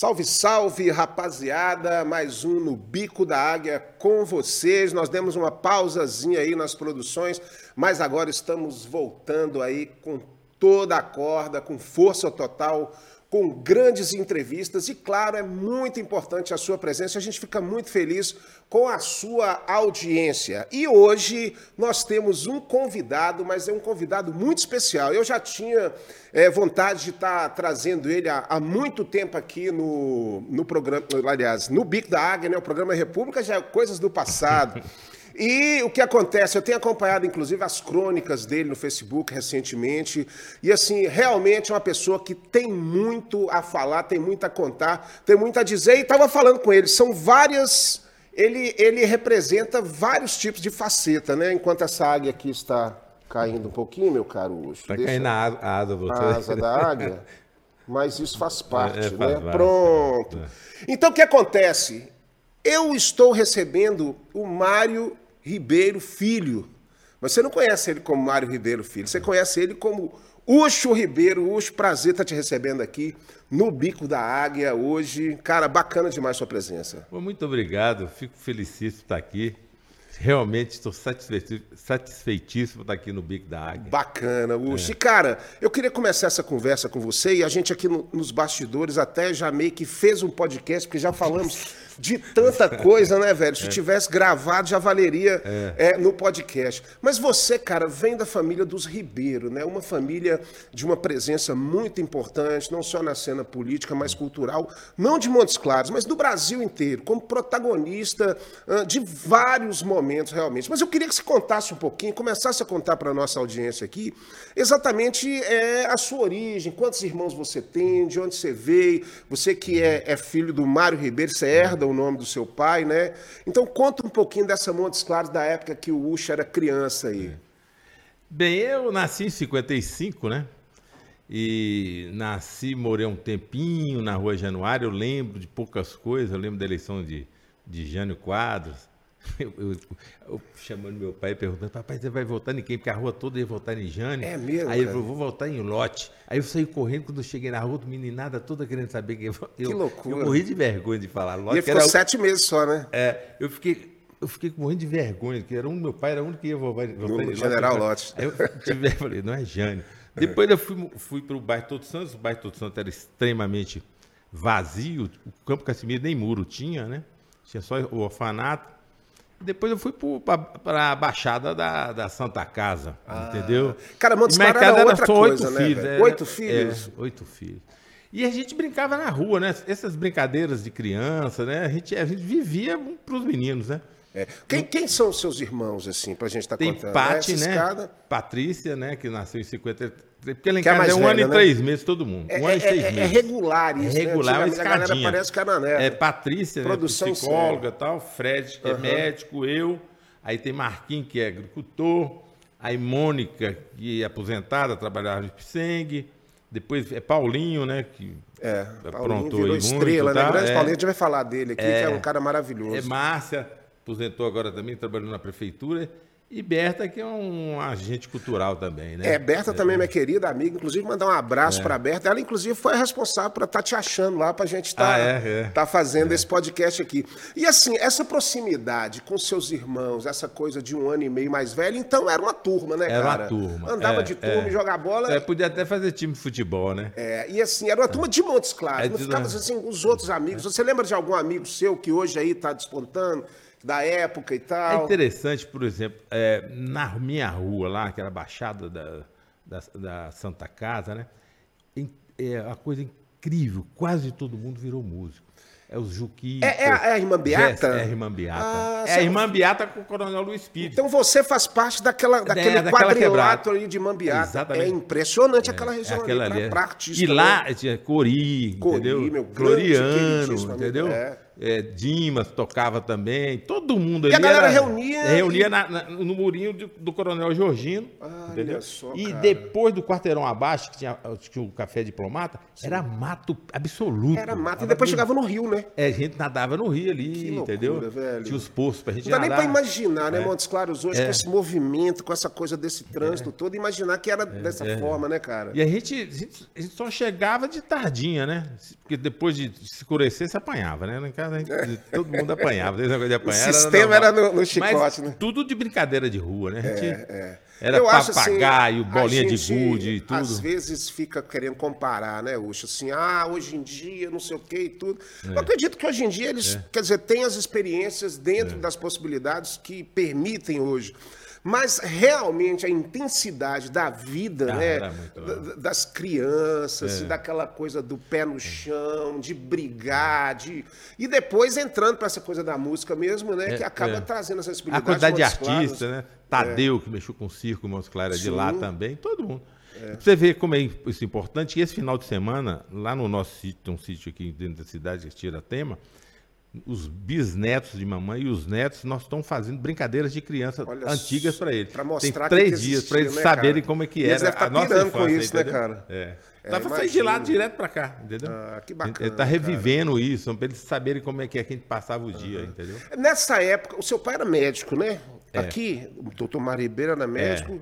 Salve, salve, rapaziada! Mais um no Bico da Águia com vocês. Nós demos uma pausazinha aí nas produções, mas agora estamos voltando aí com toda a corda, com força total com grandes entrevistas e, claro, é muito importante a sua presença. A gente fica muito feliz com a sua audiência. E hoje nós temos um convidado, mas é um convidado muito especial. Eu já tinha é, vontade de estar trazendo ele há, há, muito tempo aqui no, no programa, aliás, no Bico da Águia, né? o programa República já é coisas do passado. E o que acontece? Eu tenho acompanhado, inclusive, as crônicas dele no Facebook recentemente. E, assim, realmente é uma pessoa que tem muito a falar, tem muito a contar, tem muito a dizer. E estava falando com ele. São várias. Ele, ele representa vários tipos de faceta, né? Enquanto essa águia aqui está caindo um pouquinho, meu caro Ucho. Está caindo a asa, você. A asa da águia. Mas isso faz parte, é, é, faz né? Parte. Pronto. É. Então, o que acontece? Eu estou recebendo o Mário Ribeiro Filho. Mas você não conhece ele como Mário Ribeiro Filho, você conhece ele como Ucho Ribeiro. Ucho, prazer estar te recebendo aqui no Bico da Águia hoje. Cara, bacana demais sua presença. Muito obrigado, fico felicíssimo de estar aqui. Realmente estou satisfeitíssimo de estar aqui no Bico da Águia. Bacana, Ucho. É. E, cara, eu queria começar essa conversa com você e a gente aqui no, nos bastidores até já meio que fez um podcast, porque já falamos de tanta coisa, né, velho? Se é. tivesse gravado, já valeria é. É, no podcast. Mas você, cara, vem da família dos Ribeiro, né? Uma família de uma presença muito importante, não só na cena política, mas cultural, não de Montes Claros, mas do Brasil inteiro, como protagonista uh, de vários momentos, realmente. Mas eu queria que você contasse um pouquinho, começasse a contar para a nossa audiência aqui, exatamente é, a sua origem, quantos irmãos você tem, de onde você veio, você que é, é filho do Mário Ribeiro, você herda o nome do seu pai, né? Então conta um pouquinho dessa Montes Claros da época que o Ucha era criança aí. É. Bem, eu nasci em 55, né? E nasci, morei um tempinho na Rua Januário, eu lembro de poucas coisas, eu lembro da eleição de, de Jânio Quadros, Eu, eu, eu, chamando meu pai perguntando, papai, você vai votar em quem? Porque a rua toda ia votar em Jane. É mesmo? Aí ele falou, vou votar em Lote. Aí eu saí correndo, quando eu cheguei na rua, meninada toda querendo saber quem eu Que loucura. Eu morri de vergonha de falar Lote. E ficou era, sete meses só, né? É, eu fiquei, eu fiquei morrendo de vergonha, porque era um, meu pai era o único que ia votar, votar em General Lote. Aí eu tive, falei, não é Jane. Depois eu fui, fui para o bairro Todos Santos, o bairro Todos Santos era extremamente vazio, o Campo Casimiro nem muro tinha, né? Tinha só o orfanato. Depois eu fui para a Baixada da, da Santa Casa, ah. entendeu? Cara, Montes Claros era, outra só coisa, oito né? Filhos, era, oito filhos? É, oito filhos. E a gente brincava na rua, né? Essas brincadeiras de criança, né? A gente, a gente vivia para os meninos, né? É. Quem, quem, são os seus irmãos, assim, para a gente estar tá contando? Tem Pati, né? Escada... Patrícia, né? Que nasceu em 50... Porque lá em casa é, é um ano e né? três meses todo mundo. É, um ano e seis é, meses. É regular isso, É regular, né? uma escadinha. parece canané. É Patrícia, né, psicóloga e tal. Fred, que uhum. é médico, eu. Aí tem Marquinhos, que é agricultor. Aí Mônica, que é aposentada, trabalhava de Psengue. Depois é Paulinho, né? Que é, Paulinho virou estrela, muito, né? Grande é, Paulinho, a gente vai falar dele aqui, é, que é um cara maravilhoso. É Márcia, aposentou agora também, trabalhou na prefeitura. E Berta, que é um agente cultural também, né? É, Berta é. também é minha querida amiga. Inclusive, mandar um abraço é. para Berta. Ela, inclusive, foi a responsável por estar tá te achando lá para a gente estar tá, ah, é, é. tá fazendo é. esse podcast aqui. E, assim, essa proximidade com seus irmãos, essa coisa de um ano e meio mais velho, então era uma turma, né, era cara? Era uma turma. Andava de turma e jogar bola. É, podia até fazer time de futebol, né? É, e assim, era uma turma de Montes Claros. Não ficava assim, os outros amigos. Você lembra de algum amigo seu que hoje aí está despontando? Da época e tal. É interessante, por exemplo, é, na minha rua lá, que era a Baixada da, da, da Santa Casa, né? É uma coisa incrível, quase todo mundo virou músico. É os Juquita. É, é, a, é a Irmã Beata? é a Irmã Beata. Ah, é a Irmã Beata com o Coronel Luiz Pires. Então você faz parte daquela, daquele é, quadrilátero ali de Irmã Beata. Exatamente. É impressionante é, aquela região aquela ali, pra, pra artista. E lá né? tinha Cori, Cori, entendeu? Meu Gloriano, entendeu? É é, Dimas tocava também, todo mundo ali. E a galera era, reunia. Reunia e... na, na, no murinho do, do Coronel Georgino. Ah, entendeu? Só, e depois do quarteirão abaixo, que tinha, tinha o café diplomata, Sim. era mato absoluto. Era mato. E depois chegava no Rio, né? É, a gente nadava no rio ali, Que loucura, entendeu? velho. Tinha os poços pra gente Não dá nem nadar. pra imaginar, né, É. Montes Claros, hoje, com esse movimento, com essa coisa desse trânsito todo, imaginar que era dessa forma, né, cara? E a gente, a gente- a gente só chegava de tardinha, né? Porque depois de escurecer, você apanhava, né? Em casa, gente- todo mundo apanhava. Desde a coisa de apanhar, O sistema era normal. no- no chicote, Mas né? tudo de brincadeira de rua, né? Gente, É. Era Eu assim, papagaio, a bolinha de gente, gude e tudo. Às vezes fica querendo comparar, né, Ucho? Assim, ah, hoje em dia, não sei o que e tudo. Eu acredito que hoje em dia eles, quer dizer, têm as experiências dentro das possibilidades que permitem hoje. Mas realmente a intensidade da vida, Ah, né? é. das crianças, e daquela coisa do pé no chão, de brigar, de. E depois entrando para essa coisa da música mesmo, né? que acaba é. trazendo essa A sensibilidade. quantidade de Montes artistas, né? Tadeu, que mexeu com o circo, Mãos Claras de lá também, todo mundo. Pra você ver como é isso importante. E esse final de semana, lá no nosso sítio, tem um sítio aqui dentro da cidade, que tira tema, os bisnetos de mamãe e os netos, nós estamos fazendo brincadeiras de criança Olha antigas para eles. pra Tem mostrar que três dias para eles existia, né, saberem cara? como é que E eles era devem tá a nossa pirando com isso, né, cara? É. É, Dá pra sair de lá direto para cá, entendeu? Ah, que Ele bacana, tá revivendo isso, para eles saberem como é que, é que a gente passava o dia, entendeu? Nessa época, o seu pai era médico, né? É. Aqui, o doutor Mário Ribeiro era médico.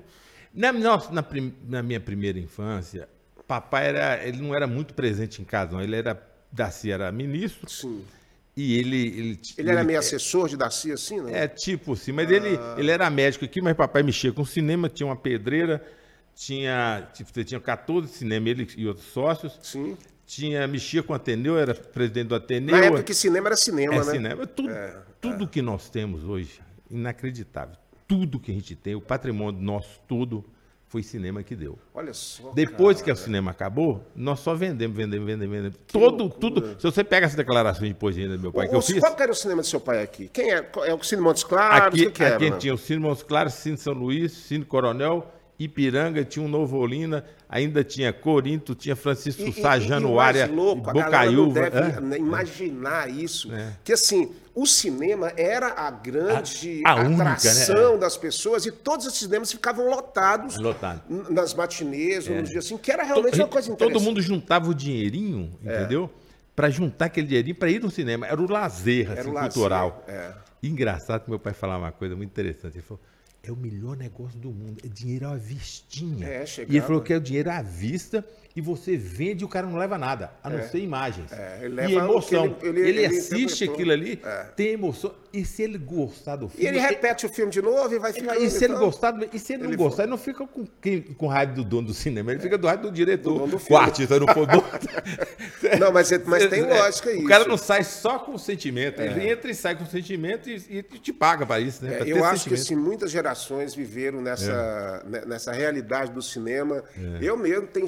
Na, nossa, na, na minha primeira infância, papai era, ele não era muito presente em casa, não. Ele era, Daci era ministro Sim. E ele... Ele, Ele era meio assessor de Daci, assim, né? É, tipo assim, mas ele, Ah. ele era médico aqui, mas papai mexia com cinema, tinha uma pedreira, tinha, tipo, você tinha 14 cinemas, ele e outros sócios, Sim. tinha, mexia com o Ateneu, era presidente do Ateneu. Na época que cinema era cinema, é né? cinema, tudo, tudo que nós temos hoje, inacreditável. Tudo que a gente tem, o patrimônio nosso, tudo, foi cinema que deu. Olha só. Depois cara. que o cinema acabou, nós só vendemos, vendemos, vendemos, vendemos. Todo, tudo. Se você pega essa declaração de renda do meu pai que O- eu os- fiz. Qual que era o cinema do seu pai aqui? Quem é? É o Cine Montes Claros? Aqui, que que era, aqui né? tinha o Cine Montes Claros, Cine São Luís, Cine Coronel, Ipiranga, tinha um Novo Olina, ainda tinha Corinto, tinha Francisco E- e- Sá, e- e Januária, mais louco, Bocaiúva. deve é? imaginar isso. Que assim, o cinema era a grande A- a única, né? atração das pessoas e todos esses cinemas ficavam lotados Lotado. nas matinês ou nos dias assim, que era realmente uma coisa interessante. Todo mundo juntava o dinheirinho, entendeu? Pra juntar aquele dinheirinho pra ir no cinema. Era o lazer, assim, o lazer, cultural. é. Engraçado que meu pai falava uma coisa muito interessante. Ele falou: é o melhor negócio do mundo. É dinheiro à vistinha. É, e ele falou que é o dinheiro à vista e você vende e o cara não leva nada, a não ser imagens. É, ele e leva o que emoção. ele- Ele, ele- assiste aquilo ali, É. tem emoção. E se ele gostar do E filme. ele repete o filme de novo e vai ele- ficando. e se ele então- gostar, do- e se ele não gostar, ele não fica com, quem, com raiva do dono do cinema, ele fica do raiva do diretor. Do do o artista não for dono. Não, mas, mas tem É, lógica isso. O cara não sai só com sentimento, ele entra e sai com sentimento e, e te paga para isso, né? É, Pra eu acho que sentimento. assim, muitas gerações viveram nessa, né, nessa realidade do cinema. É. Eu mesmo tenho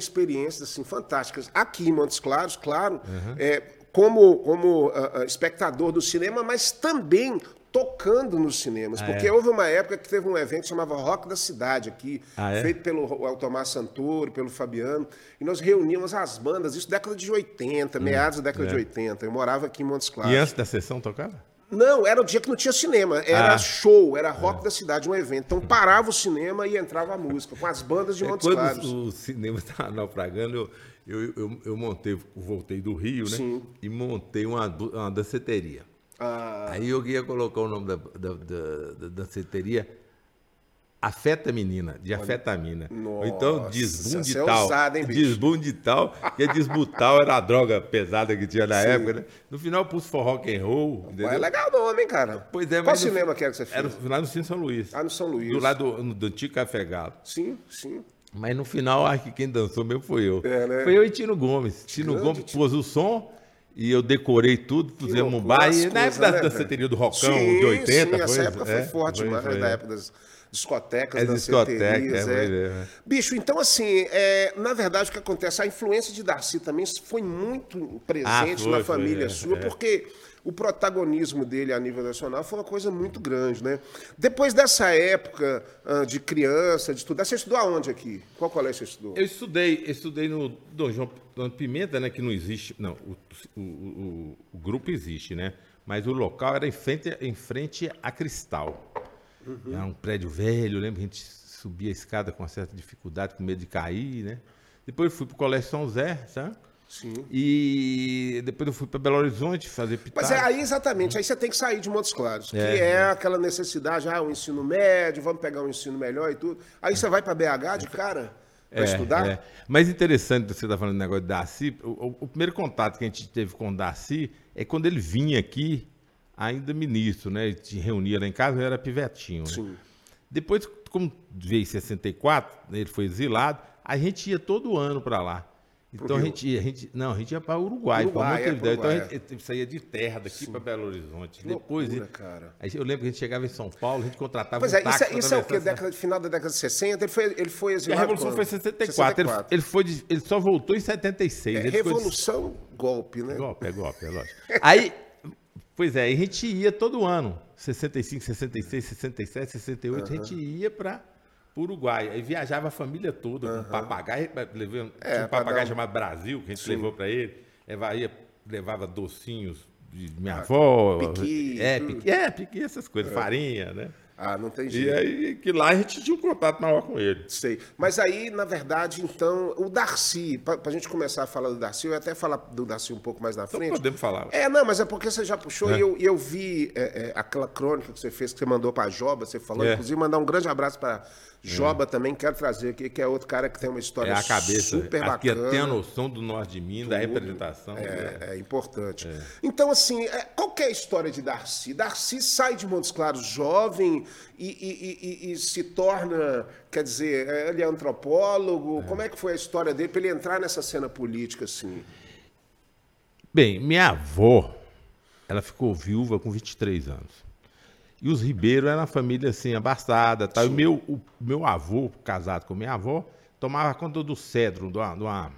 experiências assim, fantásticas. Aqui em Montes Claros, claro, Uhum. é, como, como ah, espectador do cinema, mas também tocando nos cinemas. Ah, porque é? houve uma época que teve um evento que chamava Rock da Cidade aqui, Ah, é? feito pelo Altomar Santoro, pelo Fabiano, e nós reuníamos as bandas, isso década de 80, meados da década de 80. Eu morava aqui em Montes Claros. Hum, é. E antes da sessão tocava? Não, era o dia que não tinha cinema. Era Ah. show, era rock da cidade, um evento. Então parava o cinema e entrava a música, com as bandas de É, Montes quando Claros. o cinema estava naufragando, eu, eu, eu, eu montei, voltei do Rio, né? Sim. E montei uma, uma danceteria. Ah, Aí eu ia colocar o nome da, da, da, da danceteria Afeta Menina, de afetamina. Então Nossa, desbunde essa é hein, bicho? desbunde tal, que desbutal era a droga pesada que tinha na época, né? No final pus for rock and roll, entendeu? é legal o nome, hein, cara? Pois é, Qual mas no- cinema que era que você fez? Era lá no Cine São Luís. Ah, no São Luís. Do lado do, do antigo Café Galo. Sim, sim. Mas no final, acho que quem dançou mesmo foi eu. É, né? Foi eu e Tino Gomes. Tino Grande Gomes pôs o som e eu decorei tudo, fizemos um as Na época da né, danceteria do Rocão, sim, de 80, sim, essa foi, época foi é, forte foi, demais, foi, da é. época das discotecas, É, das discoteca, é, é. foi, é. Bicho, então assim, é, na verdade o que acontece, a influência de Darcy também foi muito presente Ah, foi, na foi, família é, sua, é. porque o protagonismo dele a nível nacional foi uma coisa muito grande, né? Depois dessa época ah, de criança, de estudar, você estudou aonde aqui? Qual colégio você estudou? Eu estudei, eu estudei no Dom João Pimenta, né? Que não existe. Não, o, o, o- o grupo existe, né? Mas o local era em frente, em frente a Cristal. Uhum. Era um prédio velho, lembro que a gente subia a escada com uma certa dificuldade, com medo de cair, né? Depois eu fui pro Colégio São Zé, sabe? Sim. E depois eu fui para Belo Horizonte fazer Mas é aí exatamente, aí você tem que sair de Montes Claros, que é, aquela necessidade, ah, o ensino médio, vamos pegar um ensino melhor e tudo. Aí você vai para BH de cara para estudar? É. Mas interessante você estar falando do negócio de Darcy. O, o- o primeiro contato que a gente teve com o Darcy é quando ele vinha aqui, ainda ministro, né? Ele se reunia lá em casa, eu era pivetinho. Né? Sim. Depois, como veio em 64, ele foi exilado, a gente ia todo ano para lá. Então a gente ia, a gente, não, a gente ia para Uruguai, para Uruguai, é, então a Uruguai, gente saía de terra daqui para Belo Horizonte. Depois, loucura, cara. eu lembro que a gente chegava em São Paulo, a gente contratava Pois um é, isso, táxi é- pra isso é o que? a Década, final da década de 60, ele foi, ele foi e a exilado Revolução quando? foi em 64. Ele, 64. ele foi de- ele só voltou em 76. É, ele ficou de- revolução, golpe, né? Golpe, é golpe, é lógico. Aí, pois é, a gente ia todo ano. 65, 66, 67, 68, a gente ia para o Uruguai. Aí viajava a família toda com papagaio. Levei, um- tinha um papagaio um- chamado Brasil, que a gente levou para ele. Levava, ia- levava docinhos de minha avó. Ah, piqui, é, piqui, é, piqui, essas coisas, farinha, né? Ah, não tem E jeito. aí, que lá a gente tinha um contato maior com ele. Sei. Mas aí, na verdade, então, o Darcy, para a gente começar a falar do Darcy, eu ia até falar do Darcy um pouco mais na Então frente. podemos falar. É, não, mas é porque você já puxou e eu, e eu vi é, é, aquela crônica que você fez, que você mandou para Joba, você falou, É. inclusive mandar um grande abraço para Joba também, quero trazer aqui, que é outro cara que tem uma história É a cabeça. super Aqui bacana. tem a noção do norte de Minas, da representação. né? É, é importante. Então, assim, é, qual que é a história de Darcy? Darcy sai de Montes Claros jovem e, e- e- e- se torna, quer dizer, é, ele é antropólogo. Como é que foi a história dele para ele entrar nessa cena política, assim? Bem, minha avó, ela ficou viúva com 23 anos. E os Ribeiro era uma família assim, abastada. Tal. E o meu, o meu avô, casado com minha avó, tomava conta do cedro, de uma, de uma,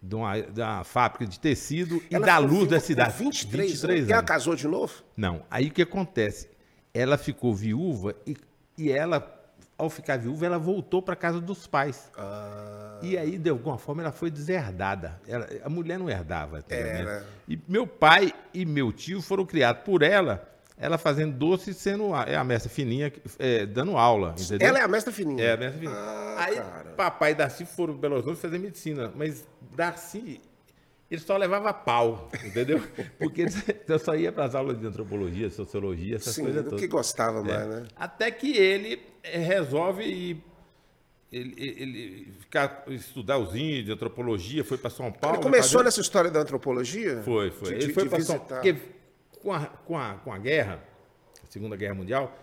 de uma- da fábrica de tecido e Ela da ficou luz da cidade. 23, anos. E ela casou de novo? Não. Aí o que acontece? Ela ficou viúva e, e ela, ao ficar viúva, ela voltou para casa dos pais. Ah, E aí, de alguma forma, ela foi deserdada. Ela- a mulher não herdava. Era. E meu pai e meu tio foram criados por ela, ela fazendo doce sendo a, é a mestra fininha, é, dando aula. Entendeu? ela é a mestra fininha. É, a mestra fininha. Ah, aí, cara. papai e Darcy foram para Belo Horizonte fazer medicina, mas Darcy. Ele só levava pau, entendeu? Porque ele- eu só ia para as aulas de antropologia, sociologia, essas Sim, coisas do todas. que gostava mais, né? Até que ele eh, resolve ir, ele, ele- ficar, estudar os índios, antropologia, foi para São Paulo. Ele começou fazer- nessa história da antropologia? Foi, foi. De- ele foi para São. Porque com a, com, a, com a guerra, a Segunda Guerra Mundial,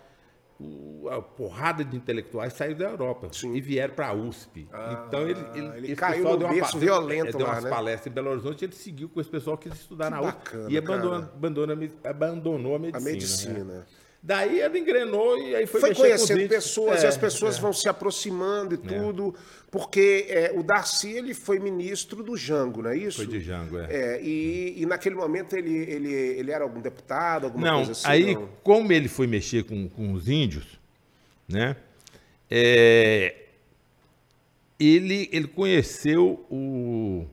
o- a porrada de intelectuais saiu da Europa e vieram para a USP. então ele, ele, ele caiu no deu uma berço violento deu lá, umas né? palestras em Belo Horizonte, ele seguiu com esse pessoal que quis estudar na USP bacana, e abandonou, abandonou, a me- abandonou a A medicina. né? Daí ele engrenou e aí foi, Foi conhecendo pessoas É, e as pessoas vão se aproximando e tudo, porque é, o Darcy ele foi ministro do Jango, não é isso? Foi de Jango, é. É, e, e naquele momento ele, ele, ele era algum deputado, alguma Não, coisa assim? aí, não? como ele foi mexer com, com os índios, né? é, ele, ele conheceu o,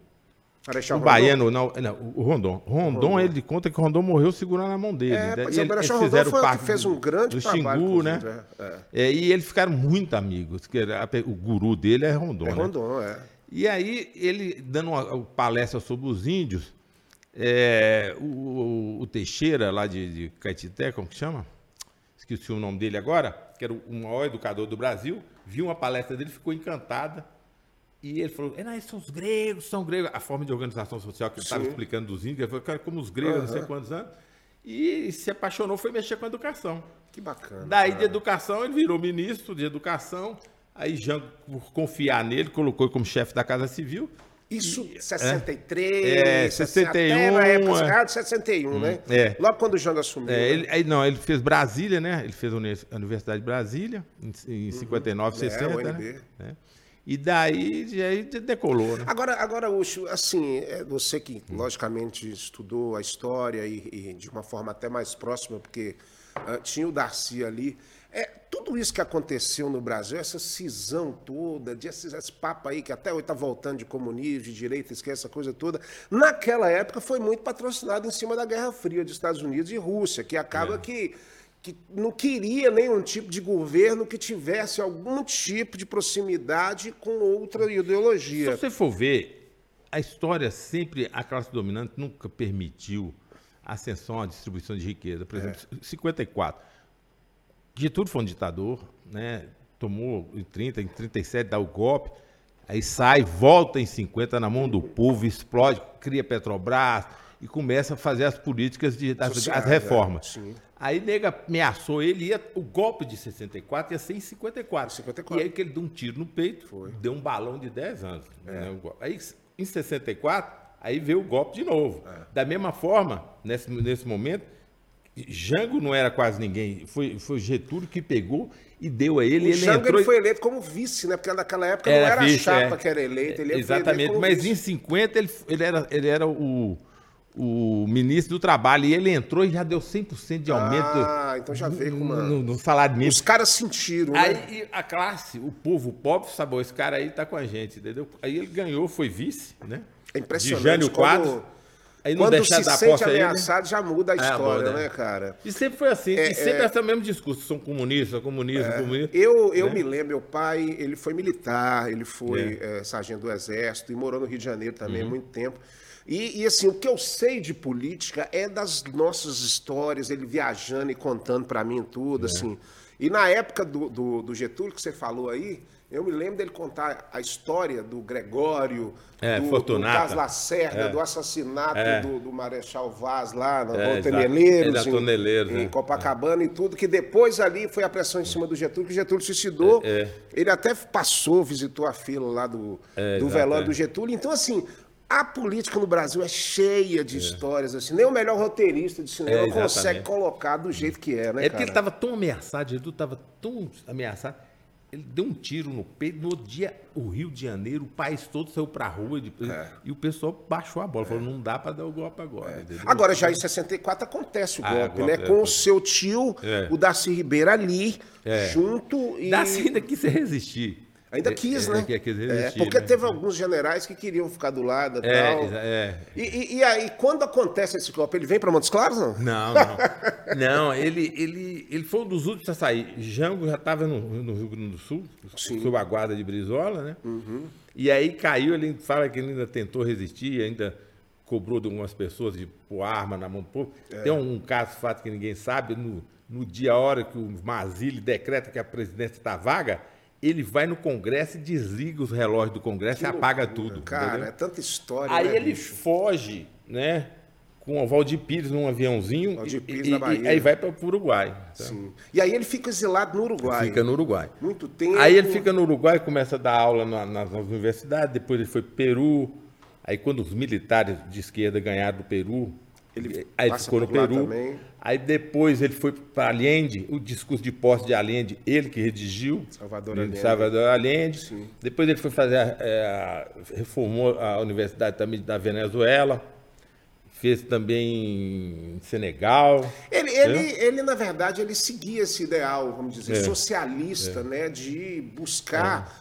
Marechal o Rondon? baiano, não, não, o Rondon. Rondon, ele conta que Rondon morreu segurando a mão dele. É, né? E é, o ele- Marechal eles Rondon fizeram o que fez um grande do trabalho Xingu, né? índios, é, É, e eles ficaram muito amigos. que era- o guru dele é Rondon, É né? Rondon, é. E aí, ele dando uma, palestra sobre os índios, é, o, o- o Teixeira, lá de, de Caetité, como que chama? Esqueci o nome dele agora, que era o maior educador do Brasil, viu uma palestra dele, ficou encantada. E ele falou: é, não, são os gregos, são gregos. A forma de organização social que ele estava explicando dos índios, ele falou, cara, como os gregos, não sei quantos anos. E se apaixonou, foi mexer com a educação. Que bacana. Daí de educação, ele virou ministro de educação. Aí Jango, por confiar nele, colocou ele como chefe da Casa Civil. Isso, 63, É, 60, 61, até na época, é. ah, de 61, né? é. Logo quando o Jango assumiu. É, né? ele, aí, não, ele fez Brasília, né? Ele fez a Uni- a Universidade de Brasília, em, em 59, É, 60, UNB. né? É. E daí, aí decolou, né? Agora, agora Ucho, assim, é, você que logicamente estudou a história e, e de uma forma até mais próxima, porque ah, tinha o Darcy ali. É, tudo isso que aconteceu no Brasil, essa cisão toda, de esse, esse papo aí que até hoje está voltando de comunismo, de direita, esquece essa coisa toda, naquela época foi muito patrocinado em cima da Guerra Fria dos Estados Unidos e Rússia, que acaba que, que não queria nenhum tipo de governo que tivesse algum tipo de proximidade com outra Se ideologia. você for ver, a história sempre, a classe dominante nunca permitiu a ascensão, a distribuição de riqueza. Por exemplo, é. 54. Getúlio foi um ditador, né? tomou em 30, em 37, dá o golpe, aí sai, volta em 50 na mão do povo, explode, cria Petrobras e começa a fazer as políticas de as, as reformas. É, aí nega ameaçou ele, ia, o golpe de 64 ia ser em 54. 54. E aí que ele deu um tiro no peito, Foi. deu um balão de 10 anos. É. Né, aí em 64, aí veio o golpe de novo. É. Da mesma forma, nesse, nesse momento, Jango não era quase ninguém, foi, foi Getúlio que pegou e deu a ele. O ele Jango entrou... ele foi eleito como vice, né? Porque naquela época era não era vice, a chapa é. que era eleita. Ele Exatamente, mas vice. em 50 ele, ele, era, ele era o, o ministro do Trabalho e ele entrou e já deu 100% de aumento. Ah, então já veio com uma... no, no salário mínimo. Os caras sentiram, aí, né? a classe, o povo pobre, sabe, esse cara aí tá com a gente, entendeu? Aí ele ganhou, foi vice, né? É impressionante. De Jânio Quadros. Aí não Quando se sente ameaçado, já muda a é, história, né, cara? E sempre foi assim, é, e sempre é, esse mesmo discurso, são comunistas, comunismo, é, comunismo. Eu, eu né? me lembro, meu pai, ele foi militar, ele foi é. é. sargento do exército e morou no Rio de Janeiro também há uhum. muito tempo. E, e, assim, o que eu sei de política é das nossas histórias, ele viajando e contando para mim tudo, assim. E na época do, do, do Getúlio, que você falou aí, eu me lembro dele contar a história do Gregório, é, do, do Cas Lacerda, é. do assassinato é. do, do, Marechal Vaz lá no é, Toneleiros, em, em, Copacabana e tudo, que depois ali foi a pressão em cima do Getúlio, que o Getúlio suicidou. É, é. Ele até passou, visitou a fila lá do, do velório do Getúlio. Então, assim, a política no Brasil é cheia de é. histórias, assim. Nem o melhor roteirista de cinema é, consegue colocar do jeito que é, né? É porque ele estava tão ameaçado, Jesus estava tão ameaçado ele deu um tiro no peito. No dia, o Rio de Janeiro, o país todo saiu para a rua depois, é. e o pessoal baixou a bola. É. Falou, não dá para dar o golpe agora. É. Agora, já em 64 acontece o ah, golpe, né? Com o seu tio, é. o Darcy Ribeiro ali, é. junto. E... Darcy ainda quis resistir. Ainda quis, é, né? É, quis é, porque né? teve alguns generais que queriam ficar do lado e é, tal. É. E, e, e, aí, quando acontece esse golpe, ele vem para Montes Claros, não? Não, não. não, ele, ele, ele foi um dos últimos a sair. Jango já estava no, no, Rio Grande do Sul, Sim. sob a guarda de Brizola, né? Uhum. E aí caiu, ele fala que ele ainda tentou resistir, ainda cobrou de algumas pessoas de pôr arma na mão do povo. É. Tem um, um caso, fato que ninguém sabe, no, no dia, a hora que o Mazili decreta que a presidência está vaga ele vai no Congresso e desliga os relógios do Congresso que e apaga loucura, tudo. Cara, entendeu? é tanta história. Aí né, ele bicho? foge, né? Com o Valdir Pires num aviãozinho Valdir Pires e, na Bahia. E, aí vai para o Uruguai. Tá? Sim. E aí ele fica exilado no Uruguai. Fica no Uruguai. Muito tempo. Aí ele fica no Uruguai, começa a dar aula na, nas, nas universidades, depois ele foi para Peru. Aí quando os militares de esquerda ganharam do Peru, ele aí ficou no Peru. Aí depois ele foi para Allende, o discurso de posse de Allende, ele que redigiu. Salvador Allende. Salvador Allende. Sim. Depois ele foi fazer, é, reformou a Universidade também da Venezuela. Fez também em Senegal. Ele, ele, ele, na verdade, ele seguia esse ideal, vamos dizer, é. socialista, é. né? De buscar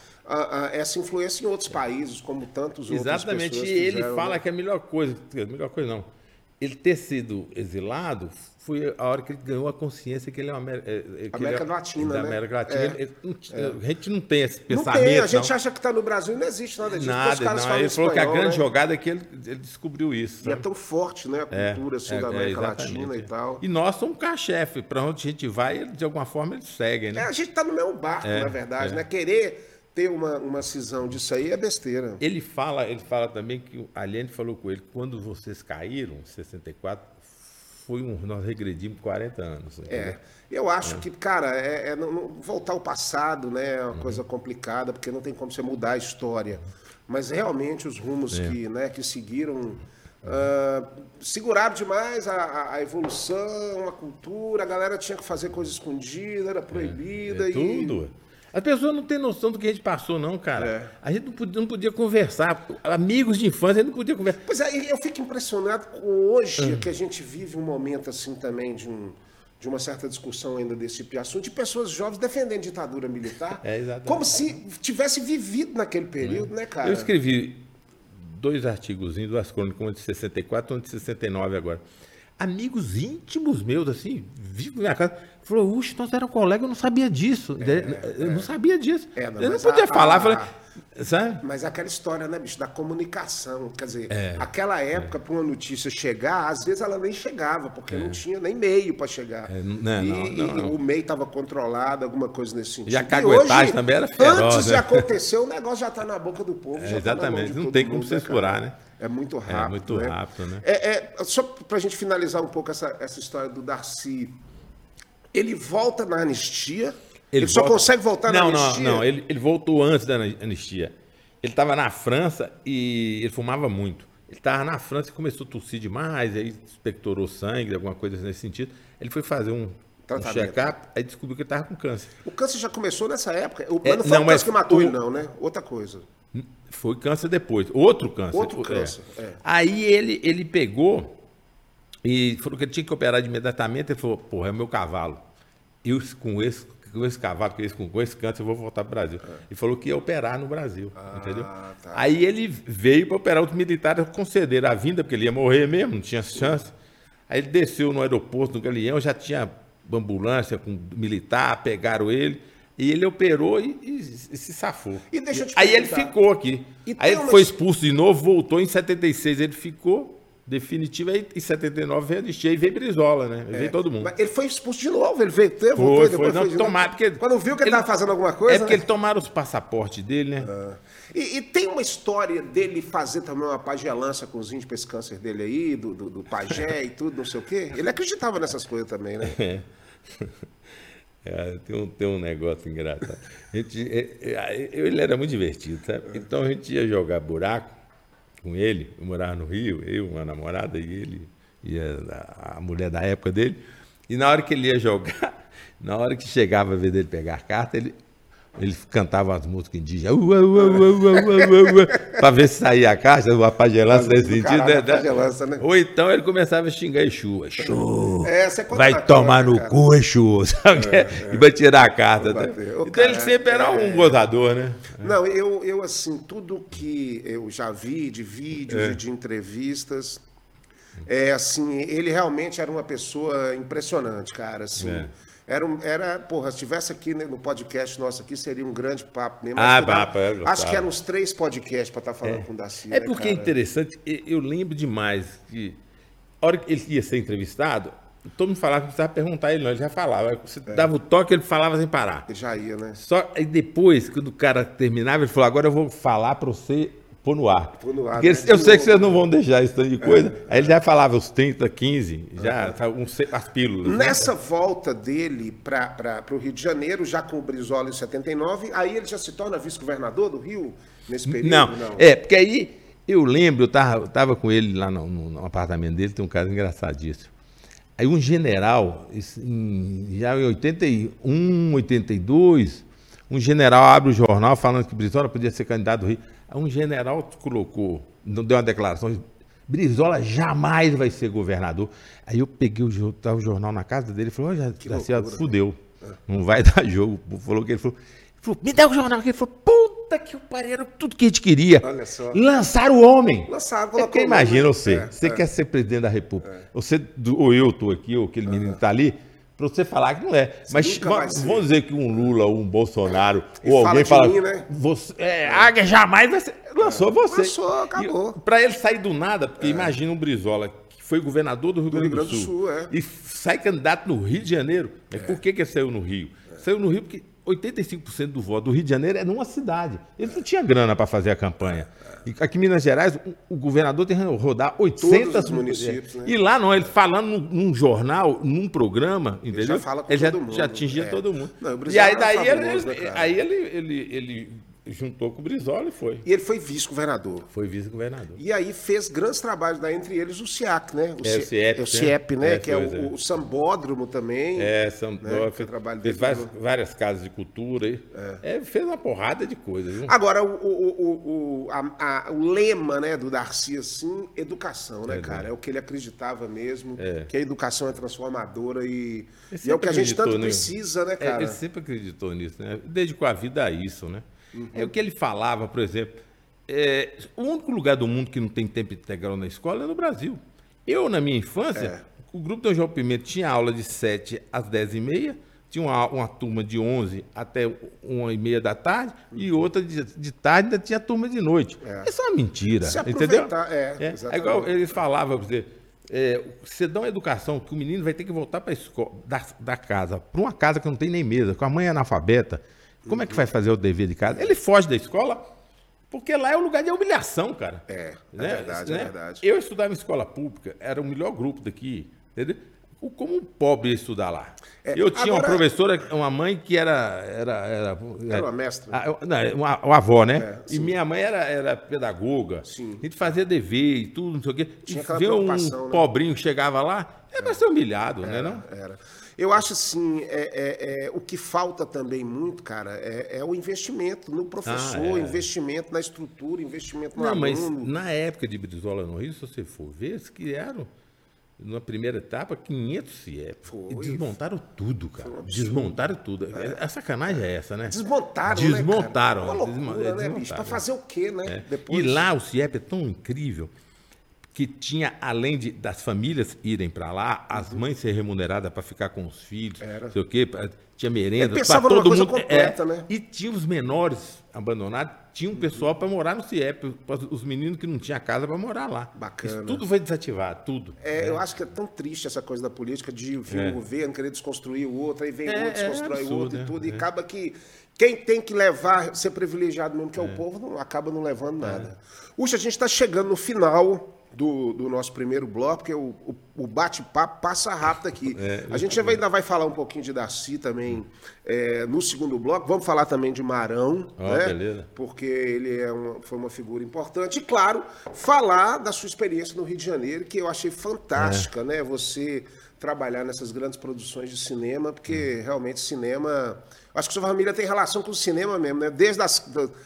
é. essa influência em outros países, como tantos outros. Exatamente, e ele fala né? que é a melhor coisa, a melhor coisa não ele ter sido exilado foi a hora que ele ganhou a consciência que ele é uma é, é, América é, Latina, da né? América Latina. É. Ele, ele, a gente não tem esse pensamento. Não tem, a gente não. acha que está no Brasil e não existe nada disso. Nada, não. Ele falou que a grande né? jogada é que ele, ele descobriu isso. E é tão forte, né? A é, cultura assim, da América Latina e tal. E nós somos um carro-chefe. Para onde a gente vai, ele, de alguma forma, eles seguem, né? a gente está no mesmo barco, na verdade, né? Querer ter uma, uma cisão disso aí é besteira. Ele fala, ele fala também que a Allende falou com ele, quando vocês caíram, em 64, foi um, nós regredimos 40 anos. Entendeu? É, eu acho é. que, cara, é, é não, não, voltar ao passado né, é uma uhum. coisa complicada, porque não tem como você mudar a história. Mas realmente os rumos é. que, né, que seguiram Uh, seguraram demais a, a, evolução, a cultura, a galera tinha que fazer coisa escondida, era proibida. É, é tudo. As pessoas não têm noção do que a gente passou, não, cara. É. A gente não podia, não podia, conversar. Amigos de infância, a gente não podia conversar. Pois é, eu fico impressionado com hoje, uhum. que a gente vive um momento assim também de, um, de uma certa discussão ainda desse tipo de assunto, de pessoas jovens defendendo ditadura militar. É. Como se tivesse vivido naquele período, é. né, cara? Eu escrevi dois artigos, duas crônicas, uma de 64 e uma de 69 agora. amigos íntimos meus, assim, vivem na minha casa. Falou, uxe, nós éramos colegas, eu não sabia disso. eu não sabia disso. É, não, eu não podia a- falar, a- falei, sabe? Mas é aquela história, né, bicho, da comunicação. Quer dizer, É. aquela época, para uma notícia chegar, às vezes ela nem chegava, porque não tinha nem meio para chegar. É, não, e não, e não. o meio estava controlado, alguma coisa nesse sentido. E a caguetagem também era feroz, Antes de né? acontecer, o negócio já está na boca do povo. É, tá exatamente, de não tem como cara? censurar, né? É muito rápido. muito né? rápido, né? É, é, só para a gente finalizar um pouco essa, essa história do Darcy. Ele volta na anistia. Ele, só volta- consegue voltar não, na anistia. Não, não, ele, ele voltou antes da ani- anistia. Ele estava na França e ele fumava muito. Ele estava na França e começou a tossir demais, aí expectorou sangue, alguma coisa nesse sentido. Ele foi fazer um, um check-up, aí descobriu que ele estava com câncer. O câncer já começou nessa época. O, É, não foi não, o mas câncer que matou o- ele, não, né? Outra coisa. Foi câncer depois, outro câncer. Outro É. câncer, é. Aí ele, ele pegou e falou que ele tinha que operar imediatamente. Ele falou, porra, é meu cavalo. Eu com esse, com esse cavalo, com esse, com esse câncer, eu vou voltar para o Brasil. E falou que ia operar no Brasil, entendeu? tá. Aí ele veio para operar os militares, concederam a vinda, porque ele ia morrer mesmo, não tinha chance. Aí ele desceu no aeroporto, no Galeão, já tinha ambulância com militar, pegaram ele. E ele operou e, e- e se safou. E deixa eu te Aí ele ficou aqui. E Aí ele foi expulso de novo, voltou em 76, ele ficou definitivo. Aí em 79 veio anistia e veio Brizola, né? Veio todo mundo. Mas ele foi expulso de novo, ele veio, teve, Foi, voltou e foi. depois Não, foi de tomar, porque Quando viu que ele ele- estava fazendo alguma coisa. é porque né? eles tomaram os passaportes dele, né? E, e tem uma história dele fazer também uma pagelança com os índios pra esse câncer dele aí, do, do, do pajé e tudo, não sei o quê. Ele acreditava nessas coisas também, né? É. É, tem, um, tem um negócio engraçado. A gente, é, é, ele era muito divertido, sabe? Então a gente ia jogar buraco com ele. Eu morava no Rio, eu, uma namorada e ele, e a, a mulher da época dele. E na hora que ele ia jogar, na hora que chegava a vez dele pegar carta, ele, ele cantava as músicas indígenas, para ver se saía a caixa, uma pagelança nesse sentido. Caralho, né? a pagelança, né? Ou então ele começava a xingar Exu. Exu, É, vai tomar no cara. cu, Exu. Sabe? E vai tirar a carta. Né? Então ele cara, sempre era é- um gozador, né? Não, eu, eu assim, tudo que eu já vi de É. vídeos e de entrevistas, é assim, ele realmente era uma pessoa impressionante, cara, assim. É. Era, um- era, porra, se estivesse aqui né, no podcast nosso aqui, seria um grande papo mesmo. Ah, papo, é, Acho que eram uns três podcasts para estar falando com o Daci. É né, porque é interessante, eu lembro demais que a hora que ele ia ser entrevistado, todo mundo falava que não precisava perguntar ele, não, ele já falava. Você É. dava o toque, ele falava sem parar. Ele já ia, né? Só aí depois, quando o cara terminava, ele falou: agora eu vou falar para você pôr no ar. Pôr no ar, Porque né? eu sei que vocês não vão deixar isso tanto de coisa. Aí ele já falava os 30, 15, já um, ce- as pílulas. né? Nessa volta dele para o Rio de Janeiro, já com o Brizola em 79, aí ele já se torna vice-governador do Rio nesse período? Não, é, porque aí eu lembro, eu tava, tava com ele lá no, no- apartamento dele, tem um caso engraçadíssimo. Aí um general, já em 81, 82, um general abre o jornal falando que Brizola podia ser candidato do Rio. Um general colocou, não deu uma declaração, Brizola jamais vai ser governador. Aí eu peguei o, tava o jornal na casa dele e falei, olha, Garcia, fudeu, não vai dar jogo. Falou que ele falou, ele falou, me dá o jornal aqui. Ele falou, puta que o pariu, era tudo que a gente queria. Olha só. Lançar o homem. Lançaram, É porque imagina você, É, você é. quer ser presidente da República, você, do- ou eu estou aqui, ou aquele menino está ali, para você falar que não é. Mas nunca vai vamos, dizer que um Lula ou um Bolsonaro, E ou alguém fala, mim, né? você, é, Águia jamais vai ser. Lançou você. Lançou, acabou. Para ele sair do nada, porque imagina um Brizola que foi governador do Rio Grande do, Sul, é. e sai candidato no Rio de Janeiro. Mas por que, que ele saiu no Rio? Saiu no Rio porque 85% do voto do Rio de Janeiro é numa cidade. Ele não tinha grana para fazer a campanha. E aqui em Minas Gerais, o, o governador tem que rodar 800 Todos os municípios, né? E lá não, ele falando num, num jornal, num programa, entendeu? já fala com ele já, todo mundo, já atingia é. todo mundo. Não, e aí daí, ele, fabuloso, né, ele- aí ele, ele, ele juntou com o Brizola e foi. E ele foi vice-governador. Foi vice-governador. E aí fez grandes trabalhos, daí, entre eles o CIAC, né? É, o CIEP, é o né? CIEP, né? É, que é pois é. o, o Sambódromo também. É, Né? Paulo, Que fez, fez várias, várias casas de cultura aí. É, fez uma porrada de coisas. viu? Agora, o, o, o, o, a- a- o lema né, do Darcy, assim, educação, né, É, cara? É o que ele acreditava mesmo, É. que a educação é transformadora e, e é o que a gente tanto acreditou precisa, né, É, cara? ele sempre acreditou nisso, né? Dedicou a vida a isso, né? Uhum. É o que ele falava, por exemplo. é, o único lugar do mundo que não tem tempo integral na escola é no Brasil. Eu, na minha infância, o grupo do João Pimenta tinha aula de 7 às 10 e meia, tinha uma, uma turma de 11 até 1 e meia da tarde e outra de, de tarde ainda tinha turma de noite. É. Isso é uma mentira, Se entendeu? é, É, é igual eles falavam, pra você, é, você dá uma educação que o menino vai ter que voltar para escola, da, da casa, para uma casa que não tem nem mesa, com a mãe analfabeta. Como é que vai fazer o dever de casa? Ele foge da escola porque lá é um lugar de humilhação, cara. É, é Né? verdade, é Né? verdade. Eu estudava em escola pública, era o melhor grupo daqui, entendeu? O- Como um pobre ia estudar lá. É, eu tinha uma agora- professora, uma mãe que era. Era, era, Era uma mestra? Ah, eu- não, uma, uma avó, né? É, e minha mãe era, era pedagoga. Sim. A gente fazia dever e tudo, não sei o quê. Tinha e ver um né? pobrinho que chegava lá, é pra ser humilhado, né? Não? Era. Eu acho assim, é, é- é, o que falta também muito, cara, é, é o investimento no professor, Ah, é. investimento na estrutura, investimento no Não, mas aluno. na época de Brizola no Rio, se você for ver, eles criaram, na primeira etapa, 500 CIEP. Foi. E desmontaram tudo, cara. Desmontaram tudo. A sacanagem é essa, né? Desmontaram, Desmontaram. né, cara? Uma loucura, né, desmontaram. bicho? Pra fazer o quê, né? É. Depois... E lá o CIEP é tão incrível que tinha, além de, das famílias irem para lá, as mães serem remuneradas para ficar com os filhos, Uhum. Era. sei o quê, tinha merenda. Numa todo coisa mundo, completa, é. né? E tinha os menores abandonados, tinha um pessoal para morar no CIEP, os meninos que não tinham casa para morar lá. Bacana. Isso tudo foi desativado, tudo. É, eu acho que é tão triste essa coisa da política de vir É. um governo querer desconstruir o outro, aí vem É, outro, desconstrói é o outro absurdo, e tudo, é. e acaba que quem tem que levar, ser privilegiado mesmo, que é, o povo, não, acaba não levando nada. Uxa, a gente está chegando no final do, do nosso primeiro bloco, porque o, o, o bate-papo passa rápido aqui. É, a gente ainda vai falar um pouquinho de Darcy também é, no segundo bloco, vamos falar também de Marão, Ó, né? beleza. porque ele é uma- foi uma figura importante. E, claro, falar da sua experiência no Rio de Janeiro, que eu achei fantástica, né? Você trabalhar nessas grandes produções de cinema, porque realmente cinema. Acho que sua família tem relação com o cinema mesmo, né? Desde as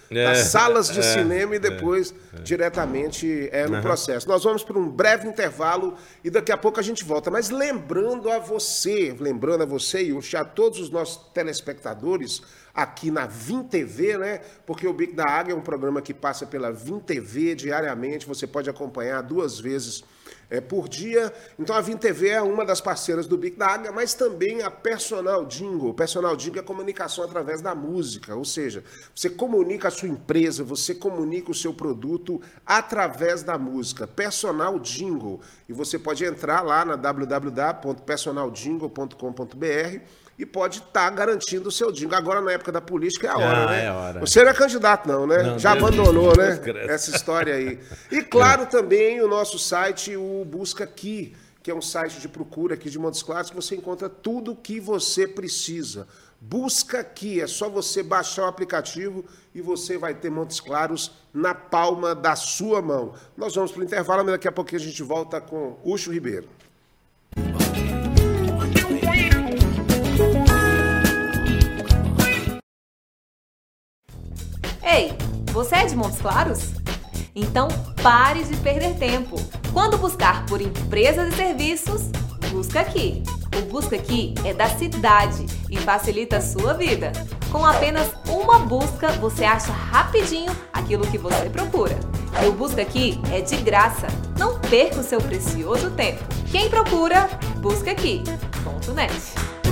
É, das salas de é, cinema e depois diretamente é, no processo. Nós vamos para um breve intervalo e daqui a pouco a gente volta. Mas lembrando a você, lembrando a você e a todos os nossos telespectadores aqui na Vim TV, né? Porque o Bico da Águia é um programa que passa pela Vim TV diariamente. Você pode acompanhar duas vezes é, por dia. Então a Vim TV é uma das parceiras do Bico da Águia, mas também a Personal Jingle. Personal Jingle é comunicação através da música, ou seja, você comunica a sua empresa, você comunica o seu produto através da música. Personal Jingle. E você pode entrar lá na www.personaljingle.com.br e pode estar garantindo o seu jingle. Agora, na época da política, é a hora, Ah, né? é a hora. Você não é candidato, não, né? Não, Já Deus- abandonou, né? Deus. Essa história aí. E, claro, também o nosso site, o Busca Aqui, que é um site de procura aqui de Montes Claros, que você encontra tudo o que você precisa. Busca Aqui, é só você baixar o aplicativo e você vai ter Montes Claros na palma da sua mão. Nós vamos para o intervalo, mas daqui a pouquinho a gente volta com Ucho Ribeiro. Ei, você é de Montes Claros? Então pare de perder tempo. Quando buscar por empresas e serviços, busca aqui. O Busca Aqui é da cidade e facilita a sua vida. Com apenas uma busca, você acha rapidinho aquilo que você procura. E o Busca Aqui é de graça. Não perca o seu precioso tempo. Quem procura, busca aqui. Net.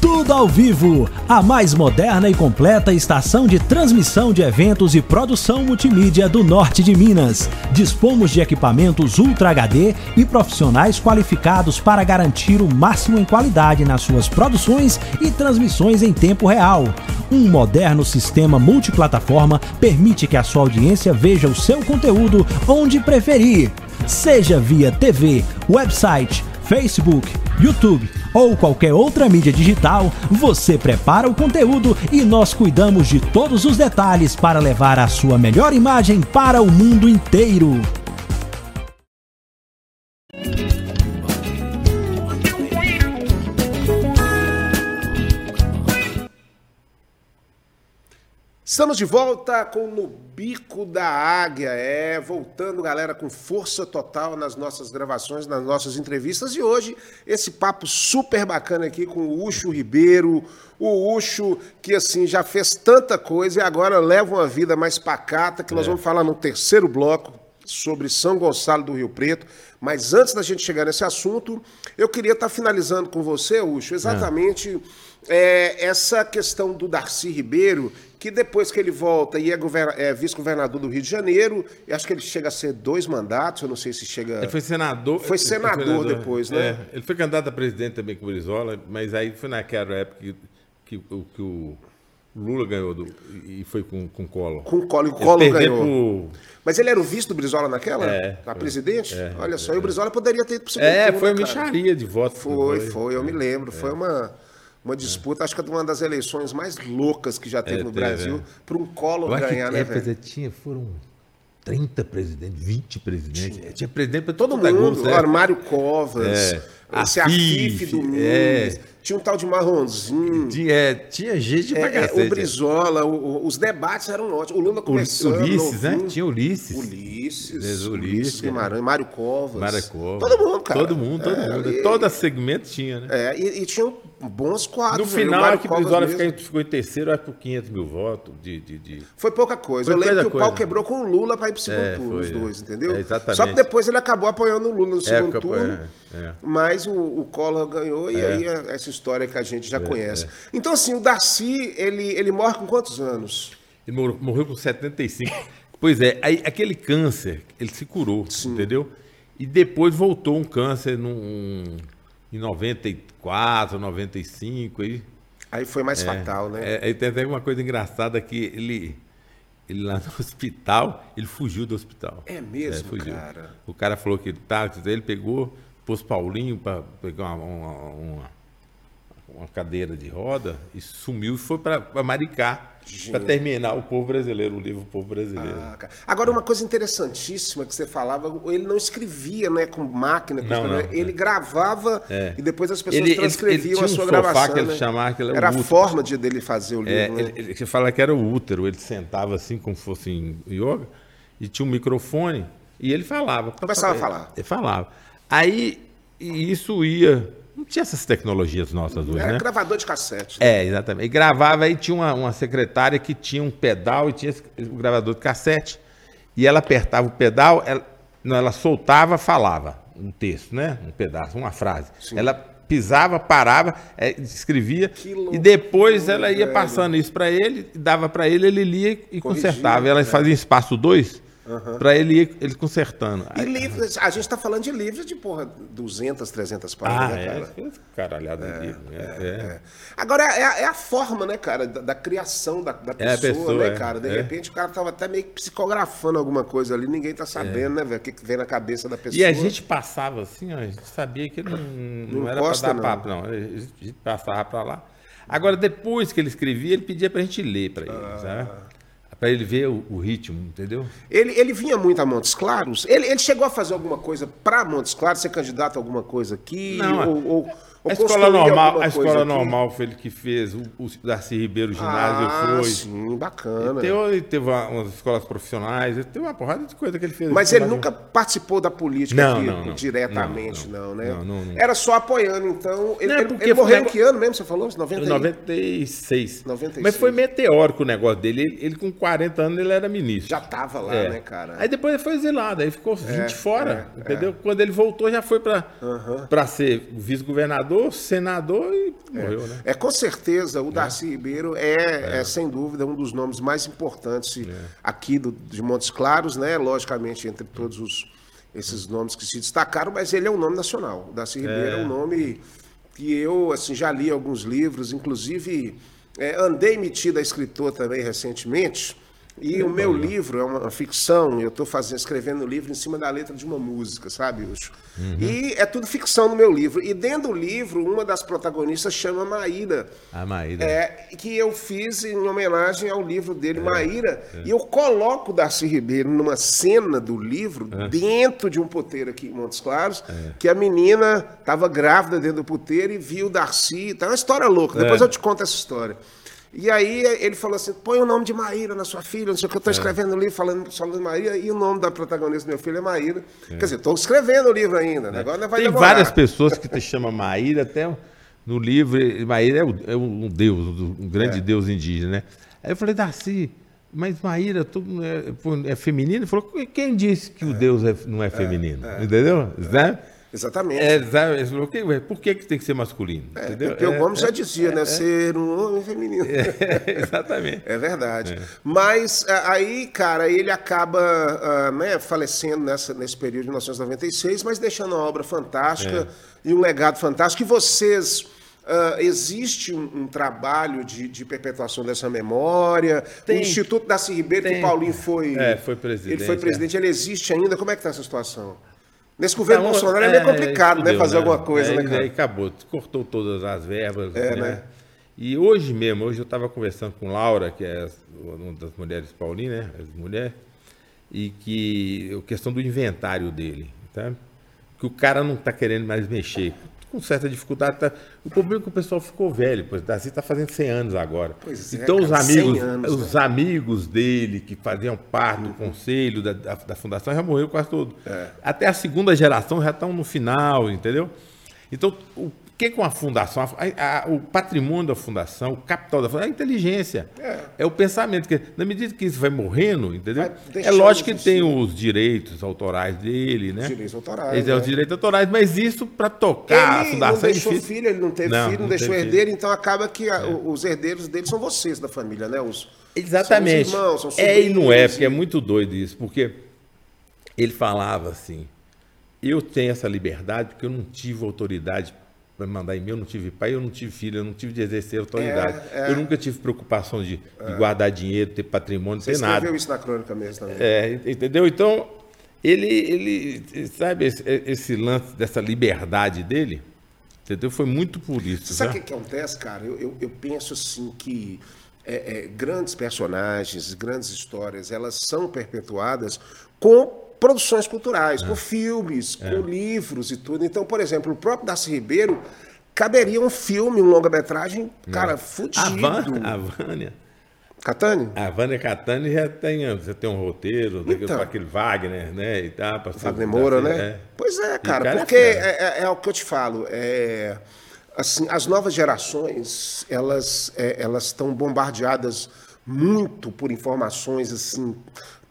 Tudo ao vivo, a mais moderna e completa estação de transmissão de eventos e produção multimídia do norte de Minas. Dispomos de equipamentos Ultra HD e profissionais qualificados para garantir o máximo em qualidade nas suas produções e transmissões em tempo real. Um moderno sistema multiplataforma permite que a sua audiência veja o seu conteúdo onde preferir, seja via TV, website, Facebook, YouTube ou qualquer outra mídia digital, você prepara o conteúdo e nós cuidamos de todos os detalhes para levar a sua melhor imagem para o mundo inteiro. Estamos de volta com No Bico da Águia. É, voltando, galera, com força total nas nossas gravações, nas nossas entrevistas. E hoje, esse papo super bacana aqui com o Ucho Ribeiro. O Ucho, que assim, já fez tanta coisa e agora leva uma vida mais pacata, que nós vamos falar no terceiro bloco sobre São Gonçalo do Rio Preto. Mas antes da gente chegar nesse assunto, eu queria estar finalizando com você, Ucho, exatamente é, essa questão do Darcy Ribeiro, que depois que ele volta e é, é vice-governador do Rio de Janeiro, acho que ele chega a ser dois mandatos, eu não sei se chega. Ele foi senador. Foi senador, foi senador depois, né? É, ele foi candidato a presidente também com o Brizola, mas aí foi naquela época que, que, que o Lula ganhou do, e foi com, com Collor. Com Collor, e Collor ganhou. Pro... Mas ele era o vice do Brizola naquela? É, a presidente? É, Olha só, é, e o Brizola poderia ter ido pro segundo É, foi uma micharia de voto. Foi, foi eu me lembro. Foi uma uma disputa, acho que é uma das eleições mais loucas que já teve é, no teve, Brasil, é. para um colo ganhar, né, velho? Tinha, foram 30 presidentes, 20 presidentes. Tinha, tinha presidente para todo mundo. O Armário Covas, é, esse Afif do É. Tinha um tal de marronzinho. Tinha, é, tinha gente pra é, cacete. O Brizola, o, os debates eram ótimos. O Lula começou. Ulisses, né? Tinha Ulisses. Ulisses. Ulisses, Ulisses Guimarães, Mário Covas. Mário Covas. Todo mundo, cara. Todo mundo, todo é, mundo. E, Todo segmento tinha, né? É, e, e tinham bons quadros. No final, é que o Brizola ficou em terceiro, acho por 500 mil votos. De, de, de... Foi pouca coisa. Foi eu lembro que o pau quebrou com o Lula para ir pro segundo é, turno, foi, os dois, entendeu? É, exatamente. Só que depois ele acabou apoiando o Lula no segundo turno. Mas o, o Collor ganhou e aí essa história que a gente já é, conhece. É. Então, assim, o Darcy, ele, ele morre com quantos anos? Ele morreu, morreu com 75. pois é, aí, aquele câncer, ele se curou, Sim. entendeu? E depois voltou um câncer num, em 94, 95. Aí, aí foi mais é, fatal, né? É, aí tem até uma coisa engraçada que ele, ele lá no hospital, ele fugiu do hospital. É mesmo, é, cara? O cara falou que tá, ele pegou, pôs Paulinho para pegar uma, uma, uma uma cadeira de roda e sumiu e foi para Maricá para terminar o povo brasileiro, o livro O Povo Brasileiro. Ah, Agora, uma coisa interessantíssima que você falava, ele não escrevia né, com máquina, com não, não, ele é. gravava é. e depois as pessoas ele, transcreviam ele, ele a sua um gravação. Que ele né? chamava, que era a forma de, dele fazer o é, livro. É, né? ele, ele fala que era o útero, ele sentava assim como se fosse em yoga e tinha um microfone e ele falava. Começava a falar. Ele falava. Aí isso ia não tinha essas tecnologias nossas hoje, Era né? gravador de cassete. Né? É, exatamente. E gravava aí, tinha uma, uma secretária que tinha um pedal e tinha o gravador de cassete. E ela apertava o pedal, ela, não, ela soltava, falava um texto, né? Um pedaço, uma frase. Sim. Ela pisava, parava, é, escrevia e depois ela ia passando isso para ele, dava para ele, ele lia e Corrigia, consertava. Ela é. fazia espaço 2 Uhum. Para ele ir ele consertando. E livros, a gente está falando de livros de porra, 200, 300 páginas, ah, né, cara? É, caralhada é, de livro. É, é, é. Agora, é a, é, a forma, né, cara, da, da criação da, da pessoa, pessoa, né, cara? De repente o cara tava até meio que psicografando alguma coisa ali, ninguém tá sabendo, né, velho, o que, que vem na cabeça da pessoa. E a gente passava assim, ó, a gente sabia que não, não, não era para dar não. papo, não. A gente passava para lá. Agora, depois que ele escrevia, ele pedia para a gente ler para ele, ah. sabe? Para ele ver o, o, ritmo, entendeu? Ele, ele vinha muito a Montes Claros? Ele, ele chegou a fazer alguma coisa para Montes Claros, ser candidato a alguma coisa aqui? Não, ou, ou a escola normal, a escola normal foi ele que fez, o, o Darcy Ribeiro ginásio ah, foi. Sim, bacana. Ele teve, teve umas escolas profissionais, teve uma porrada de coisa que ele fez. Mas ele nunca participou da política não, aqui, não, não, diretamente, não, né? Era só apoiando, então. Ele, ele, ele morreu em que ano mesmo, você falou? 90 96. 96. Mas foi meteórico o negócio dele. Ele, ele, com 40 anos ele era ministro. Já tava lá, é. né, cara? Aí depois ele foi exilado, aí ficou 20 é, fora, é, entendeu? Quando ele voltou já foi para uhum. ser vice-governador senador e morreu, é. né? É, com certeza, o Darcy é. Ribeiro é, é. é, sem dúvida, um dos nomes mais importantes é. aqui do, de Montes Claros, né? Logicamente, entre todos os, esses nomes que se destacaram, mas ele é um nome nacional. O Darcy Ribeiro é um nome que eu assim, já li alguns livros, inclusive andei metido a escritor também recentemente. E o meu livro é uma ficção, eu estou fazendo, escrevendo o livro em cima da letra de uma música, sabe, Ucho? Uhum. E é tudo ficção no meu livro. E dentro do livro, uma das protagonistas chama Maíra. A Maíra. É, que eu fiz em homenagem ao livro dele, é, Maíra. É. E eu coloco Darcy Ribeiro numa cena do livro, é. dentro de um puteiro aqui em Montes Claros, é. que a menina estava grávida dentro do puteiro e viu o Darcy. Tá uma história louca. Depois é. eu te conto essa história. E aí ele falou assim: põe o nome de Maíra na sua filha, não sei o que, eu estou escrevendo o livro falando, de Maíra, e o nome da protagonista do meu filho é Maíra. Quer dizer, estou escrevendo o livro ainda, né? agora vai Tem demorar. várias pessoas que te chamam Maíra, até no livro, Maíra é, o- é um deus, um grande É. deus indígena, né? Aí eu falei, Darcy, mas Maíra tudo é, é feminino? Ele falou, quem disse que o deus é- não é feminino? Entendeu? Sabe? Exatamente. É, "Que- ué, por que, que tem que ser masculino? É, Entendeu? porque o É, Gomes já é, dizia, né? Ser um homem feminino. é, exatamente. É verdade. Mas aí, cara, ele acaba ah, né, falecendo nessa, nesse período de 1996, mas deixando uma obra fantástica É. e um legado fantástico. E vocês. ah, existe um, um trabalho de, de perpetuação dessa memória. Tem. O Instituto Darcy Ribeiro, que Tem. Paulinho foi. É, foi presidente, Ele foi é. presidente, ele existe ainda. Como é que está essa situação? Nesse governo Não, Bolsonaro é meio complicado, né? fudeu, Fazer alguma coisa, aí, né, cara? Aí acabou, cortou todas as verbas. É, né? né? E hoje mesmo, hoje eu estava conversando com Laura, que é uma das mulheres Paulinho, né? As mulheres, e que a questão do inventário dele, tá? Que o cara não está querendo mais mexer. Com certa dificuldade. Tá... O problema é que o pessoal ficou velho, pois Darcy está fazendo 100 anos agora. Pois é, então os cara, 100 amigos, anos, os amigos dele que faziam parte do conselho da, da, da fundação já morreram quase todos. Até a segunda geração já estão no final, entendeu? Então, o que com a fundação? A- a- o patrimônio da fundação, o capital da fundação, é a inteligência. É, o pensamento. Que, na medida que isso vai morrendo, entendeu? Vai É lógico que tem os direitos autorais dele, né? Direitos autorais, Eles é os né? direitos autorais, mas isso para tocar a Ele fundação não é deixou difícil. filho, ele não teve Não, filho, não, não deixou herdeiro, então acaba que a- o- os herdeiros dele são vocês da família, né? Os, Exatamente. São os irmãos, são é e não é, sobrinhos, porque é muito doido isso, porque ele falava assim: eu tenho essa liberdade porque eu não tive autoridade para mandar em mim, eu não tive pai, eu não tive filho, eu não tive de exercer autoridade. É, é. Eu nunca tive preocupação de, de guardar dinheiro, ter patrimônio, Você ter nada. escreveu isso na crônica mesmo também. É, entendeu? Então, ele, ele sabe, esse, esse lance dessa liberdade dele, entendeu? Foi muito por isso. Você sabe o né? que, que acontece, cara? Eu, eu, eu penso assim que é, é, grandes personagens, grandes histórias, elas são perpetuadas com produções culturais, É. com filmes, com livros e tudo. Então, por exemplo, o próprio Darcy Ribeiro caberia um filme, um longa-metragem, cara, A fudido. A Vânia, Catânio? a Vânia Catani já tem, você tem um roteiro, daquele, Então. com aquele Wagner, né? E tá, Wagner Moura, né? é. Pois é, cara, cara é porque é, é- é o que eu te falo. É, assim, as novas gerações, elas é, elas estão bombardeadas muito por informações assim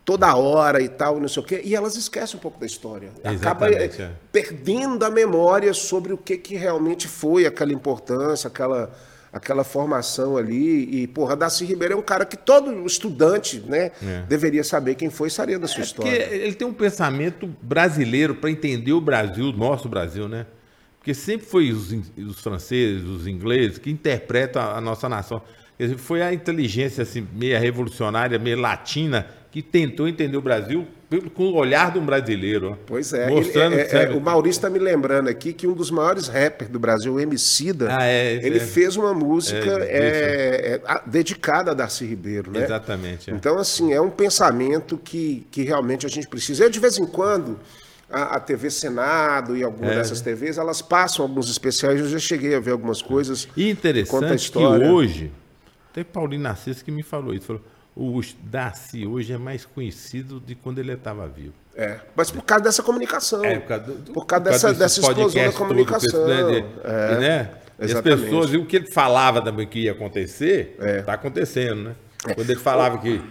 toda hora e tal, não sei o quê, e elas esquecem um pouco da história. Acaba é, Exatamente, é. perdendo a memória sobre o que, que realmente foi aquela importância, aquela aquela formação ali. E, porra, Darcy Ribeiro é um cara que todo estudante, né, É. deveria saber quem foi e saber da sua Porque história. ele tem um pensamento brasileiro para entender o Brasil, o nosso Brasil, né? Porque sempre foi os, os franceses, os ingleses que interpretam a, a nossa nação. Quer dizer, foi a inteligência assim, meia revolucionária, meia latina, que tentou entender o Brasil com o olhar de um brasileiro. ó. Pois é, Mostrando ele- é, é, o Maurício está me lembrando aqui que um dos maiores rappers do Brasil, o Emicida, Ah, é, esse ele é. fez uma música É, é, é, dedicada a Darcy Ribeiro, né? Exatamente. é. Então, assim, é um pensamento que, que realmente a gente precisa. Eu, de vez em quando, a, a TV Senado e É. algumas dessas TVs, elas passam alguns especiais, eu já cheguei a ver algumas coisas. E interessante que hoje, até Paulinho Narciso que me falou isso, falou, o Darcy hoje é mais conhecido de quando ele estava vivo. É, mas por causa dessa comunicação. É, por causa, do- Por causa dessa- desses dessa explosão da podcasts todo, comunicação. né, de- É, e, né? As pessoas, e o que ele falava também que ia acontecer, É. está acontecendo, né? Quando ele falava que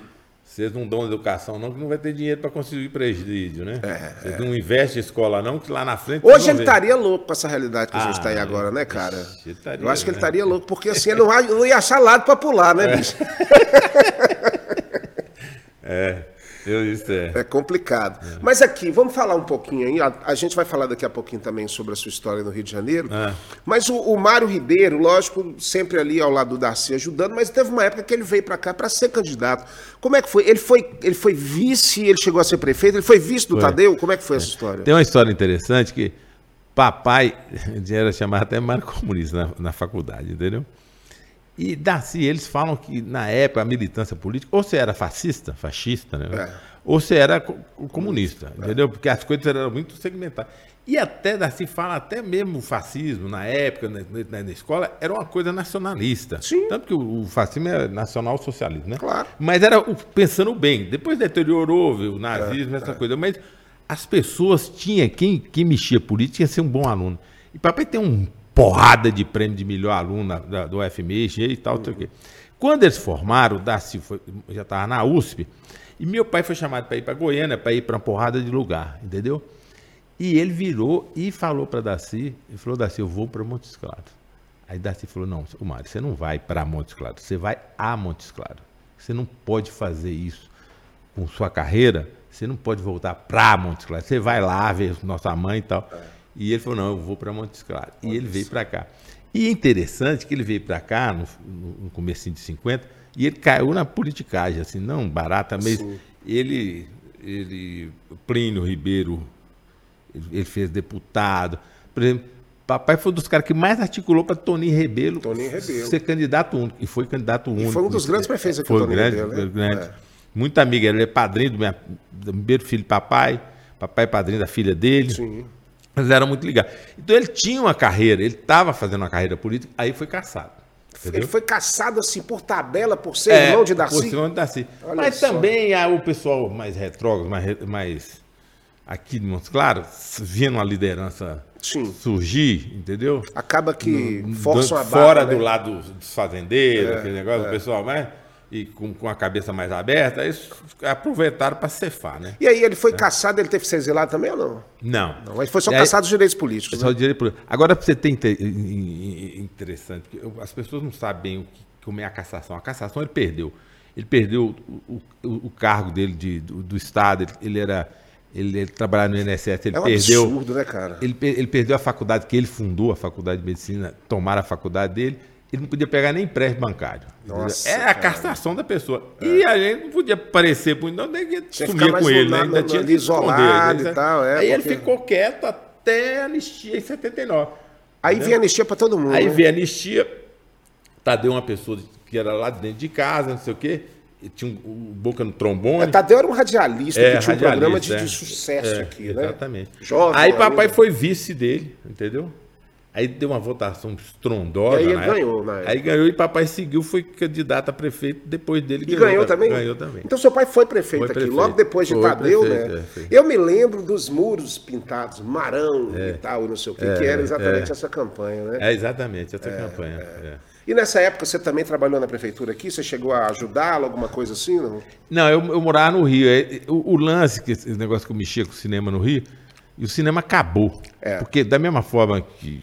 vocês não dão educação não, que não vai ter dinheiro para conseguir presídio, né? vocês não investem em escola não, que lá na frente... É, Hoje ele estaria louco com essa realidade que a gente Ah, está aí agora, né, cara? eu acho que ele né? estaria louco, porque assim, ele não, vai- não ia achar lado para pular, né, bicho? Eu disse, é. É complicado. Mas aqui, vamos falar um pouquinho aí. A, a gente vai falar daqui a pouquinho também sobre a sua história no Rio de Janeiro. É. Mas o, o Mário Ribeiro, lógico, sempre ali ao lado do Darcy ajudando, mas teve uma época que ele veio para cá para ser candidato. Como é que foi? Ele foi, ele foi vice, ele chegou a ser prefeito, ele foi vice do Foi. Tadeu? Como é que foi essa história? Tem uma história interessante que papai era chamado até Mário Comunista na, na faculdade, entendeu? E Darcy, eles falam que na época a militância política, ou você era fascista, fascista, né? É. Ou você era co- comunista, entendeu? Porque as coisas eram muito segmentadas. E até Darcy fala, até mesmo o fascismo, na época, na, na- na escola, era uma coisa nacionalista. Sim. Tanto que o, o fascismo é nacional-socialismo, né? Claro. Mas era o- pensando bem. Depois deteriorou, viu, o nazismo, É, essa coisa. Mas as pessoas tinham, quem, quem mexia política tinha que ser um bom aluno. E papai tem um porrada de prêmio de melhor aluno da- do UFMG e tal, o quê. Quando eles formaram, o Darcy foi- já estava na USP, e meu pai foi chamado para ir para Goiânia, para ir para uma porrada de lugar, entendeu? E ele virou e falou para Darcy, ele falou, Darcy, eu vou para Montes Claros. Aí Darcy falou, não, o Mário, você não vai para Montes Claros, você vai a Montes Claros. Você não pode fazer isso com sua carreira, você não pode voltar para Montes Claros. Você vai lá ver nossa mãe e tal. E ele falou, não, eu vou para Montes Claros. E ele veio para cá. E é interessante que ele veio para cá no, no, comecinho de 50 e ele caiu na politicagem, assim, não barata, mas ele, ele, Plínio Ribeiro, ele fez deputado. Por exemplo, papai foi um dos caras que mais articulou para Toninho Rebelo, Toninho Rebelo. ser candidato único. E foi candidato único. foi um dos grandes prefeitos aqui, Foi Toninho grande, Rebelo, né? grande. É. Muito amigo, ele é padrinho do, minha, do primeiro filho papai, papai é padrinho da filha dele. Sim. Mas eram muito ligados. Então ele tinha uma carreira, ele estava fazendo uma carreira política, aí foi caçado. Ele foi caçado assim por tabela, por ser É, irmão de por Darcy. ser irmão de Darcy. Olha Mas só. também ah, o pessoal mais retrógrado, mais, mais aqui de Montes Claros, vendo uma liderança Sim. surgir, entendeu? Acaba que Do- forçam a barra. fora né? do lado dos fazendeiros, É, aquele negócio, é. o pessoal mais. E com, com a cabeça mais aberta, eles aproveitaram para cefar, né? E aí ele foi caçado, ele teve que ser exilado também ou não? Não. Não, ele foi só E aí- caçado dos direitos políticos. Né? de direito político. Agora, para você ter inte- in- in- interessante, as pessoas não sabem bem o que, como é a cassação. A cassação ele perdeu. Ele perdeu o, o- o cargo dele de- do, do Estado, ele, ele era. Ele, ele trabalhava no INSS, ele É um perdeu. absurdo, né, cara? Ele, ele perdeu a faculdade que ele fundou, a faculdade de medicina, tomaram a faculdade dele. Ele não podia pegar nem empréstimo bancário. entendeu? Nossa, é a cara. cassação da pessoa. E a gente não podia parecer muito, não, nem que sumia com ele, né? Ainda tinha ali que esconder, isolado né? e tal, é, Aí ele porque- ficou quieto até a anistia em 79. Aí vinha anistia pra todo mundo. Aí né? veio anistia, Tadeu uma pessoa que era lá dentro de casa, não sei o quê, tinha um, o boca no trombone. É, Tadeu era um radialista É, que tinha um programa de, de é. sucesso É, aqui, né? Exatamente. Jovem aí papai foi vice dele, entendeu? Aí deu uma votação estrondosa. E aí ele época. ganhou, época. Aí ganhou e papai seguiu, foi candidato a prefeito depois dele. E ganhou também? Ganhou também. Então seu pai foi prefeito Foi aqui, prefeito. logo depois de Foi Tadeu, prefeito, né? é. Eu me lembro dos muros pintados, Marão e tal, e não sei o que, que era exatamente é. essa campanha, né? É exatamente essa campanha. é. E nessa época você também trabalhou na prefeitura aqui? Você chegou a ajudá-lo, alguma coisa assim? Não? Não, eu, eu morava no Rio. É, O, o lance, que esse negócio que eu mexia com o cinema no Rio, e o cinema acabou. É. Porque da mesma forma que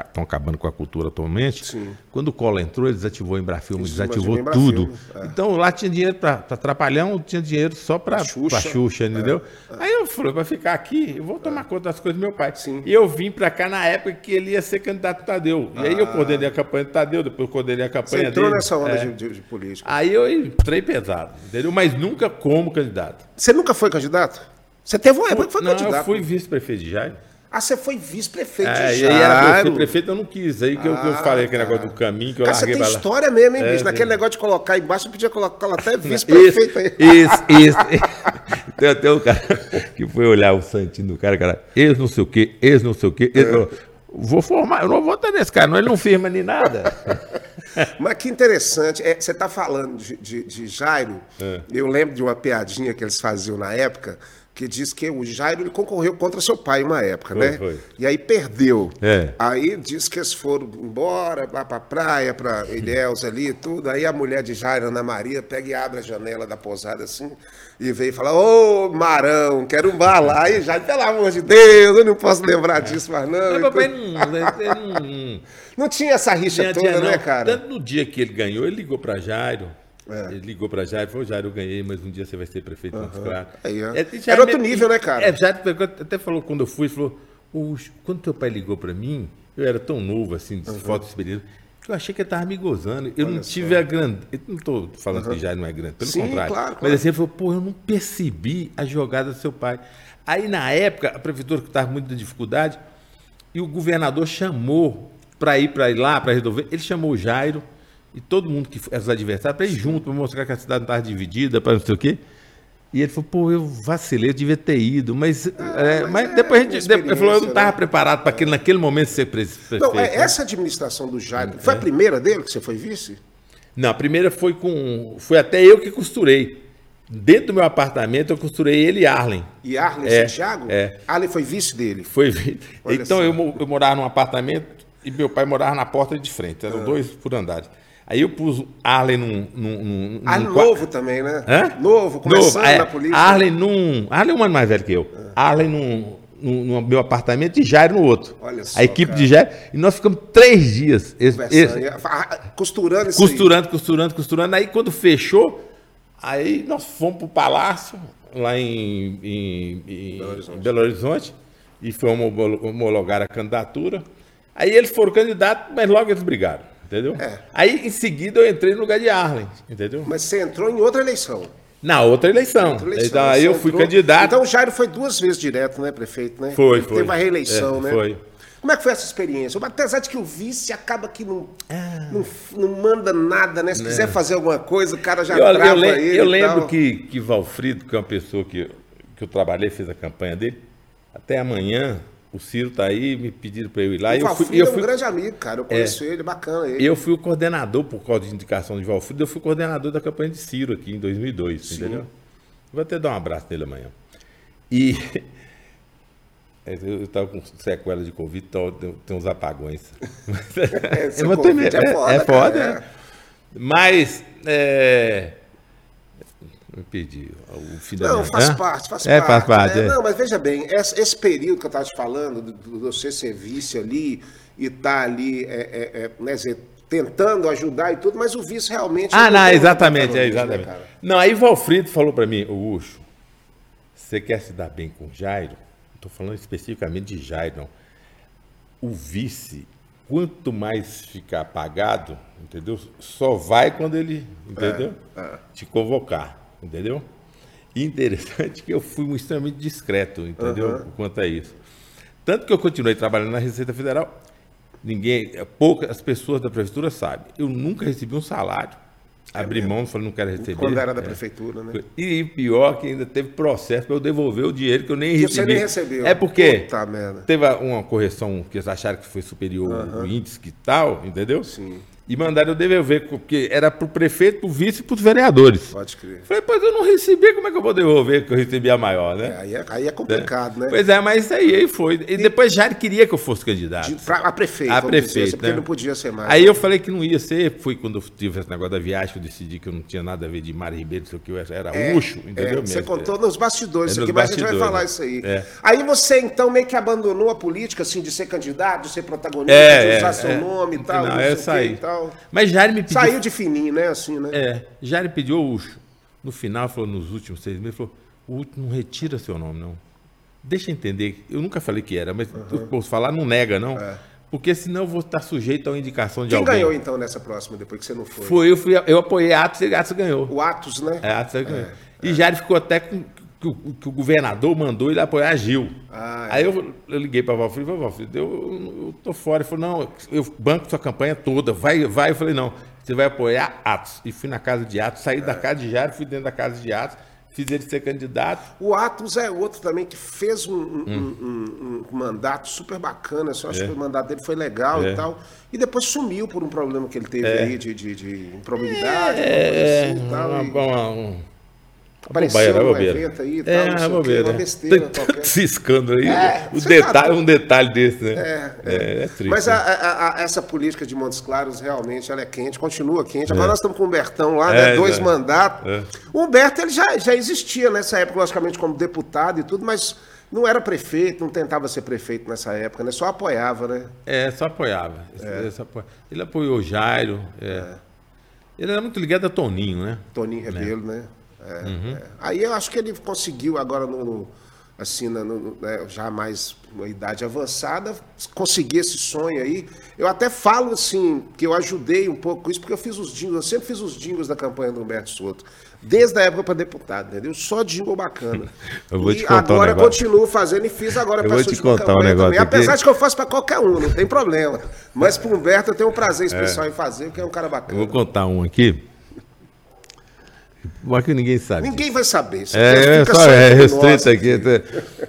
estão acabando com a cultura atualmente, Sim. quando o Collor entrou, ele desativou o Embrafilme, Isso, desativou tudo. É. Então lá tinha dinheiro para Trapalhão, tinha dinheiro só para Xuxa. Xuxa, entendeu? Aí eu falei, para ficar aqui, eu vou tomar conta das coisas do meu pai. É. Sim. E eu vim para cá na época que ele ia ser candidato a Tadeu. E aí eu Ah. coordenei a campanha do Tadeu, depois eu coordenei a Você campanha entrou dele. nessa onda É. de, de- de política. Aí eu entrei pesado, entendeu? Mas nunca como candidato. Você nunca foi candidato? Você teve uma época que foi não, candidato. eu fui vice-prefeito de Jairo. Ah, você foi vice-prefeito É, e era pra eu ser Jairo. prefeito, eu não quis. Aí que eu, que eu Ah, falei aquele negócio do caminho, que eu Cara, você larguei tem pra lá. história mesmo, hein, É, bicho? tem. Naquele negócio de colocar embaixo, eu podia colocar até vice-prefeito aí. isso, isso. Tem até um cara que foi olhar o santinho do cara, cara, ex não sei o quê, ex não sei o quê. ex- eu Vou formar, eu não vou votar nesse cara, não, ele não firma nem nada. Mas que interessante, é, você está falando de, de- de Jairo, É. eu lembro de uma piadinha que eles faziam na época, que diz que o Jairo ele concorreu contra seu pai uma época, Foi, né? foi. E aí perdeu. É. Aí diz que eles foram embora, lá pra praia, pra Ilhéus ali e tudo. Aí a mulher de Jairo, Ana Maria, pega e abre a janela da pousada assim e veio falar: Ô Marão, quero um bar lá. E Jairo, pelo amor de Deus, eu não posso lembrar disso mais não. E papai tudo. não, ele não, Não tinha essa rixa toda, tinha, né, não. cara? Tanto no dia que ele ganhou, ele ligou pra Jairo. É. Ele ligou pra Jairo e falou: Jairo, eu ganhei, mas um dia você vai ser prefeito de Montes Claros. Aí, ó. É, Era Jairo outro nível, né, cara? É, Jairo pegou- até falou quando eu fui, falou: "Ô, quando teu pai ligou pra mim, eu era tão novo assim, de foto experiência, que eu achei que ele tava me gozando. Eu não tive a grande. Eu não tô falando que Jairo não é grande, pelo Sim, contrário. claro, Mas claro. assim, ele falou: pô, eu não percebi a jogada do seu pai. Aí, na época, a prefeitura que estava muito de dificuldade, e o governador chamou para ir para ir lá, para resolver. Ele chamou o Jairo e todo mundo que os adversários para ir junto, para mostrar que a cidade não estava dividida, para não sei o quê. E ele falou, pô, eu vacilei, eu devia ter ido. Mas, é, mas mas é depois a gente. Ele falou, eu não estava né? preparado para aquele, naquele momento ser pre- prefeito. Não, é, né? essa administração do Jairo, foi a primeira dele que você foi vice? Não, a primeira foi com. Foi até eu que costurei. Dentro do meu apartamento, eu costurei ele e Arlen. E Arlen É, Santiago? é. Arlen foi vice dele. Foi. Olha então eu, eu morava num apartamento e meu pai morava na porta de frente. Ah. Eram dois por andar. Aí eu pus Arlen num. num, num, Arlen novo também, né? Hã? Novo, começando é. na polícia. Arlen num. Arlen é um ano mais velho que eu. Arlen num, num, no meu apartamento e Jairo no outro. Olha só, A equipe cara. de Jairo. E nós ficamos três dias. esse- Conversando, esse- Costurando isso aí. costurando, costurando, costurando. Aí quando fechou, aí nós fomos pro palácio, lá em, em- em Belo, Horizonte. e fomos homolo- homologar a candidatura. Aí eles foram candidatos, mas logo eles brigaram, entendeu? É. Aí em seguida eu entrei no lugar de Arlen, entendeu? Mas você entrou em outra eleição. Na outra eleição. Outra eleição. Então aí eu fui entrou- candidato. Então o Jairo foi duas vezes direto, né, prefeito, né? Foi, Ele foi. Teve a reeleição, É, né? foi. Como é que foi essa experiência? Apesar de que o vice acaba que não, Ah. não, não manda nada, né? Se quiser fazer alguma coisa, o cara já Eu, eu trava le- ele eu lembro tal. que, que Valfrido, que é uma pessoa que, que eu trabalhei, fez a campanha dele, até amanhã o Ciro tá aí, me pediram para eu ir lá. O e eu Valfrido fui, eu é um fui, grande amigo, cara. Eu conheço ele, bacana ele. eu fui o coordenador, por causa de indicação de Valfrido, eu fui coordenador da campanha de Ciro aqui em 2002, entendeu? Vou até dar um abraço nele amanhã. E eu estava com sequela de Covid, então tem, uns apagões. É, esse mas Covid também- é foda, é foda, é. Mas, é... Eu me perdi o fim da Não, minha- faz Hã? parte, faz é, parte. faz parte. né? é. Não, mas veja bem, esse, esse período que eu estava te falando, do, do você ser vice ali e estar ali, é, é, é, né, tentando ajudar e tudo, mas o vice realmente. Ah, não, tem exatamente, é, né, exatamente. cara? não, aí Valfrido falou para mim, o Ucho, você quer se dar bem com o Jairo? Estou falando especificamente de Jairo, não. O vice, quanto mais ficar apagado, entendeu? Só vai quando ele, entendeu? é. Te convocar, entendeu? E interessante que eu fui extremamente discreto, entendeu? Quanto a isso. Tanto que eu continuei trabalhando na Receita Federal. Ninguém, poucas pessoas da prefeitura sabem. Eu nunca recebi um salário. Abri mão, falei, não quero receber. Quando era da É. prefeitura, né? E pior que ainda teve processo para eu devolver o dinheiro que eu nem Que recebi. você nem recebeu. É porque Puta teve uma correção que eles acharam que foi superior o índice que tal, entendeu? Sim. E mandaram eu devolver, porque era para o prefeito, para o vice e para os vereadores. Pode crer. Falei, pois eu não recebi, como é que eu vou devolver que eu recebi a maior, né? Aí é, aí é complicado, né? Pois é, mas isso aí, aí foi. E depois já queria que eu fosse candidato. De- pra- a prefeito. A vamos dizer prefeito, assim, porque né? não podia ser mais. Aí eu falei que não ia ser, foi quando eu tive esse negócio da viagem, que eu decidi que eu não tinha nada a ver de Mário Ribeiro, não sei o que, eu era É, luxo, é, entendeu? você mesmo? contou nos bastidores É, isso nos aqui, mas a gente vai bastidores, falar né? isso aí. É. Aí você, então, meio que abandonou a política, assim, de ser candidato, de ser protagonista, É, de usar é, seu é. nome e tal, Não, é quê sair. e tal. Mas Jair me pediu. Saiu de fininho, né, assim, né? É, Jair pediu. No final, falou, nos últimos seis meses, falou, o Ucho não retira seu nome, não. Deixa eu entender. Eu nunca falei que era, mas eu posso falar, não nega, não. Porque senão eu vou estar sujeito a uma indicação de Quem alguém. ganhou, então, nessa próxima, depois que você não foi? Foi, eu, fui, eu apoiei Atos e Atos ganhou. O Atos, né? É, Atos ganhou. E Jair ficou até com que o, que o governador mandou ele apoiar Gil. Ah, Aí eu, eu liguei para Valfrido e falei, Valfrido, eu, eu tô fora. Ele falou, não, eu banco sua campanha toda, vai, vai. Eu falei, não, você vai apoiar Atos. E fui na casa de Atos, saí da casa de Jair, fui dentro da casa de Atos, fiz ele ser candidato. O Atos é outro também que fez um, um- Hum. um- um mandato super bacana. Eu acho que o mandato dele foi legal É. e tal. E depois sumiu por um problema que ele teve aí de, de, de improbidade, É, coisa assim e tal. uma, e uma, um- apareceu bobeira, num bobeira. evento aí e tal, É, não sei uma bobeira. besteira Tem qualquer. tanto esse escândalo aí. É, o você detalhe, tá- um detalhe desse, né? É, É, é triste. Mas né? a- a- a- essa política de Montes Claros realmente ela é quente, continua quente. Agora nós estamos com o Humbertão lá, né? É, dois é. mandatos. É. O Humberto ele já, já existia nessa época, logicamente, como deputado e tudo, mas não era prefeito, não tentava ser prefeito nessa época, né? Só apoiava, né? É, só apoiava. Ele, apoia- ele apoiou o Jairo. é. Ele era muito ligado a Toninho, né? Toninho Rebelo, né? É, Uhum. é. Aí eu acho que ele conseguiu agora no, no- assim, na- no- né, já mais uma idade avançada, conseguir esse sonho aí. Eu até falo assim, que eu ajudei um pouco com isso, porque eu fiz os jingles, eu sempre fiz os jingles da campanha do Humberto Soto. desde a época para deputado, entendeu? Só jingle bacana. Eu vou e te contar um agora negócio. continuo fazendo e fiz agora Eu sua te contar um negócio também. aqui. Apesar de que eu faço para qualquer um, não tem problema. Mas pro Humberto eu tenho um prazer especial em fazer, porque é um cara Eu bacana. vou contar um aqui. Mas que ninguém sabe. Ninguém vai saber. Isso É, é só é restrito aqui. tá?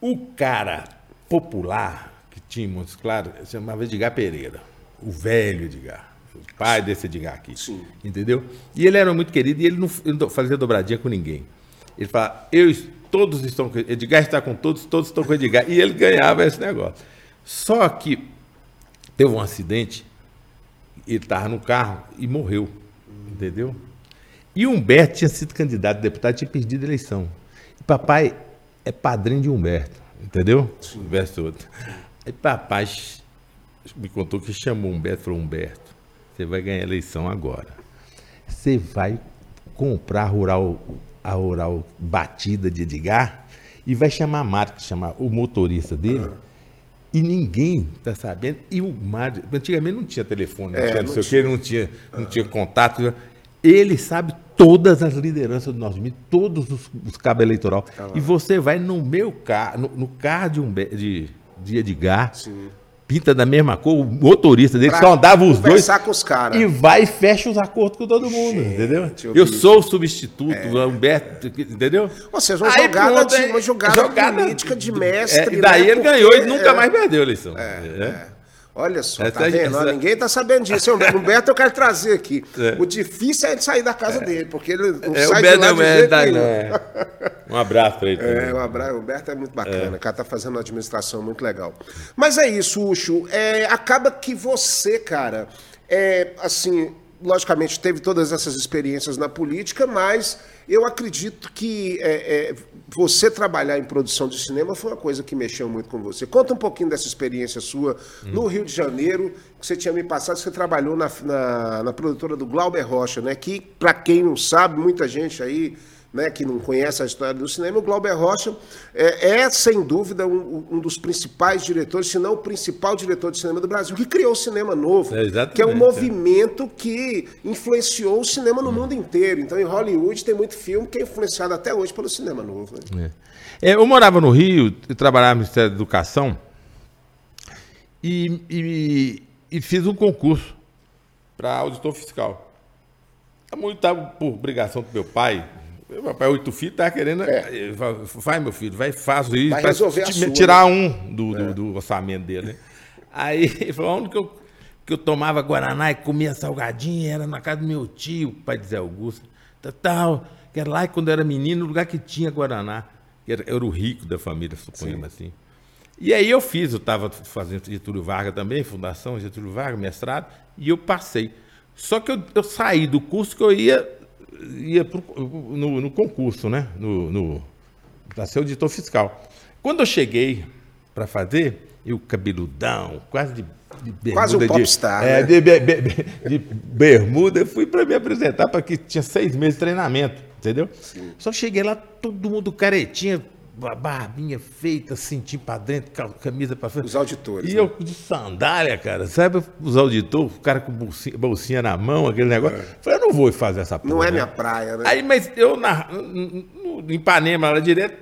O cara popular que tinha em Montes Claros se chamava Edgar Pereira. O velho Edgar. O pai desse Edgar aqui. Sim. Entendeu? E ele era muito querido e ele não, ele não fazia dobradinha com ninguém. Ele falava, eu, todos estão com Edgar está com todos, todos estão com Edgar. E ele ganhava esse negócio. Só que teve um acidente, ele estava no carro e morreu. Entendeu? E Humberto tinha sido candidato a deputado, tinha perdido a eleição. E papai é padrinho de Humberto, entendeu? Humberto outro. Aí papai me contou que chamou Humberto e falou: Humberto, você vai ganhar a eleição agora. Você vai comprar a rural, a rural batida de Edgar e vai chamar a Mário, chamar o motorista dele. E ninguém está sabendo. E o Mário, antigamente não tinha telefone, não É, tinha não sei o que, não tinha, não tinha contato. Ele sabe todas as lideranças do nosso time, todos os, os cabos eleitoral. E você vai no meu carro, no, no carro de, Humber, de, de Edgar, pinta da mesma cor, o motorista dele Pra só andava os dois. com os caras. E vai e fecha os acordos com todo mundo, entendeu? eu sou o substituto, o Humberto, entendeu? Vocês vão Aí jogada pronto, de- é- uma jogada política de mestre, É, e daí né? ele Porque, ganhou e nunca é, mais perdeu a eleição. É. Olha só, Essa tá é- vendo? essa- Ninguém tá sabendo disso. O Humberto eu quero trazer aqui. É. O difícil é sair da casa dele, porque ele não É, sai o de Beto lá não de é, nenhum. é. Um abraço pra ele também. É, o Abra- o Humberto é muito bacana, o cara tá fazendo uma administração muito legal. Mas é isso, Ucho. É, acaba que você, cara, é, assim, logicamente teve todas essas experiências na política, mas eu acredito que é, é, você trabalhar em produção de cinema foi uma coisa que mexeu muito com você. Conta um pouquinho dessa experiência sua no Rio de Janeiro, que você tinha me passado, você trabalhou na, na, na produtora do Glauber Rocha, né? Que, para quem não sabe, muita gente aí né, que não conhece a história do cinema, o Glauber Rocha é, é, sem dúvida, um, um dos principais diretores, se não o principal diretor de cinema do Brasil, que criou o cinema novo, É, que é um é. movimento que influenciou o cinema no mundo inteiro. Então, em Hollywood, tem muito filme que é influenciado até hoje pelo cinema novo. né? É, eu morava no Rio, eu trabalhava no Ministério da Educação e, e- e fiz um concurso para auditor fiscal. Estava por obrigação do meu pai. Meu pai, oito filhos, estava querendo. eh, Vai, meu filho, vai, faz isso. Vai resolver a ti- sua, tirar um do, do, do orçamento dele. né? Aí ele falou: onde que eu, que eu tomava Guaraná e comia salgadinho? Era na casa do meu tio, pai de Zé Augusto. Tal, Tal, que era lá e quando eu era menino, o lugar que tinha Guaraná. Era, era o rico da família, suponhamos assim. E aí eu fiz, eu estava fazendo Getúlio Vargas também, Fundação Getúlio Vargas, mestrado, e eu passei. Só que eu, eu saí do curso que eu ia, ia pro- no, no concurso, né? No, no, para ser auditor fiscal. Quando eu cheguei para fazer, eu cabeludão, quase de, de bermuda. Quase um de- popstar, é, né? de, be- be- be- de bermuda, eu fui para me apresentar, porque tinha seis meses de treinamento, entendeu? Só cheguei lá, todo mundo caretinha, a barbinha feita, cintinho para dentro, camisa para frente. Os auditores, E né? eu de sandália, cara, sabe? Os auditores, o cara com bolsinha, bolsinha na mão, aquele negócio. Falei, eu não vou fazer essa porra. Não é né? minha praia, né? Aí, mas eu na, no, no- em Ipanema, lá direto,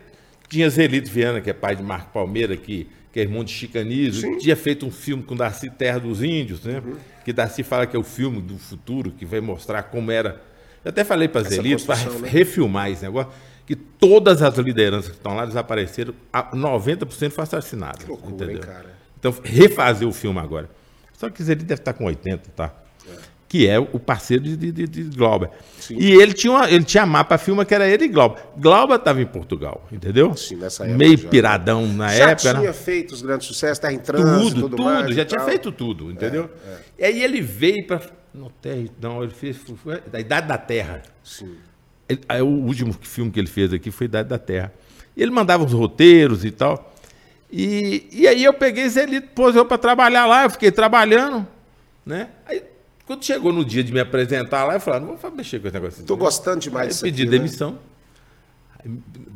tinha Zelito Viana, que é pai de Marco Palmeira, que, que é irmão de Chicanizo, tinha feito um filme com Darcy Terra dos Índios, né? Uhum. Que Darcy fala que é o filme do futuro, que vai mostrar como era. Eu até falei para Zelito, para né? refilmar esse negócio, que todas as lideranças que estão lá desapareceram, a- 90% foi assassinado. Que loucura, entendeu? hein, cara? Então, refazer o filme agora. Só que Zelito deve estar com 80, tá? Que é o parceiro de, de, de- Glauber. E ele tinha, uma, ele tinha mapa filma que era ele e Glauber. Glauber estava em Portugal, entendeu? Sim, nessa época Meio já. piradão na Já época. né? tinha feito os grandes sucessos, Terra em Trânsito, Tudo, tudo, tudo, já tinha. É, feito tudo, entendeu? E aí ele veio para. Não, Terra, não, ele fez. Da Idade da Terra. Sim. Ele- aí o último filme que ele fez aqui foi Idade da Terra. E ele mandava os roteiros e tal. E, e aí eu peguei Zelito, pôs eu para trabalhar lá, eu fiquei trabalhando, né? Aí, quando chegou no dia de me apresentar lá, eu falei, "Ah, não vou mexer com esse negócio. Tô gostando demais Aí disso pedi aqui, né? demissão aí,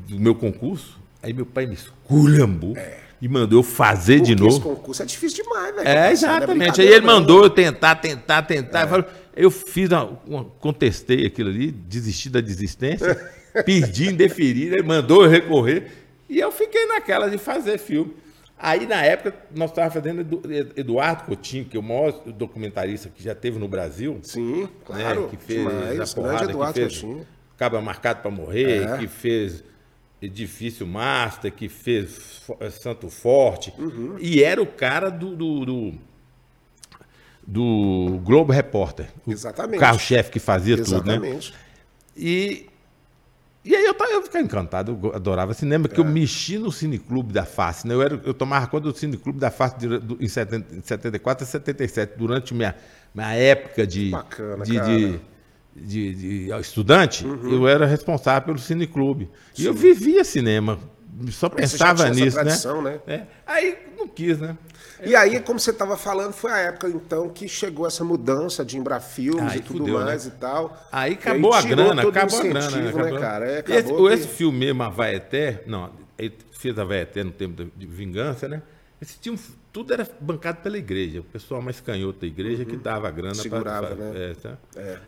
do meu concurso. Aí meu pai me esculhambou e mandou eu fazer de Porque esse novo. concurso é difícil demais, velho. É, não exatamente. Aí ele mandou eu tentar, tentar, tentar. Eu falei, Eu fiz uma, uma- contestei aquilo ali, desisti da desistência, pedi indeferir, ele mandou eu recorrer, e eu fiquei naquela de fazer filme. Aí, na época, nós estávamos fazendo Edu- Eduardo Coutinho, que é o maior documentarista que já teve no Brasil, Sim, né, claro. que fez demais. a porrada, Eduardo que fez Coutinho. Cabra Marcado para Morrer, É. que fez Edifício Master, que fez Santo Forte, Uhum. e era o cara do, do, do, do Globo Repórter. O Exatamente. carro-chefe que fazia tudo, né? Exatamente. E, e aí eu, tava- eu ficava encantado, eu adorava cinema, É. porque eu mexi no Cineclube da Face, né? Eu, era, eu tomava conta do Cineclube da Face de- do- em, 70, em 74 a 77, durante minha, minha época de, Bacana, de. Uhum. de, de- de estudante, eu era responsável pelo Cineclube. E eu vivia cinema, só pensava nisso, tradição, né? né? É. Aí não quis, né? E aí, como você estava falando, foi a época então que chegou essa mudança de Embrafilmes Aí e tudo fudeu, né? mais e tal. Aí acabou a tirou grana, acabou a grana, né? Acabou. né, cara? Aí esse, acabou esse que- filme mesmo, A Vaeté, não, ele fez A Vaeté no tempo de, vingança, né? Esse tinha um- tudo era bancado pela igreja, o pessoal mais canhoto da igreja que dava grana Uhum. Segurava, pra, né? é, tá?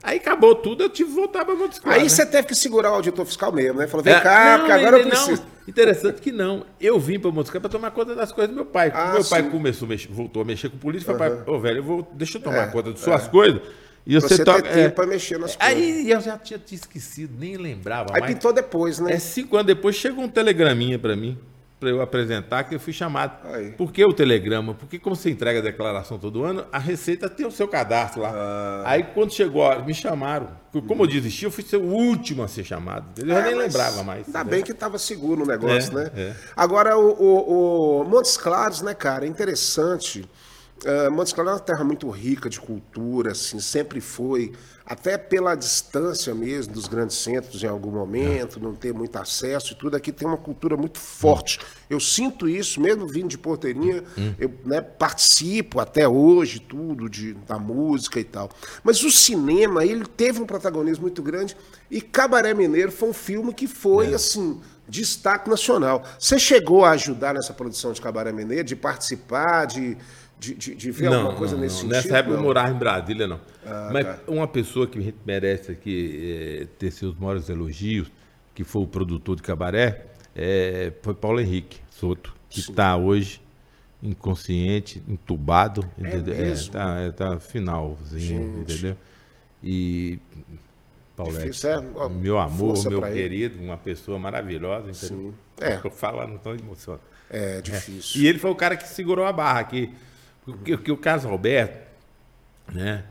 Aí acabou tudo, eu tive que voltar para Montes Claros, Aí né? você teve que segurar o auditor fiscal mesmo, né? Falou, vem É, cá, não, porque agora eu preciso. Não, interessante que não. Eu vim para Montes Claros para tomar conta das coisas do meu pai. Ah, meu pai sim. começou a mexer- voltou a mexer com política, falei, pai, ô velho, eu vou, deixa eu tomar É, conta das suas coisas. E você, Você toca. tempo pra mexer nas coisas. Aí eu já tinha te esquecido, nem lembrava Aí mais. pintou depois, né? É cinco anos depois chegou um telegraminha para mim, para eu apresentar, que eu fui chamado. Aí. Por que o telegrama? Porque como você entrega a declaração todo ano, a Receita tem o seu cadastro lá. Ah. Aí quando chegou a me chamaram. Como eu desisti, eu fui ser o último a ser chamado. Eu já É, nem lembrava mais. Ainda né? bem que estava seguro o negócio, É, né? é. Agora, o, o- o Montes Claros, né, cara, é interessante. Uh, Montes Claros é uma terra muito rica de cultura, assim, sempre foi. Até pela distância mesmo dos grandes centros em algum momento, não ter muito acesso e tudo, aqui tem uma cultura muito forte. Eu sinto isso, mesmo vindo de Porteirinha, eu né, participo até hoje, tudo, de, da música e tal. Mas o cinema, ele teve um protagonismo muito grande e Cabaré Mineiro foi um filme que foi, assim, destaque nacional. Você chegou a ajudar nessa produção de Cabaré Mineiro, de participar, de, de, de, de ver alguma coisa nesse sentido? Nessa época eu Não. morava em Brasília, não. Mas tá. uma pessoa que a gente merece aqui eh, ter seus maiores elogios, que foi o produtor de Cabaré, eh, foi Paulo Henrique Soto, que está hoje inconsciente, entubado. entendeu? mesmo? tá, é, tá finalzinho, entendeu? E Difícil, é, meu amor, meu pra ele. querido, uma pessoa maravilhosa, entendeu? Sim. É. Eu falando tão emocionado. É difícil. E ele foi o cara que segurou a barra aqui. Porque, porque o Carlos Alberto, né?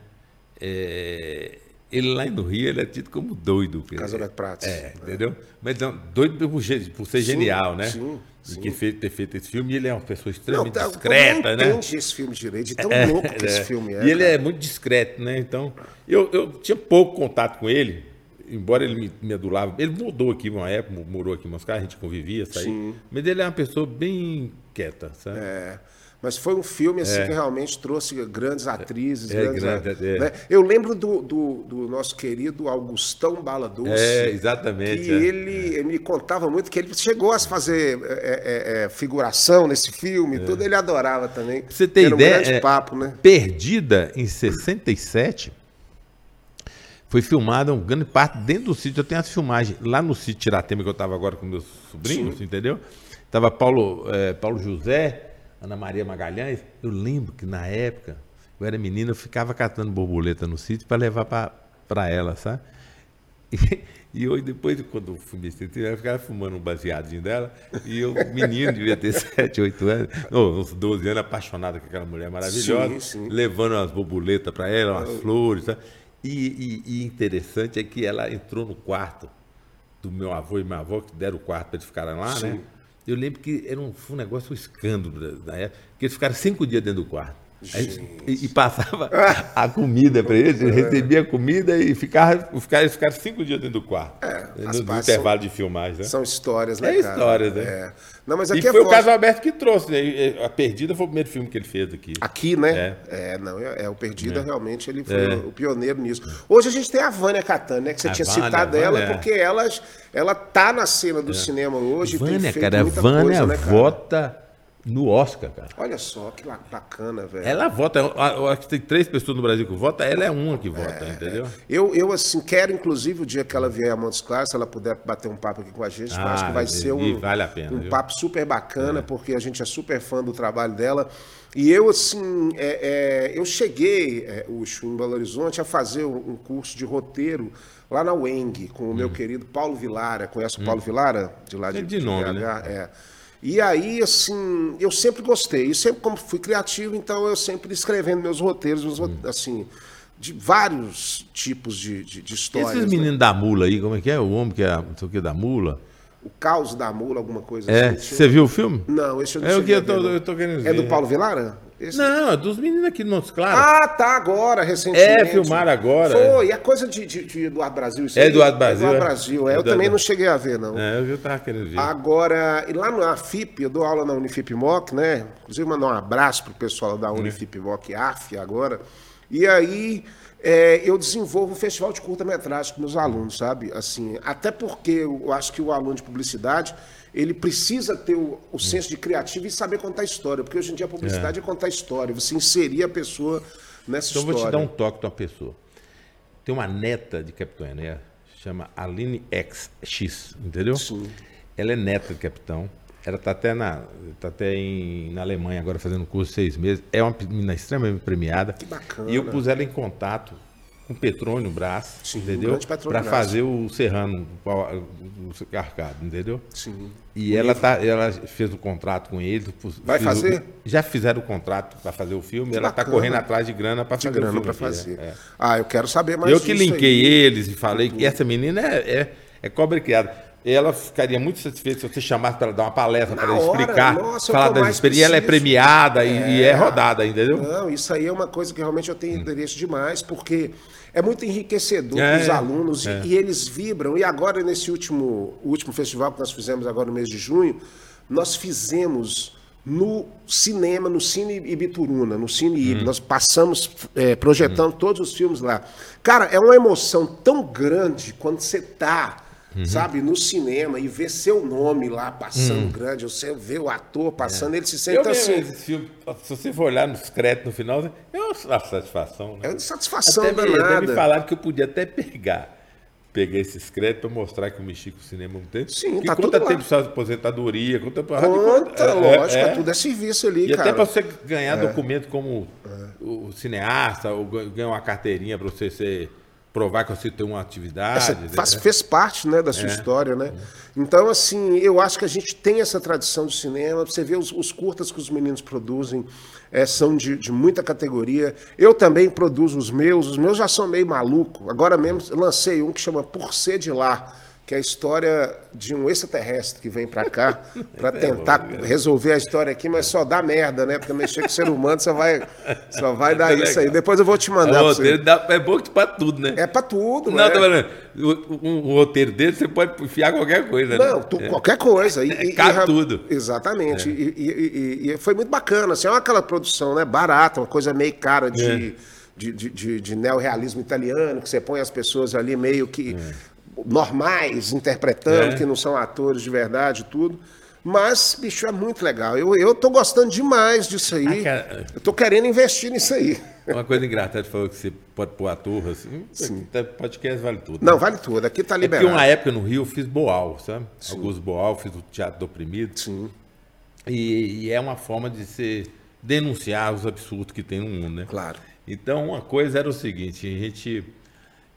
é, ele lá no Rio, ele é tido como doido. Carlos Alberto Prates. É, entendeu? Mas não, doido por, por ser Sim, genial, né? sim, De sim. que fez, ter feito esse filme. E ele é uma pessoa Não, extremamente tá, discreta, não né? entende esse filme direito, tão louco que esse É, filme é. E ele cara. é muito discreto, né? Então, eu, eu tinha pouco contato com ele, embora ele me, me adulava. Ele mudou aqui uma época, morou aqui em Moscou, a gente convivia, saía. Sim. Mas ele é uma pessoa bem quieta, sabe? É. Mas foi um filme assim, que realmente trouxe grandes atrizes. É, grandes, grande, é. né? Eu lembro do, do, do nosso querido Augustão Bala Doce. É, exatamente, Que é. ele, me contava muito que ele chegou a fazer é, é, é, figuração nesse filme e tudo. Ele adorava também. É. Pra você ter Era ideia, um grande é, papo, né? Perdida em 67 foi filmada um grande parte dentro do sítio. Eu tenho as filmagens lá no sítio Tiratema que eu estava agora com meus sobrinhos, entendeu? Tava Paulo, Paulo José, Ana Maria Magalhães. Eu lembro que na época eu era menina, eu ficava catando borboleta no sítio para levar para ela, sabe? E, e hoje, depois, quando eu fui me eu ficava fumando um baseadinho dela. E eu, menino, devia ter 7, 8 anos, não, uns 12 anos, apaixonado com aquela mulher maravilhosa, Sim, sim. levando umas borboletas para ela, umas flores. Sabe? E, e, e interessante é que ela entrou no quarto do meu avô e minha avó, que deram o quarto para eles ficarem lá, né? Eu lembro que era um, um negócio, um escândalo da- época, que eles ficaram cinco dias dentro do quarto. E, e passava a comida para eles, eles recebiam a comida e ficava, ficava, ficaram cinco dias dentro do quarto. faz no, no intervalo de filmagem. Né? São histórias, né, É cara? histórias, né? É. Não, mas E aqui é foi o caso Alberto que trouxe. né? E, A Perdida foi o primeiro filme que ele fez aqui. Aqui, né? É. É, não, é, é, o Perdida realmente ele foi o pioneiro nisso. Hoje a gente tem a Vânia Catani, né? Que você A tinha Vânia, citado ela, porque ela, ela tá na cena do cinema hoje, tem Vânia, cara, a muita Vânia coisa, né, cara? vota no Oscar, cara. Olha só que bacana, velho. Ela vota, eu acho que tem três pessoas no Brasil que votam, ela é uma que vota, entendeu? Eu, eu, assim, quero, inclusive, o dia que ela vier a Montes Claros, se ela puder bater um papo aqui com a gente, eu Ah, acho que vai e- ser um, vale pena, um papo super bacana, porque a gente é super fã do trabalho dela. E eu, assim, é, é, eu cheguei, é, Ucho, em Belo Horizonte, a fazer um, curso de roteiro lá na UENG, com o meu Hum. querido Paulo Vilara. Conhece o Paulo Vilara? De lá É de, de nome, BH? né? É. E aí, assim, eu sempre gostei. E sempre, como fui criativo, então eu sempre escrevendo meus roteiros, meus Hum. rote- assim, de vários tipos de, de, de histórias. esses né? meninos da mula aí, como é que é? O homem que é, não sei o que, da mula. O Caos da Mula, alguma coisa É, assim. você viu o filme? Não, esse eu não É o que eu tô- ver, eu tô querendo É do ver. Paulo Vilara? Esse- Não, é dos meninos aqui no Montes Claros. Ah, tá, agora, recentemente. É, filmaram agora, Foi, é coisa de, de, de Eduardo Brasil. isso É? Eduardo Brasil, Eduardo é? Brasil, é, eu Eduardo- também não cheguei a ver, não. É, eu já tava querendo ver. Agora, e lá na FIP, eu dou aula na Unifip Moc, né? Inclusive, mandar um abraço pro pessoal da Unifip Moc AF agora. E aí, é, eu desenvolvo um festival de curta-metragem com meus alunos, sabe? Assim, até porque eu acho que o aluno de publicidade, ele precisa ter o, o senso de criativo e saber contar história. Porque hoje em dia a publicidade é, contar história, você inserir a pessoa nessa Então eu vou história. te dar um toque de uma pessoa. Tem uma neta de Capitão Enéas, chama Aline X, X, entendeu? Sim. Ela é neta de capitão. Ela está até, na, tá até em, na Alemanha agora fazendo curso seis meses. É uma menina extremamente premiada. Que bacana. E eu pus ela em contato com o Petrônio Brás, Sim, entendeu? Para fazer o Serrano, o o Carcado, entendeu? Sim. E ela, tá, ela fez o contrato com ele. Vai fiz o- fazer? já fizeram o contrato para fazer o filme. ela está correndo atrás de grana para fazer o grana filme. para aqui, fazer. é, é. Ah, eu quero saber mais Eu que disso aí. linkei eles e falei que essa menina é, é, é cobra criada. Ela ficaria muito satisfeita se você chamasse para dar uma palestra, para explicar, nossa, é falar das experiências. Ela é premiada e, e é rodada, entendeu? Não, isso aí é uma coisa que realmente eu tenho interesse demais, porque é muito enriquecedor É, para os alunos e- é. e, eles vibram. E agora, nesse último, último festival que nós fizemos agora no mês de junho, nós fizemos no cinema, no Cine Ibituruna, no Cine Hum. Ibi. Nós passamos é, projetando todos os filmes lá. Cara, é uma emoção tão grande quando você tá, Uhum. sabe, no cinema e vê seu nome lá passando grande, você vê o ator passando, ele se sente. É. Eu assim. filme, se você for olhar nos créditos no final, é uma satisfação, né? É uma satisfação até, me, até me falaram que eu podia até pegar. Peguei esses créditos para mostrar que eu mexi com o cinema há um tempo. Sim, tá conta tudo lá. tempo sua aposentadoria, conta para Conta, lógico, é, tudo é serviço ali, E cara. até para você ganhar documento como o cineasta, ou gan- ganhar uma carteirinha para você ser, provar que você tem uma atividade. Essa né? faz- fez parte né, da sua história, né? Então, assim, eu acho que a gente tem essa tradição do cinema. Você vê os, os curtas que os meninos produzem, eh, são de, de muita categoria. Eu também produzo os meus, os meus já são meio maluco. Agora mesmo lancei um que chama Por Ser de Lá, que é a história de um extraterrestre que vem pra cá para tentar resolver a história aqui, mas só dá merda, né? Porque mexer com o ser humano só vai, só vai dar isso aí. Depois eu vou te mandar. O pra roteiro dá- é bom para tudo, né? É pra tudo, Não, né? falando, o- um, um roteiro dele você pode enfiar qualquer coisa, né? Não, tu- qualquer coisa. E, e- e- tudo. Exatamente. E, e- e- foi muito bacana. Assim, é aquela produção né, barata, uma coisa meio cara É. de, de, de, de- de neorrealismo italiano, que você põe as pessoas ali meio que normais, interpretando, É. que não são atores de verdade e tudo. Mas, bicho, é muito legal. Eu, eu tô gostando demais disso aí. Ah, cara. Eu tô querendo investir nisso aí. Uma coisa engraçada, falou que você pode pôr ator, assim. Sim. Podcast vale tudo. Não, né? vale tudo. Aqui tá É porque liberado. uma época no Rio eu fiz Boal, sabe? Augusto Boal, fiz o Teatro do Oprimido. Sim, E, e é uma forma de se denunciar os absurdos que tem no mundo, né? claro. Então, uma coisa era o seguinte, a gente,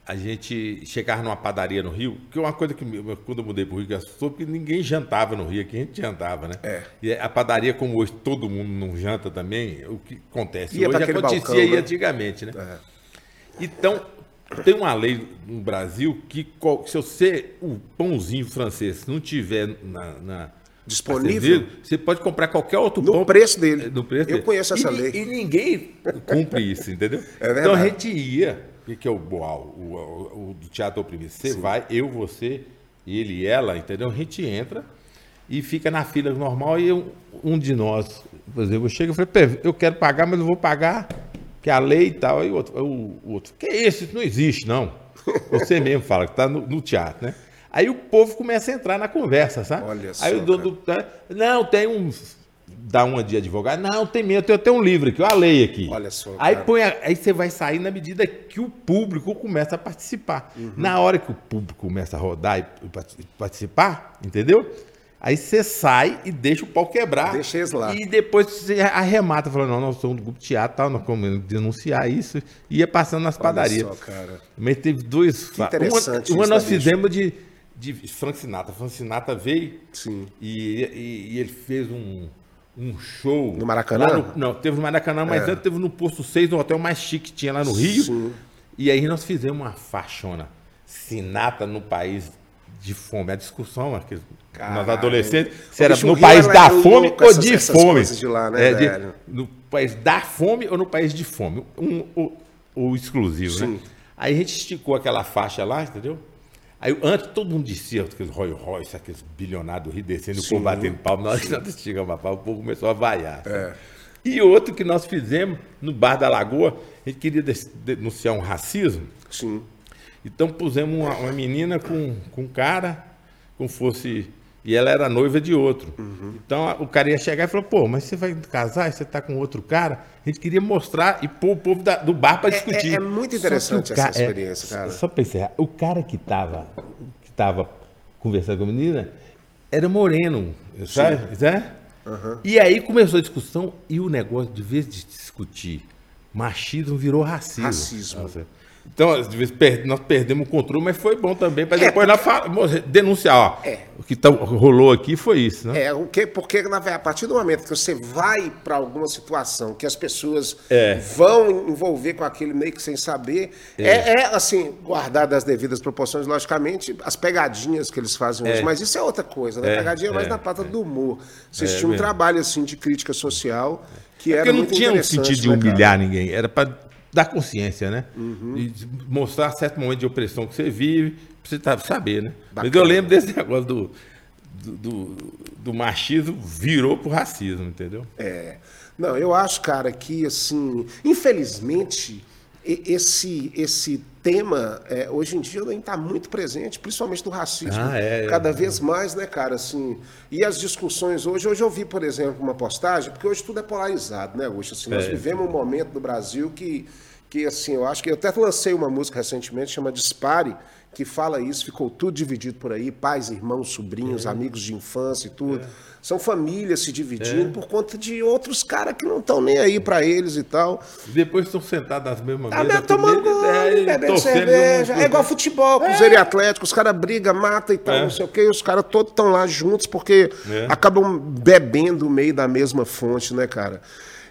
a gente chegava numa padaria no Rio, que é uma coisa que quando eu mudei para o Rio que assustou, porque ninguém jantava no Rio, aqui a gente jantava, né? É. E a padaria, como hoje todo mundo não janta também, o que acontece Ia hoje acontecia balcão, aí né? antigamente, né? É. Então, tem uma lei no Brasil que se você, o pãozinho francês, não tiver na, na- Disponível? você pode comprar qualquer outro No pão. preço dele. No preço Eu dele. conheço essa E- lei. E ninguém cumpre isso, entendeu? É verdade. então a gente ia, o que é o Boal, o, o- o do Teatro Oprimido? Você vai, eu, você, ele e ela, entendeu? A gente entra e fica na fila normal e eu- um de nós, por exemplo, chega e fala, "Pê, eu quero pagar, mas não vou pagar, que é a lei e tal. Aí o outro, o, o outro que é isso? Isso não existe, não. Você mesmo fala que está no, no teatro, né? Aí o povo começa a entrar na conversa, sabe? Olha Aí só, o dono do. Não, tem uns dar uma de advogado. Não, tem medo, eu tenho até um livro aqui, a lei aqui. Olha só, Aí, cara. põe a- aí você vai sair na medida que o público começa a participar. Uhum. Na hora que o público começa a rodar e part- participar, entendeu? Aí você sai e deixa o pau quebrar. Deixa eles lá. E depois você arremata, falando, não, nós somos do grupo teatro, tal, nós vamos denunciar isso. E ia passando nas padarias. Olha só, cara. Mas teve dois. fa- interessante Uma, uma nós fizemos de, de Frank Sinatra. Frank Sinatra veio Sim. e, e- e ele fez um, um show. No Maracanã? no- não, teve no Maracanã, mas É. antes teve no Posto 6, no hotel mais chique que tinha lá no Rio. Sim. E aí nós fizemos uma faixona. Sinatra no país de fome. A discussão, aqui, nós adolescentes, se era no país da louco fome ou essas- de fome. de lá, né, É, de- no país da fome ou no país de fome. Um, o, o exclusivo, Sim. né? Aí a gente esticou aquela faixa lá, entendeu? Aí antes todo mundo dizia, aqueles Roy Royce, aqueles bilionários do Rio descendo, o povo batendo palma. Na hora que nós esticamos a palma, o povo começou a vaiar. É. E outro que nós fizemos no Bar da Lagoa, a gente queria denunciar um racismo. Sim. Então pusemos uma, uma menina com, com um cara, como fosse. E ela era noiva de outro. Então a- o cara ia chegar e falou: pô, mas você vai casar e você tá com outro cara? A gente queria mostrar e pôr o povo da- do bar para discutir. é muito Só que o interessante essa ca- é, experiência, cara. Só para encerrar, o cara que tava, que tava conversando com a menina era moreno, sabe? Zé? E aí começou a discussão e o negócio, de vez de discutir machismo, virou racismo. Racismo. Nossa. Então, às vezes, nós perdemos o controle, mas foi bom também, para É, depois mo- denunciar. Ó, É. O que tá- rolou aqui foi isso, né? É, o que, porque na a partir do momento que você vai para alguma situação que as pessoas É. vão envolver com aquilo meio que sem saber, é, é, assim, guardado as devidas proporções, logicamente, as pegadinhas que eles fazem hoje, É. mas isso é outra coisa, né? É, Pegadinha é mais é, na pata do humor. Tinha um mesmo. trabalho assim de crítica social que era Porque não tinha um sentido de né, cara? humilhar ninguém, era para dar consciência, né? Uhum. E mostrar certo momento de opressão que você vive, pra você tá- saber, né? Mas eu lembro desse negócio do, do, do, do machismo virou pro racismo, entendeu? É. Não, eu acho, cara, que assim, infelizmente, esse, esse tema é, hoje em dia nem está muito presente, principalmente do racismo. Ah, é, é. Cada vez mais, né, cara? Assim, e as discussões hoje, hoje eu vi, por exemplo, uma postagem, porque hoje tudo é polarizado, né, hoje? Assim, nós É. vivemos um momento no Brasil que, que, assim, eu acho que eu até lancei uma música recentemente, chama Dispare, que fala isso, ficou tudo dividido por aí, pais, irmãos, sobrinhos, amigos de infância e tudo. São famílias se dividindo por conta de outros caras que não estão nem aí pra eles e tal. Depois estão sentados nas mesmas Tá mesas. tomando gole, é, bebendo cerveja. um- É igual futebol, Cruzeiro e Atlético. Os caras brigam, matam e tal, É. não sei o quê. E os caras todos estão lá juntos porque É. acabam bebendo o meio da mesma fonte, né, cara?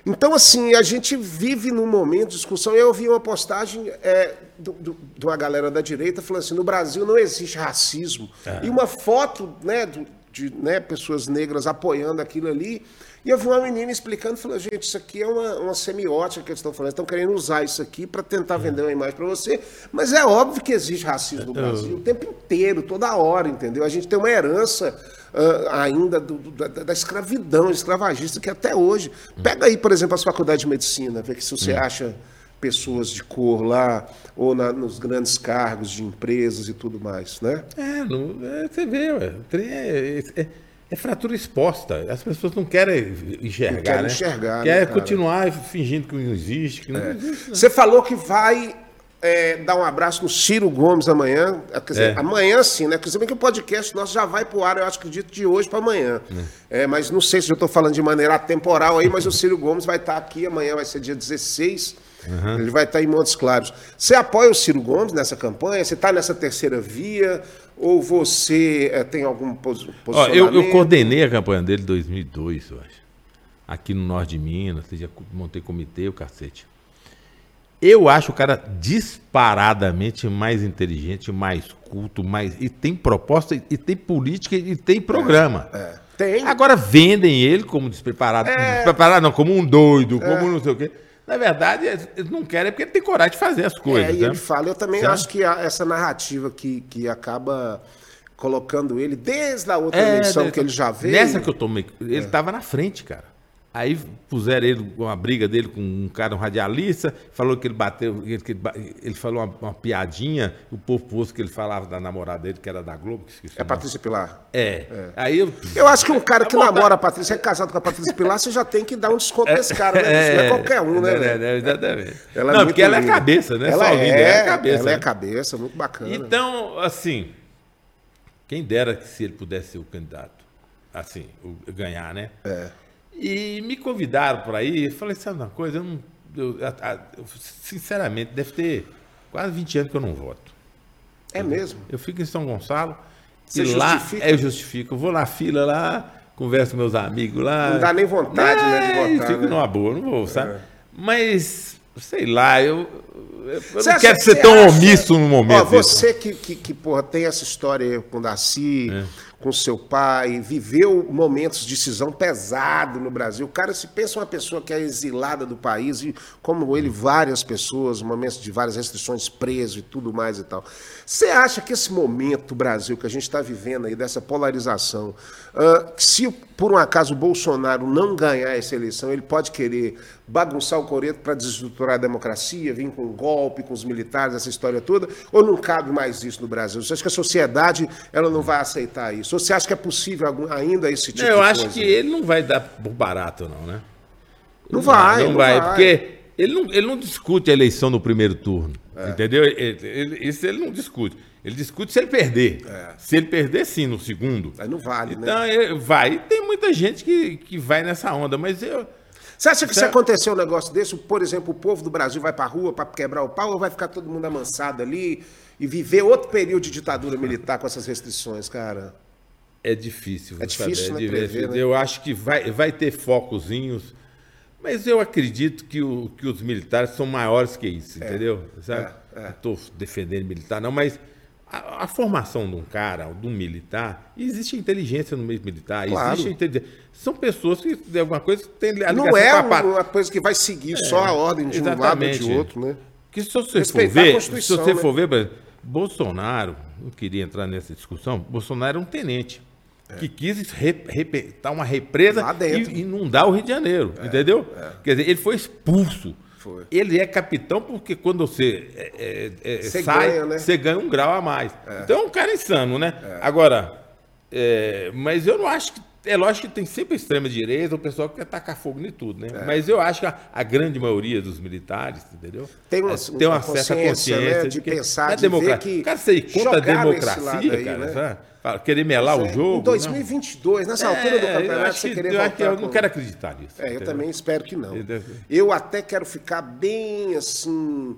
Então, assim, a gente vive num momento de discussão. Eu vi uma postagem é, de uma galera da direita falando assim: no Brasil não existe racismo. É. E uma foto né, do- de né, pessoas negras apoiando aquilo ali. E eu vi uma menina explicando, falando, gente, isso aqui é uma, uma semiótica que eles estão falando, estão querendo usar isso aqui para tentar vender uma imagem para você, mas é óbvio que existe racismo no Brasil o tempo inteiro, toda hora, entendeu? A gente tem uma herança ah, ainda do- do- da, da escravidão escravagista que até hoje. Pega aí, por exemplo, as faculdades de medicina, vê que se você acha pessoas de cor lá, ou na- nos grandes cargos de empresas e tudo mais, né? É, não, é, você vê, ué, é, é- é fratura exposta. As pessoas não querem enxergar, Não querem né? enxergar, né, Quer cara? continuar fingindo que não existe, que não existe. Você falou que vai é, dar um abraço no Ciro Gomes amanhã. Quer dizer, É. amanhã sim, né? Quer bem que o podcast nosso já vai pro ar, eu acho que acredito, de hoje para amanhã. É, mas não sei se eu estou falando de maneira atemporal aí, mas o Ciro Gomes vai estar aqui amanhã, vai ser dia 16. Ele vai estar em Montes Claros. Você apoia o Ciro Gomes nessa campanha? Você está nessa terceira via? Ou você é, tem algum pos Ó, posicionamento? eu, eu coordenei a campanha dele em 2002, eu acho. Aqui no norte de Minas, já montei comitê, o cacete. Eu acho o cara disparadamente mais inteligente, mais culto, mais e tem proposta, e tem política, e tem programa. É. Tem. Agora vendem ele como despreparado. Despreparado não, como um doido, como não sei o quê. Na verdade, eles não querem porque ele tem coragem de fazer as coisas. É, e né? ele fala, eu também Sabe? acho que a- essa narrativa que, que acaba colocando ele desde a outra É, eleição que ele já veio. Nessa que eu tomei, ele estava na frente, cara. Aí puseram ele, uma briga dele com um cara, um radialista, falou que ele bateu, que ele, ele falou uma, uma, piadinha, o povo pôs que ele falava da namorada dele, que era da Globo. Que é Patrícia Pilar. É. é. Aí eu, eu acho que um cara que namora a Patrícia, é casado com a Patrícia Pilar, você já tem que dar um desconto é, nesse cara, né? É, não é qualquer um, né? É, é, exatamente. Ela não, porque ela é cabeça, né? Ela, é, ela é cabeça. Ela é cabeça, muito bacana. Então, assim, quem dera que se ele pudesse ser o candidato, assim, ganhar, né? É. E me convidaram para ir. Eu falei, sabe uma coisa? Eu, não, eu, eu, sinceramente, deve ter quase 20 anos que eu não voto. É eu, mesmo? Eu fico em São Gonçalo. Você e justifica? lá, é, eu justifico. Eu vou na fila lá, converso com meus amigos lá. Não dá nem vontade, é, né, de votar. Fico né? numa boa, não vou, sabe? É. Mas, sei lá, eu, eu não acha, quero ser tão acha... omisso no momento. Ó, você que, que, que porra, tem essa história aí com o Daci, é com seu pai, viveu momentos de decisão pesado no Brasil. O cara, se pensa uma pessoa que é exilada do país, e como ele, várias pessoas, momentos de várias restrições, preso e tudo mais e tal. Você acha que esse momento, Brasil, que a gente está vivendo aí, dessa polarização, uh, se por um acaso o Bolsonaro não ganhar essa eleição, ele pode querer bagunçar o coreto para desestruturar a democracia, vir com um golpe, com os militares, essa história toda, ou não cabe mais isso no Brasil? Você acha que a sociedade ela não vai aceitar isso? Ou você acha que é possível ainda esse tipo não, de coisa? Eu acho que ele não vai dar por barato, não, né? Não, não vai, não, não vai, vai, porque ele não, ele não discute a eleição no primeiro turno. É. Entendeu? Ele, ele, isso ele não discute. Ele discute se ele perder. É. Se ele perder, sim, no segundo. Aí não vale, então, né? Então, vai. Tem muita gente que, que vai nessa onda, mas eu. Você acha que se acontecer um negócio desse, por exemplo, o povo do Brasil vai pra rua para quebrar o pau ou vai ficar todo mundo amansado ali e viver outro período de ditadura militar com essas restrições, cara? É difícil. É difícil, né, prever, né? Eu acho que vai, vai ter focozinhos mas eu acredito que, o, que os militares são maiores que isso, é, entendeu? Sabe? É, é. Não estou defendendo militar, não, mas a, a, formação de um cara, de um militar, existe inteligência no meio militar, claro. existe inteligência. São pessoas que, de alguma coisa, tem Não é uma coisa que vai seguir é, só a ordem de exatamente. um lado ou de outro, né? Que se você Respeitar for ver, se você né? for ver, Bolsonaro, não queria entrar nessa discussão, Bolsonaro é um tenente que quis re, dar uma represa e inundar o Rio de Janeiro, é, entendeu? É. Quer dizer, ele foi expulso. Foi. Ele é capitão porque quando você, é, é, é sai, ganha, né? você ganha um grau a mais. É. Então é um cara insano, né? Agora, mas eu não acho que é lógico que tem sempre extrema direita, o pessoal que quer tacar fogo em tudo, né? É. Mas eu acho que a, a, grande maioria dos militares, entendeu? Tem uma, é, tem uma, uma certa consciência né? de, de, pensar, de ver que cara, você contra a democracia, aí, cara, né? Querer melar o jogo. Em 2022, não. nessa altura do é, campeonato, você querer voltar. Eu não quero acreditar nisso. É, eu entendeu? também espero que não. Eu até quero ficar bem assim.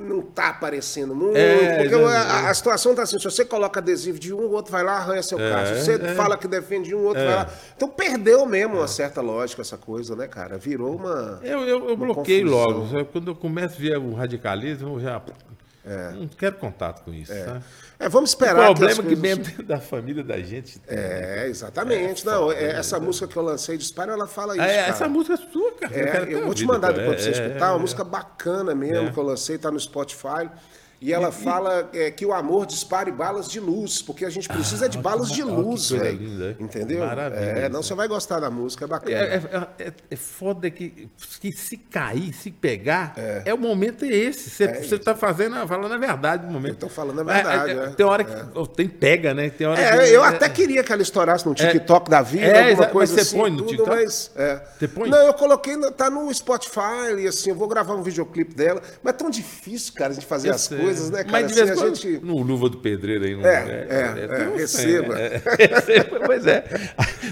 Não tá aparecendo muito. É, porque a, a, situação tá assim: se você coloca adesivo de um, o outro vai lá arranha seu é, carro. Se você é. fala que defende de um, o outro vai lá. Então perdeu mesmo uma certa lógica essa coisa, né, cara? Virou uma. Eu, eu, eu bloqueei logo. Quando eu começo a ver o radicalismo, eu já. Não quero contato com isso. É. É, vamos esperar. O problema é que, mesmo dentro da família da gente. É, exatamente. É, não, é, essa música que eu lancei, Dispara, ela fala isso. É, essa música é sua, cara. É, eu vou te mandar depois pra você é, escutar. Uma música bacana mesmo que eu lancei, tá no Spotify. E ela fala é, que o amor dispare balas de luz, porque a gente precisa ah, de balas de luz, velho. Entendeu? Maravilha. É, não, você vai gostar da música, é bacana. É, é, é, é foda que, que se cair, se pegar, é, é o momento é esse. Você é está fazendo, falando a verdade no momento. Eu tô falando a verdade. É, tem hora que tem pega, né? Tem hora é, que, eu até queria que ela estourasse no TikTok da vida, alguma coisa mas você assim. põe no tudo, TikTok? Mas, Você põe? Não, eu coloquei, tá no Spotify, e assim, eu vou gravar um videoclipe dela, mas é tão difícil, cara, de fazer eu as sei. coisas coisas, né, cara? Mas de vez em quando, gente... no Luva do Pedreiro aí. Não, é, é, é, é, é receba. receba, pois é.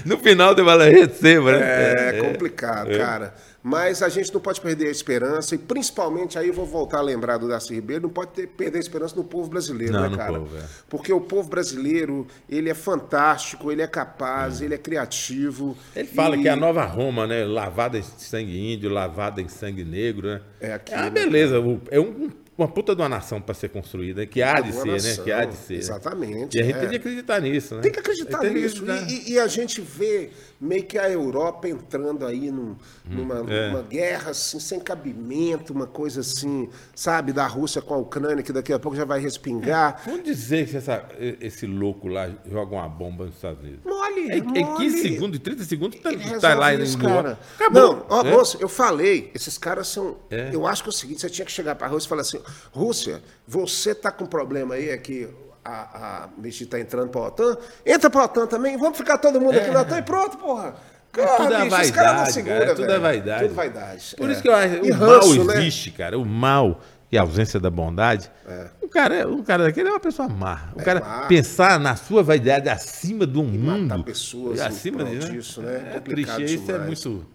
No final você fala, receba, né? É, complicado, cara. Mas a gente não pode perder a esperança, e principalmente aí eu vou voltar a lembrar do Darcy Ribeiro, não pode ter, perder a esperança no povo brasileiro, não, né, cara? Povo, é. Porque o povo brasileiro, ele é fantástico, ele é capaz, é. ele é criativo. Ele fala que é a nova Roma, né? Lavada em sangue índio, lavada em sangue negro, né? É aqui. É uma beleza. É um uma puta de uma nação para ser construída, que há de ser, né? nação, Que há de ser. Exatamente. E a gente é. tem que acreditar nisso, né? Tem que acreditar Tem que nisso. acreditar. E, e- e a gente vê meio que a Europa entrando aí num- numa, é. numa guerra assim, sem cabimento, uma coisa assim, sabe, da Rússia com a Ucrânia, que daqui a pouco já vai respingar. Vamos dizer que essa- esse louco lá joga uma bomba nos Estados Unidos. Mole, É, é mole. 15 segundos, 30 segundos, tá, tá lá isso, no cara. Acabou. Não, ó, É. moço, eu falei, esses caras são. É. Eu acho que é o seguinte: você tinha que chegar para a Rússia e falar assim: Rússia, você tá com problema aí, é que a, a México tá entrando para a OTAN? Entra para a OTAN também, vamos ficar todo mundo aqui na OTAN e pronto, porra. Cara, tudo é bicho, esse cara não vaidade, segura, cara. Tudo é vaidade. Tudo vaidade. Por é. isso que eu acho E o ranço, mal né? existe, cara. O mal e a ausência da bondade. O cara, o cara daquele é uma pessoa má. O cara má. pensar na sua vaidade acima do mundo. matar pessoas acima de, disso, né? É Complicado triste. Isso é demais. muito.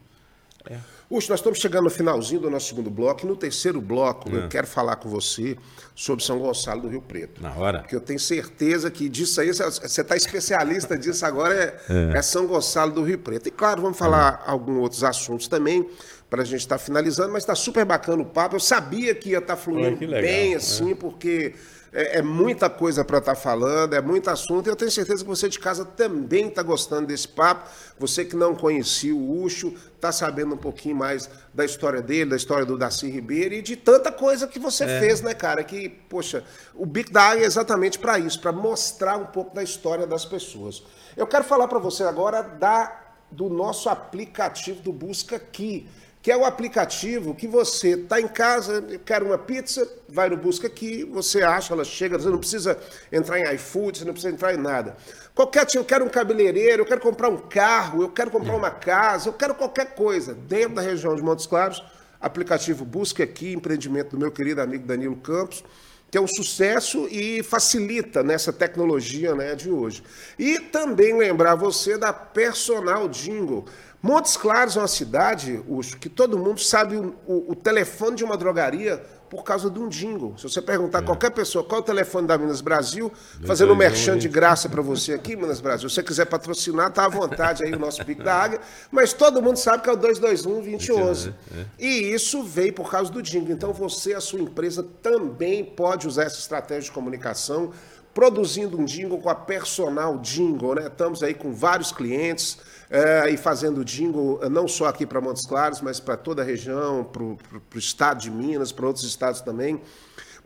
Uxo, nós estamos chegando no finalzinho do nosso segundo bloco. E no terceiro bloco, É. eu quero falar com você sobre São Gonçalo do Rio Preto. Na hora. Porque eu tenho certeza que disso aí, você está especialista disso agora, é, é São Gonçalo do Rio Preto. E claro, vamos falar alguns outros assuntos também, para a gente estar finalizando, mas está super bacana o papo. Eu sabia que ia estar fluindo que legal, bem é. assim, porque é, é muita coisa para estar falando, é muito assunto, e eu tenho certeza que você de casa também está gostando desse papo. Você que não conhecia o Ucho, está sabendo um pouquinho mais da história dele, da história do Darcy Ribeiro e de tanta coisa que você É. fez, né, cara? Que, poxa, o Bico da é exatamente para isso, para mostrar um pouco da história das pessoas. Eu quero falar para você agora da, do nosso aplicativo do Busca Aqui que é o aplicativo que você está em casa, quer uma pizza, vai no Busca Aqui, você acha, ela chega, você não precisa entrar em iFood, você não precisa entrar em nada. Qualquer tipo, eu quero um cabeleireiro, eu quero comprar um carro, eu quero comprar uma casa, eu quero qualquer coisa dentro da região de Montes Claros, aplicativo Busca Aqui, empreendimento do meu querido amigo Danilo Campos, que é um sucesso e facilita nessa tecnologia né, de hoje. E também lembrar você da Personal Jingle. Montes Claros é uma cidade, Ucho, que todo mundo sabe o, o- o telefone de uma drogaria por causa de um jingle. Se você perguntar a qualquer pessoa qual é o telefone da Minas Brasil, fazendo um merchan de graça para você aqui, Minas Brasil. Se você quiser patrocinar, tá à vontade aí o nosso Pico da Águia. Mas todo mundo sabe que é o 221-2011. E isso veio por causa do jingle. Então você, a sua empresa, também pode usar essa estratégia de comunicação produzindo um jingle com a Personal Jingle, né? Estamos aí com vários clientes eh, e fazendo jingle eh, não só aqui para Montes Claros, mas para toda a região, para o estado de Minas, para outros estados também.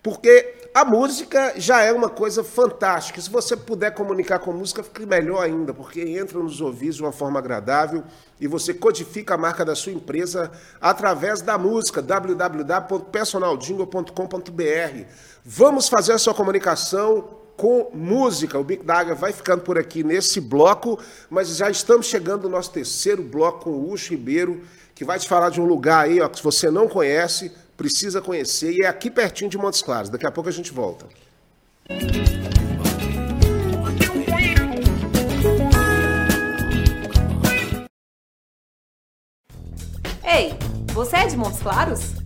Porque a música já é uma coisa fantástica. Se você puder comunicar com música, fica melhor ainda, porque entra nos ouvidos de uma forma agradável e você codifica a marca da sua empresa através da música, www.personaljingle.com.br. Vamos fazer a sua comunicação com música. O Big Daga vai ficando por aqui nesse bloco, mas já estamos chegando no nosso terceiro bloco com o Ucho Ribeiro, que vai te falar de um lugar aí ó, que você não conhece, precisa conhecer, e é aqui pertinho de Montes Claros. Daqui a pouco a gente volta. Ei, você é de Montes Claros?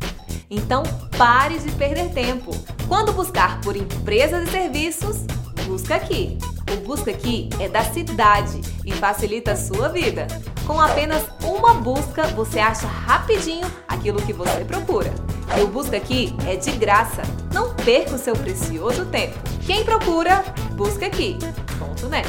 Então pare de perder tempo. Quando buscar por empresas e serviços, busca aqui. O Busca Aqui é da cidade e facilita a sua vida. Com apenas uma busca, você acha rapidinho aquilo que você procura. E o Busca Aqui é de graça. Não perca o seu precioso tempo. Quem procura, busca aqui. Ponto net.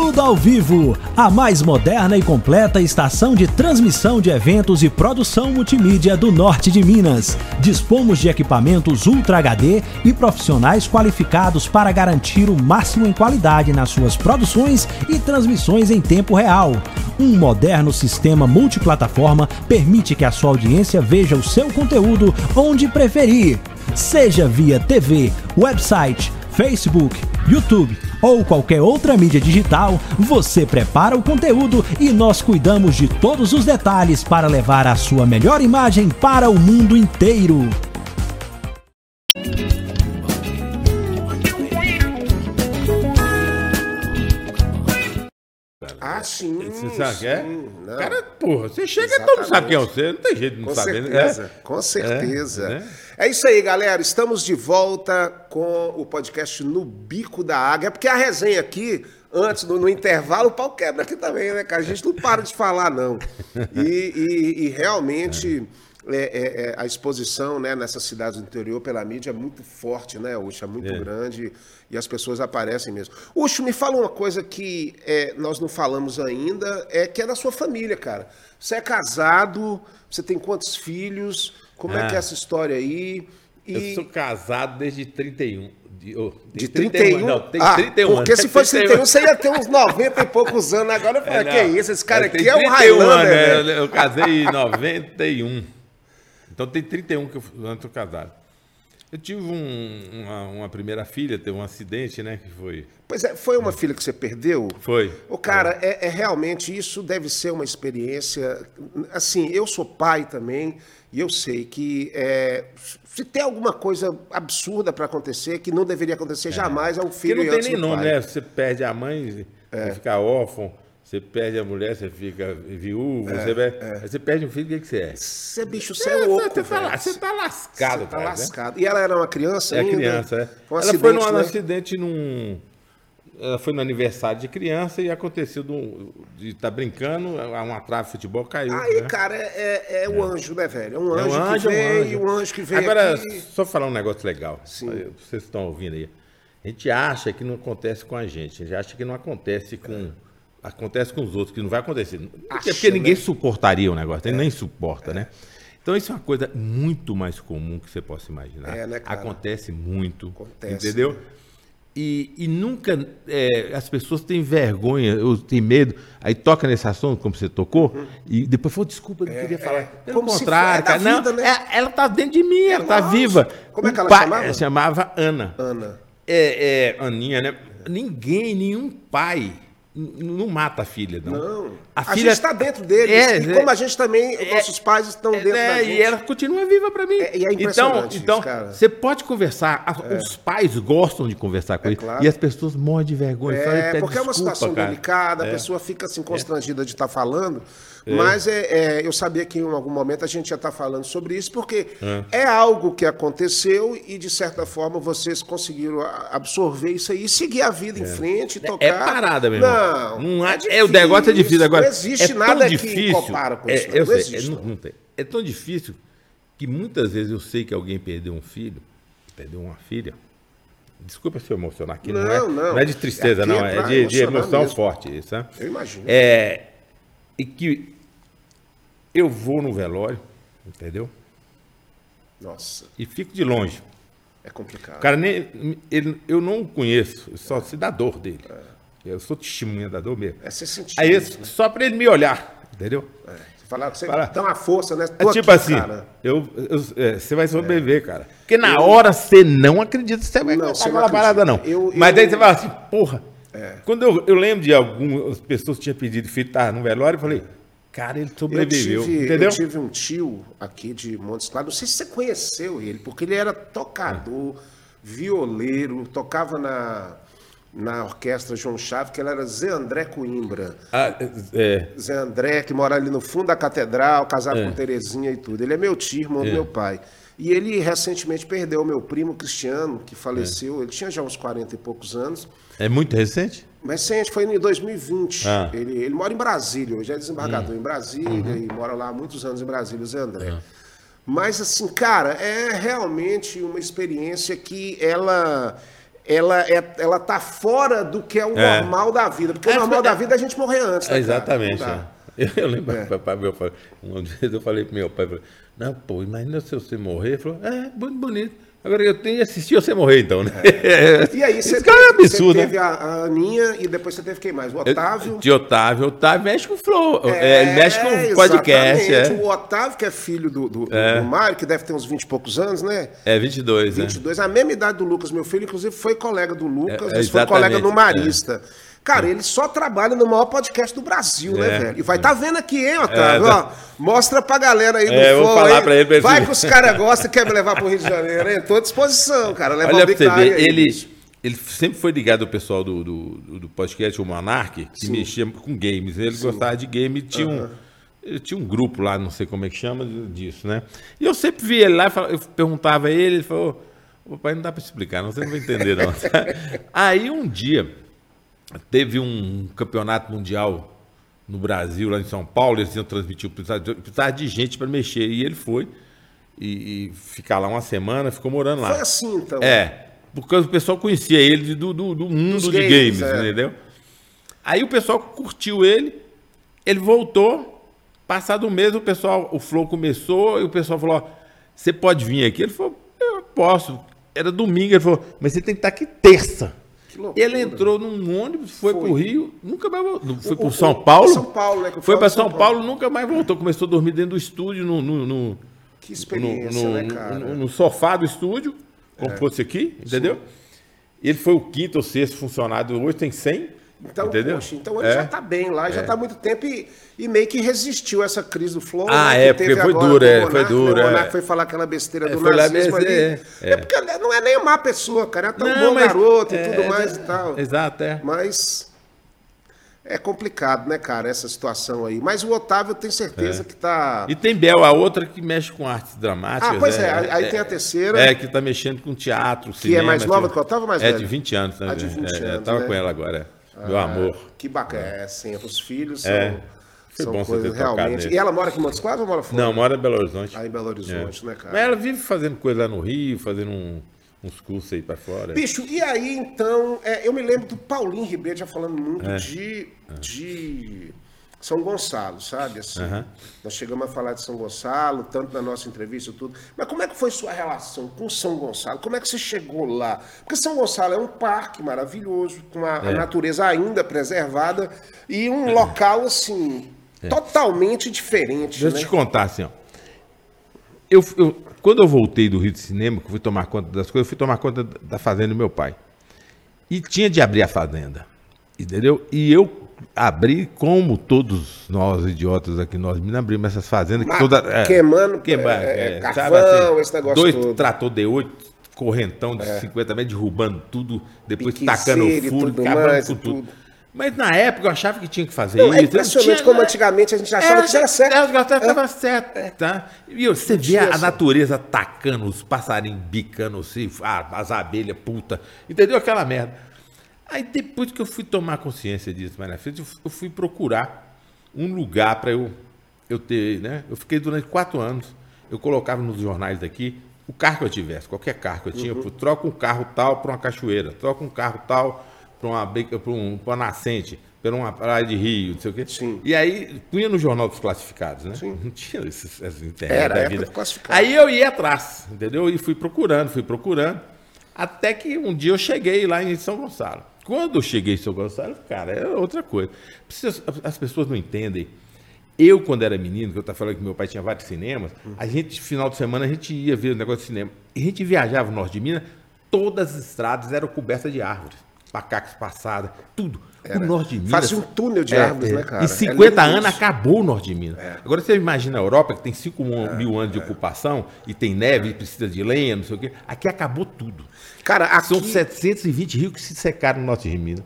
Tudo ao vivo, a mais moderna e completa estação de transmissão de eventos e produção multimídia do norte de Minas. Dispomos de equipamentos Ultra HD e profissionais qualificados para garantir o máximo em qualidade nas suas produções e transmissões em tempo real. Um moderno sistema multiplataforma permite que a sua audiência veja o seu conteúdo onde preferir, seja via TV, website, Facebook, YouTube ou qualquer outra mídia digital, você prepara o conteúdo e nós cuidamos de todos os detalhes para levar a sua melhor imagem para o mundo inteiro. Ah, sim. Você sabe o que é? não. Cara, porra, você chega e todo mundo sabe quem é você. Não tem jeito de não Com saber, certeza, né? com certeza. né? É, isso aí, galera. Estamos de volta com o podcast No Bico da Águia, porque a resenha aqui, antes, no, no intervalo, o pau quebra aqui também, né, cara? A gente não para de falar, não. E, e- e realmente. é, é, é, a exposição né, nessas cidades do interior pela mídia é muito forte, né, Ucho? É muito É. grande e as pessoas aparecem mesmo. Ucho, me fala uma coisa que é, nós não falamos ainda, é que é da sua família, cara. Você é casado, você tem quantos filhos? Como é Ah. que é essa história aí? E Eu sou casado desde 31. De, oh, de 31? Não, tem ah, 31 porque se fosse 31, você ia ter uns 90 e poucos anos. Agora eu falei, É, que não. isso? Esse cara aqui é um 31 Highlander, anos, né? velho. Eu, eu casei em 91. Então tem 31 que eu tô casado. Eu tive um- uma, uma primeira filha, teve um acidente, né? Que foi. Pois é, foi uma filha que você perdeu? Foi. O cara, é, é realmente isso deve ser uma experiência. Assim, eu sou pai também e eu sei que é, se tem alguma coisa absurda para acontecer que não deveria acontecer jamais é um filho não e tem nem nome, pai. né? Você perde a mãe, você fica órfão. Você perde a mulher, você fica viúvo. você, vai- aí você perde um filho, o que, que você é? Você bicho, você é louco, você, tá, você tá lascado, Você tá cara, né? lascado. E ela era uma criança É ainda? criança, é. Um ela acidente, foi num né? acidente num. Ela foi no aniversário de criança e aconteceu do- de estar brincando, uma trave de futebol caiu. Aí, né? cara, é, é- é o anjo, né, velho? É um É anjo, um anjo, que é veio, um anjo que veio Agora, aqui. só falar um negócio legal. Sim. Vocês estão ouvindo aí. A gente acha que não acontece com a gente. A gente acha que não acontece com. Acontece com os outros, que não vai acontecer. Porque, Acha, porque ninguém né? suportaria o negócio, ele nem suporta, né? Então isso é uma coisa muito mais comum que você possa imaginar. É, né, cara? Acontece muito. Acontece, entendeu? né? E, e nunca é, as pessoas têm vergonha, ou têm medo, aí toca nesse assunto, como você tocou, e depois falou, desculpa, eu não queria falar. Pelo Uhum. como contrário, é cara. Não, vida, né? é- ela tá dentro de mim, ela tá lógico. viva. Como é que ela pai- chamava? ela chamava Ana. Ana. É, é, Aninha, né? Ninguém, nenhum pai não mata a filha, não. Não. A, A, filha está dentro deles. É, e é. como a gente também, nossos pais estão é, dentro né, da gente. E ela continua viva pra mim. É, e é então, impressionante então isso, cara. você pode conversar. a- Os pais gostam de conversar com É ele. claro. E as pessoas morrem de vergonha. É, "Pede porque é uma desculpa, situação cara." delicada, a É. pessoa fica assim constrangida de estar falando. Mas é, é, eu sabia que em algum momento a gente ia estar falando sobre isso, porque é. algo que aconteceu e, de certa forma, vocês conseguiram absorver isso aí e seguir a vida em frente e tocar. É parada, meu irmão. Não, Não há- é é, o negócio é difícil agora. Não existe é tão nada difícil, que compara com é, isso. eu não sei, existe. é, não- não tem. É tão difícil que muitas vezes eu sei que alguém perdeu um filho, perdeu uma filha. Desculpa se eu emocionar aqui, não, é, Não, não. não é de tristeza, Aqui não, é é de, de emoção mesmo. forte isso. Né? Eu imagino. É, e que eu vou no velório, entendeu? Nossa, E fico de longe. é complicado. O cara nem. Ele, eu não o conheço, eu só sei da dor dele. É. Eu sou testemunha da dor mesmo. É você sentir Aí, né? só pra ele me olhar, entendeu? É. Você falar, você Fala. dá uma força, né? É Tô tipo aqui, assim, cara. eu, eu- é, você vai sobreviver, cara. Porque na hora você não acredita que você vai Não, você não aquela parada, não. Eu- Mas eu- daí você fala assim, porra. Quando eu, eu lembro de algumas pessoas que tinham pedido filho, tá no velório, eu falei, cara, ele Eu sobreviveu. tive, entendeu? eu tive um tio aqui de Montes Claros, não sei se você conheceu ele, porque ele era tocador, violeiro, tocava na, na orquestra João Chave, que ele era Zé André Coimbra. Ah, é, Zé André, que mora ali no fundo da catedral, casado É. com Terezinha e tudo. Ele é meu tio, irmão do meu pai. E ele recentemente perdeu o meu primo Cristiano, que faleceu. Ele tinha já uns 40 e poucos anos. é muito recente? Gente foi em 2020. Ah. Ele, ele mora em Brasília, hoje é desembargador em Brasília e mora lá há muitos anos em Brasília, o Zé André. Mas assim, cara, é realmente uma experiência que ela ela é, ela tá fora do que é o É. normal da vida, porque É, o normal é- da vida é a gente morrer antes, né? Exatamente. É. Eu, eu lembro É. papai, meu pai, uma vez eu falei pro meu pai, falei, não, pô, imagina se você morrer. Ele falou, é, muito bonito. Agora eu tenho que assistir você morrer, então, né? E aí, você cara é teve, absurdo, você né? teve a, a Aninha e depois você teve quem mais? O Otávio. De Otávio. Otávio mexe com o Flow. É, ele mexe com o podcast. É, O Otávio, que é filho do, do, do Mário, que deve ter uns 20 e poucos anos, né? é 22, né? 22, a mesma idade do Lucas, meu filho, inclusive foi colega do Lucas, É, mas foi colega no Marista. Cara, ele só trabalha no maior podcast do Brasil, né, É. velho? E vai estar tá vendo aqui, hein, Otávio? É, Ó, mostra pra galera aí do É, eu vou falar aí. pra ele, pra ele Vai que os caras gostam e querem me levar pro Rio de Janeiro, hein? Tô à disposição, cara. Levar Olha o pra você ver, ele, ele sempre foi ligado ao pessoal do, do, do podcast, o Monark, que Sim. mexia com games. Ele Sim. gostava de game e tinha uhum. um. Tinha um grupo lá, não sei como é que chama disso, né? E eu sempre vi ele lá, eu perguntava a ele, ele falou, papai, não dá para explicar, não, você não vai entender não. Aí um dia, teve um campeonato mundial no Brasil, lá em São Paulo, eles iam transmitir, precisava de gente para mexer, e ele foi, e, e, ficar lá uma semana, ficou morando lá. Foi assim, então? É, porque o pessoal conhecia ele do, do, do mundo Dos de games, games é. entendeu? Aí o pessoal curtiu ele, ele voltou, passado um mês o pessoal, o flow começou, e o pessoal falou, você pode vir aqui? Ele falou, eu posso. Era domingo, ele falou, mas você tem que estar aqui terça. Ele entrou num ônibus, foi, foi. pro Rio, nunca mais voltou. Foi para São Paulo. São Paulo né, foi para São, São Paulo, Paulo, nunca mais voltou. Começou a dormir dentro do estúdio, no, no, no que experiência, no, né, cara? No, no, sofá do estúdio, como é. fosse aqui, entendeu? Sim. Ele foi o quinto ou sexto funcionário, hoje tem 100. Então, Entendeu? Poxa, então ele é. já está bem lá, já está é. há muito tempo e, e, meio que resistiu a essa crise do Flow. Ah, né, é, porque foi dura, é, foi dura. O Monark foi falar aquela besteira é, do nazismo ali. É, é, porque não é nem uma má pessoa, cara. É tão não, bom mas, garoto e tudo mais e tal. Exato, é. Mas é complicado, né, cara, essa situação aí. Mas o Otávio tenho certeza é. que tá. E tem Bel, a outra que mexe com artes dramáticas. Ah, pois é, é aí é, tem a terceira. É, que tá mexendo com teatro, que cinema. Que é mais nova que o Otávio mais É velha? de 20 anos, né? Ah, de 20 é, anos. Eu tava né? com ela agora. Meu ah, amor. Que bacana. É, sim, os filhos são. É. São bom coisas realmente. E ela mora aqui em Montes Claros ou mora fora? Não, mora em Belo Horizonte. Ah, em Belo Horizonte, né, cara? Mas ela vive fazendo coisa lá no Rio, fazendo um uns cursos aí para fora. Bicho, e aí então, é, eu me lembro do Paulinho Ribeiro já falando muito é. de, de São Gonçalo, sabe? Assim, uhum. Nós chegamos a falar de São Gonçalo, tanto na nossa entrevista tudo. Mas como é que foi sua relação com São Gonçalo? Como é que você chegou lá? Porque São Gonçalo é um parque maravilhoso, com a, é. a natureza ainda preservada e um local, assim, é. totalmente diferente. Deixa eu né? te contar, assim, ó. Eu, eu, quando eu voltei do Rio de Cinema, que fui tomar conta das coisas, eu fui tomar conta da fazenda do meu pai. E tinha de abrir a fazenda. Entendeu? E eu abri, como todos nós idiotas aqui, nós me abrimos essas fazendas. Que toda, é, queimando, queima, é, é, carvão, assim, esse negócio dois todo. trator D8, correntão de é. 50 metros, derrubando tudo, depois tacando furo, acabando com tudo. tudo. Mas na época eu achava que tinha que fazer não, é isso. É impressionante tinha, como antigamente a gente achava é, que era certo. É, estava é. certo. Tá? E você vê a, a natureza atacando, os passarinhos bicando, assim, as abelhas, puta. Entendeu aquela merda? Aí depois que eu fui tomar consciência disso mais na frente, eu fui procurar um lugar para eu, eu ter, né? Eu fiquei durante quatro anos, eu colocava nos jornais daqui o carro que eu tivesse, qualquer carro que eu tinha, uhum. eu troco um carro tal para uma cachoeira, troco um carro tal para uma, pra um, uma nascente, para uma praia de rio, não sei o quê. Sim. E aí punha no jornal dos classificados, né? Sim. Não tinha esses, essas internet Era da vida. Aí eu ia atrás, entendeu? E fui procurando, fui procurando. Até que um dia eu cheguei lá em São Gonçalo. Quando eu cheguei em São Gonçalo, cara, é outra coisa. As pessoas não entendem. Eu, quando era menino, que eu estava falando que meu pai tinha vários cinemas, a gente, final de semana, a gente ia ver o negócio de cinema. E a gente viajava no norte de Minas, todas as estradas eram cobertas de árvores macacos passados, tudo. Era. O norte de Minas. Fazia um túnel de é, árvores, é. né, cara? Em 50 é anos acabou o norte de Minas. É. Agora você imagina a Europa, que tem 5 mil anos de ocupação, e tem neve, e precisa de lenha, não sei o quê. Aqui acabou tudo. Cara, aqui... São 720 rios que se secaram no norte de Minas.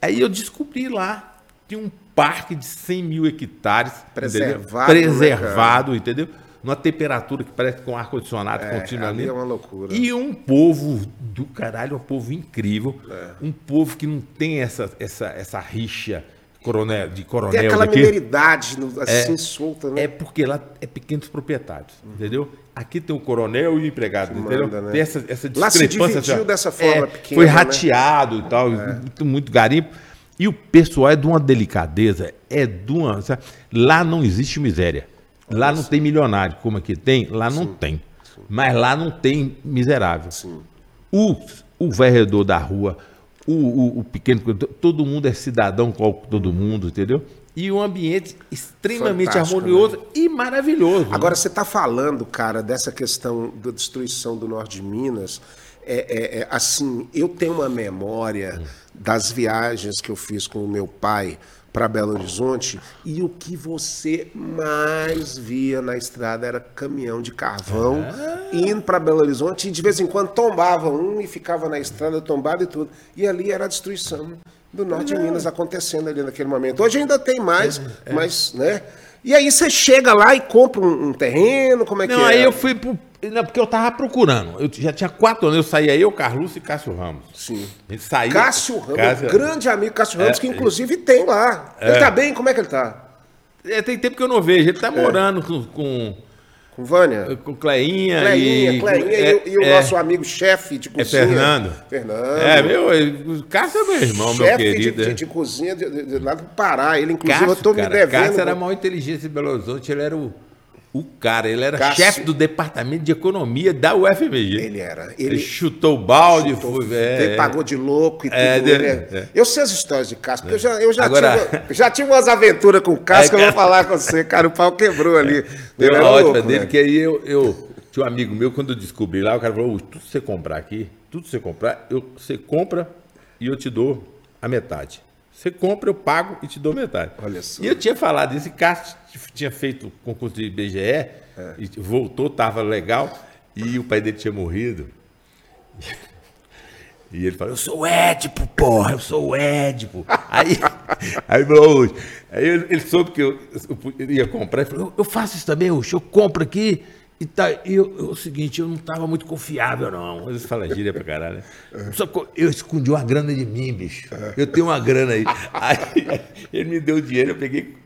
Aí eu descobri lá, tem um parque de 100 mil hectares. Preservado. Entendeu? Preservado, né, entendeu? Numa temperatura que parece com ar-condicionado é, continuamente. É uma loucura. E um povo do caralho, um povo incrível. É. Um povo que não tem essa, essa, essa rixa coronel, de coronel. Tem aquela daqui. mineridade assim é, solta, né? É porque lá é pequenos proprietários, uhum. entendeu? Aqui tem o coronel e o empregado, entendeu? Manda, né? Tem essa, essa discrepância. Lá se dividiu assim, dessa forma é, pequena, Foi né? rateado né? e tal, é. muito, muito garimpo. E o pessoal é de uma delicadeza, é de uma. Sabe? Lá não existe miséria. Lá não tem milionário, como aqui tem, lá não sim, tem. Sim. Mas lá não tem miserável. Sim. O, o varredor da rua, o, o, o, pequeno, todo mundo é cidadão com todo mundo, entendeu? E um ambiente extremamente Fantástico, harmonioso né? e maravilhoso. Agora, né? você está falando, cara, dessa questão da destruição do norte de Minas. É, é, é, assim, eu tenho uma memória hum. das viagens que eu fiz com o meu pai para Belo Horizonte e o que você mais via na estrada era caminhão de carvão indo para Belo Horizonte e de vez em quando tombava um e ficava na estrada tombado e tudo. E ali era a destruição do norte de Minas acontecendo ali naquele momento. Hoje ainda tem mais, mas, né? E aí você chega lá e compra um, um terreno, como é Não, que é? aí eu fui pro. Não, porque eu tava procurando. Eu já tinha quatro anos. Eu saía eu, Carlos e Cássio Ramos. Sim. A gente saía. Cássio Ramos, Cássio- grande amigo Cássio Ramos, É, que inclusive tem lá. Ele tá bem? Como é que ele tá? É, tem tempo que eu não vejo. Ele tá morando com, com, Com Vânia? com Cleinha. Cleinha, e, Cleinha e, é, o- e o é, nosso amigo chefe de É cozinha. Fernando. Fernando. É, meu. Cássio é meu irmão, meu chefe de, querido. de, é. de cozinha de, de- de lá do Pará. Ele, inclusive, Cássio, eu tô me devendo. Cássio era a maior inteligência de Belo Horizonte, ele era o, o cara, ele era Cássio- chefe do departamento de economia da UFMG. Ele era. Ele, Ele, chutou o balde, chutou, foi, é, ele pagou de louco e tudo. É, ele é, é. Eu sei as histórias de Cássio, porque eu já, eu já, Agora- tive, já tive umas aventuras com o Cássio É, que eu vou falar com você. Cara, o pau quebrou ali. Tem Ele uma ótima louco, dele, né? que aí eu, eu tinha um amigo meu, quando eu descobri lá, o cara falou, "Ô, tudo que você comprar aqui, tudo que você comprar, eu, você compra e eu te dou a metade. Você compra, eu pago e te dou metade. Olha só. E eu tinha falado, esse Cássio tinha feito concurso de IBGE, É. e voltou, tava legal, e o pai dele tinha morrido. E ele falou, eu sou o Édipo, porra, eu sou o Édipo. Aí, aí, falou, "Ô, aí ele, soube que eu, eu ia comprar, ele falou, eu, eu faço isso também, Ucho, eu compro aqui. E tá, eu, eu- o seguinte, eu não estava muito confiável, não. Eles falam gíria pra caralho, né? Só que eu escondi uma grana de mim, bicho. Eu tenho uma grana aí. Aí ele me deu dinheiro, eu peguei,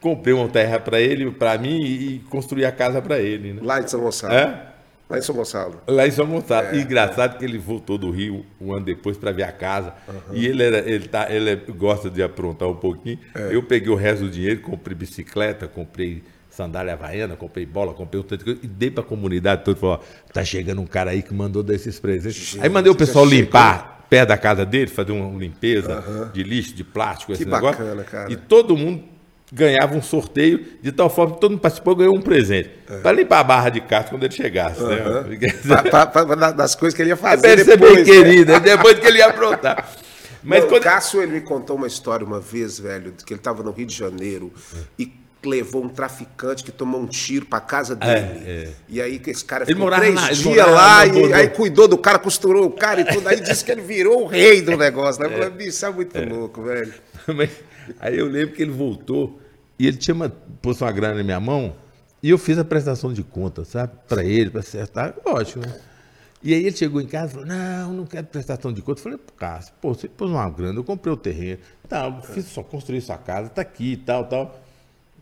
comprei uma terra pra ele, pra mim, e, construí a casa pra ele, né? Lá em São Gonçalo. É? Lá em São Gonçalo. Lá em São Gonçalo. E engraçado que ele voltou do Rio um ano depois para ver a casa. E ele, era, ele, tá, ele é- gosta de aprontar um pouquinho. Eu peguei o resto do dinheiro, comprei bicicleta, comprei sandália havaiana, comprei bola, comprei outra coisa e dei para a comunidade toda. Falou: ó, tá chegando um cara aí que mandou desses presentes. aí mandei o pessoal já chegou. limpar perto da casa dele, fazer uma limpeza de lixo, de plástico, esse negócio. bacana, cara. E todo mundo ganhava um sorteio de tal forma que todo mundo participou e ganhou um presente. Para limpar a barra de casa quando ele chegasse. Né? Pra- pra- pra- pra- das coisas que ele ia É fazer pra depois. bem né? querido, é depois que ele ia aprontar. Mas Não, quando... O Cássio, ele me contou uma história uma vez, velho, que ele estava no Rio de Janeiro e levou um traficante que tomou um tiro pra casa dele. é. E aí que esse cara Ele ficou três lá, dias lá e aí cuidou do cara, costurou o cara e tudo. Aí disse que ele virou o rei do negócio. Né? Eu falei, bicho, isso é muito louco, velho. Mas aí eu lembro que ele voltou e ele tinha uma, pôs uma grana na minha mão e eu fiz a prestação de conta, sabe? Para ele, para acertar, lógico, né? E aí ele chegou em casa e falou, não, não quero prestação de conta. Eu falei, Cássio, pô, você pôs uma grana, eu comprei o terreno, tal, fiz só construir sua casa, tá aqui e tal, tal.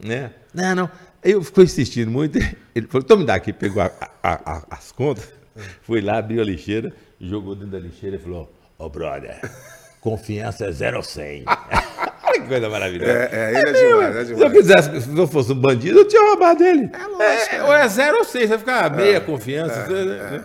Né? Não, não. Aí eu ficou insistindo muito. Ele falou, então me dá aqui, pegou a- a- a- as contas, foi lá, abriu a lixeira, jogou dentro da lixeira e falou, ô brother, confiança é 0 ou 100. Olha que coisa maravilhosa. É, é, ele é demais, é Se eu demais. quisesse, se eu fosse um bandido, eu tinha roubado ele. É lógico, É, ou é zero ou seis, vai ficar meia confiança. né?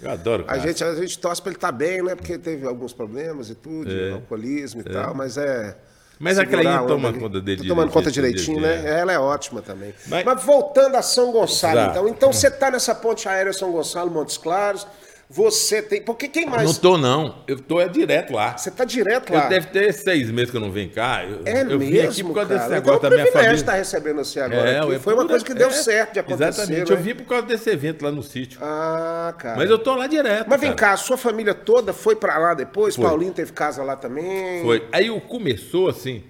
Eu adoro o A cara. gente, a gente torce pra ele estar bem, né? Porque teve alguns problemas e tudo, alcoolismo e tal, mas é. Mas a Cleinha toma conta dele Tá tomando conta direitinho, direitinho, né? Ela é ótima também. Mas, Mas- voltando a São Gonçalo, Exato. então. Então você tá nessa ponte aérea São Gonçalo, Montes Claros. Você tem. Porque quem mais. Não tô, não. Eu tô é direto lá. Você tá direto Eu lá. deve ter seis meses que eu não venho cá. Eu, É eu vim mesmo, aqui por causa cara. desse então, negócio é um da minha privilégio família. estar recebendo você agora. É, aqui. é Foi uma coisa que deu é, certo de acontecer. Exatamente. né? Eu vim por causa desse evento lá no sítio. Ah, cara. Mas eu tô lá direto. Mas vem cara. cá, a sua família toda foi pra lá depois? Foi. Paulinho teve casa lá também? Foi. Aí o começou assim.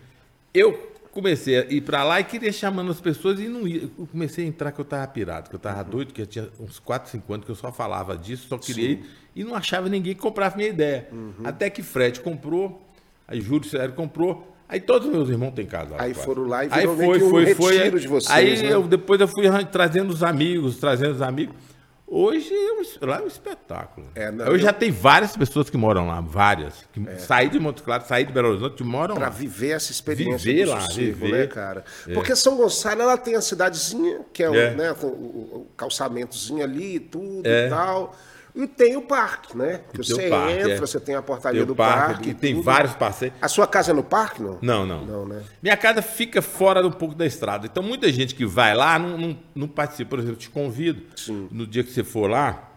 Eu comecei a ir pra lá e queria chamando as pessoas e não ia. Eu comecei a entrar que eu tava pirado, que eu tava doido, que eu tinha uns 4, 5 anos que eu só falava disso, só queria ir e não achava ninguém que comprasse minha ideia. Uhum. Até que Fred comprou, aí Júlio Sério comprou. Aí todos os meus irmãos têm casa. lá, Aí quase. foram lá e Aí meio foi, que um foi, foi. retiro aí- de vocês, Aí né? eu, depois eu fui trazendo os amigos, trazendo os amigos. Hoje é um lá é um espetáculo. É, não, eu, eu- já tenho várias pessoas que moram lá, várias. Que saí de Monte Claro, saí de Belo Horizonte, moram Pra lá. viver essa experiência Viver lá, viver. né, cara? Porque São Gonçalo, ela tem a cidadezinha, que é, o, É. né, o, o- o calçamentozinho ali e tudo É. e tal. E tem o parque, né? Que você parque, entra, é. você tem a portaria Tem do parque, parque. e tem tudo. vários passeios. A sua casa é no parque, não? Não, não. Não, né? Minha casa fica fora um pouco da estrada. Então, muita gente que vai lá não, não, não participa. Por exemplo, eu te convido. Sim. No dia que você for lá,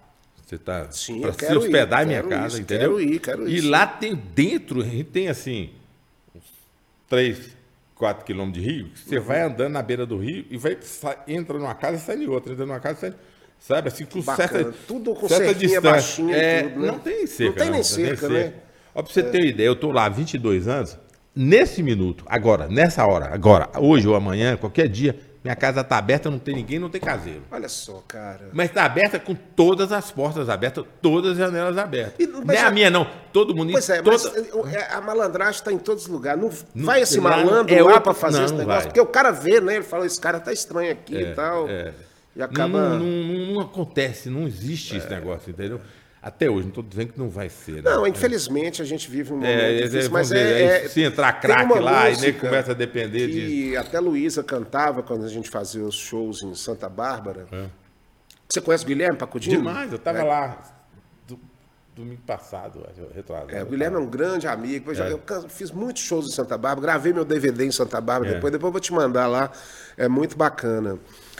você tá Sim, para se ir, hospedar em minha casa, isso, entendeu? quero ir, quero E ir, sim. lá tem dentro, a gente tem assim, uns três, 4 quilômetros de rio, você vai andando na beira do rio e vai, entra numa casa e sai em outra, entra numa casa e sai. Sabe, assim, com Bacana. certa, Tudo com certa cerquinha distância. baixinha e É, tudo, né? Não tem cerca. Não tem nem cerca, né? Ó, pra você ter uma ideia, eu tô lá há 22 anos, nesse minuto, agora, nessa hora, agora, hoje ou amanhã, qualquer dia, minha casa tá aberta, não tem ninguém, não tem caseiro. Olha só, cara. Mas está aberta com todas as portas abertas, todas as janelas abertas. E- não é já- a minha, não. Todo mundo. Pois é, toda... mas é, a malandragem está em todos os lugares. Não, Não- vai esse malandro é lá outro- para fazer não, esse negócio. vai. Porque o cara vê, né? Ele fala, esse cara tá estranho aqui e tal. é. E acaba. Não, não, não- acontece, não existe esse negócio, entendeu? Até hoje, não estou dizendo que não vai ser. né? Não, infelizmente a gente vive um momento É, é, difícil, mas é, é- se entrar craque lá e nem começa a depender que disso. até Luísa cantava quando a gente fazia os shows em Santa Bárbara. É. Você conhece o Guilherme Pacudinho? Demais, eu estava É. lá do- domingo passado, retrasado. É, o Guilherme é um grande amigo. Eu, já- eu fiz muitos shows em Santa Bárbara, gravei meu DVD em Santa Bárbara É. depois, depois eu vou te mandar lá. É muito bacana.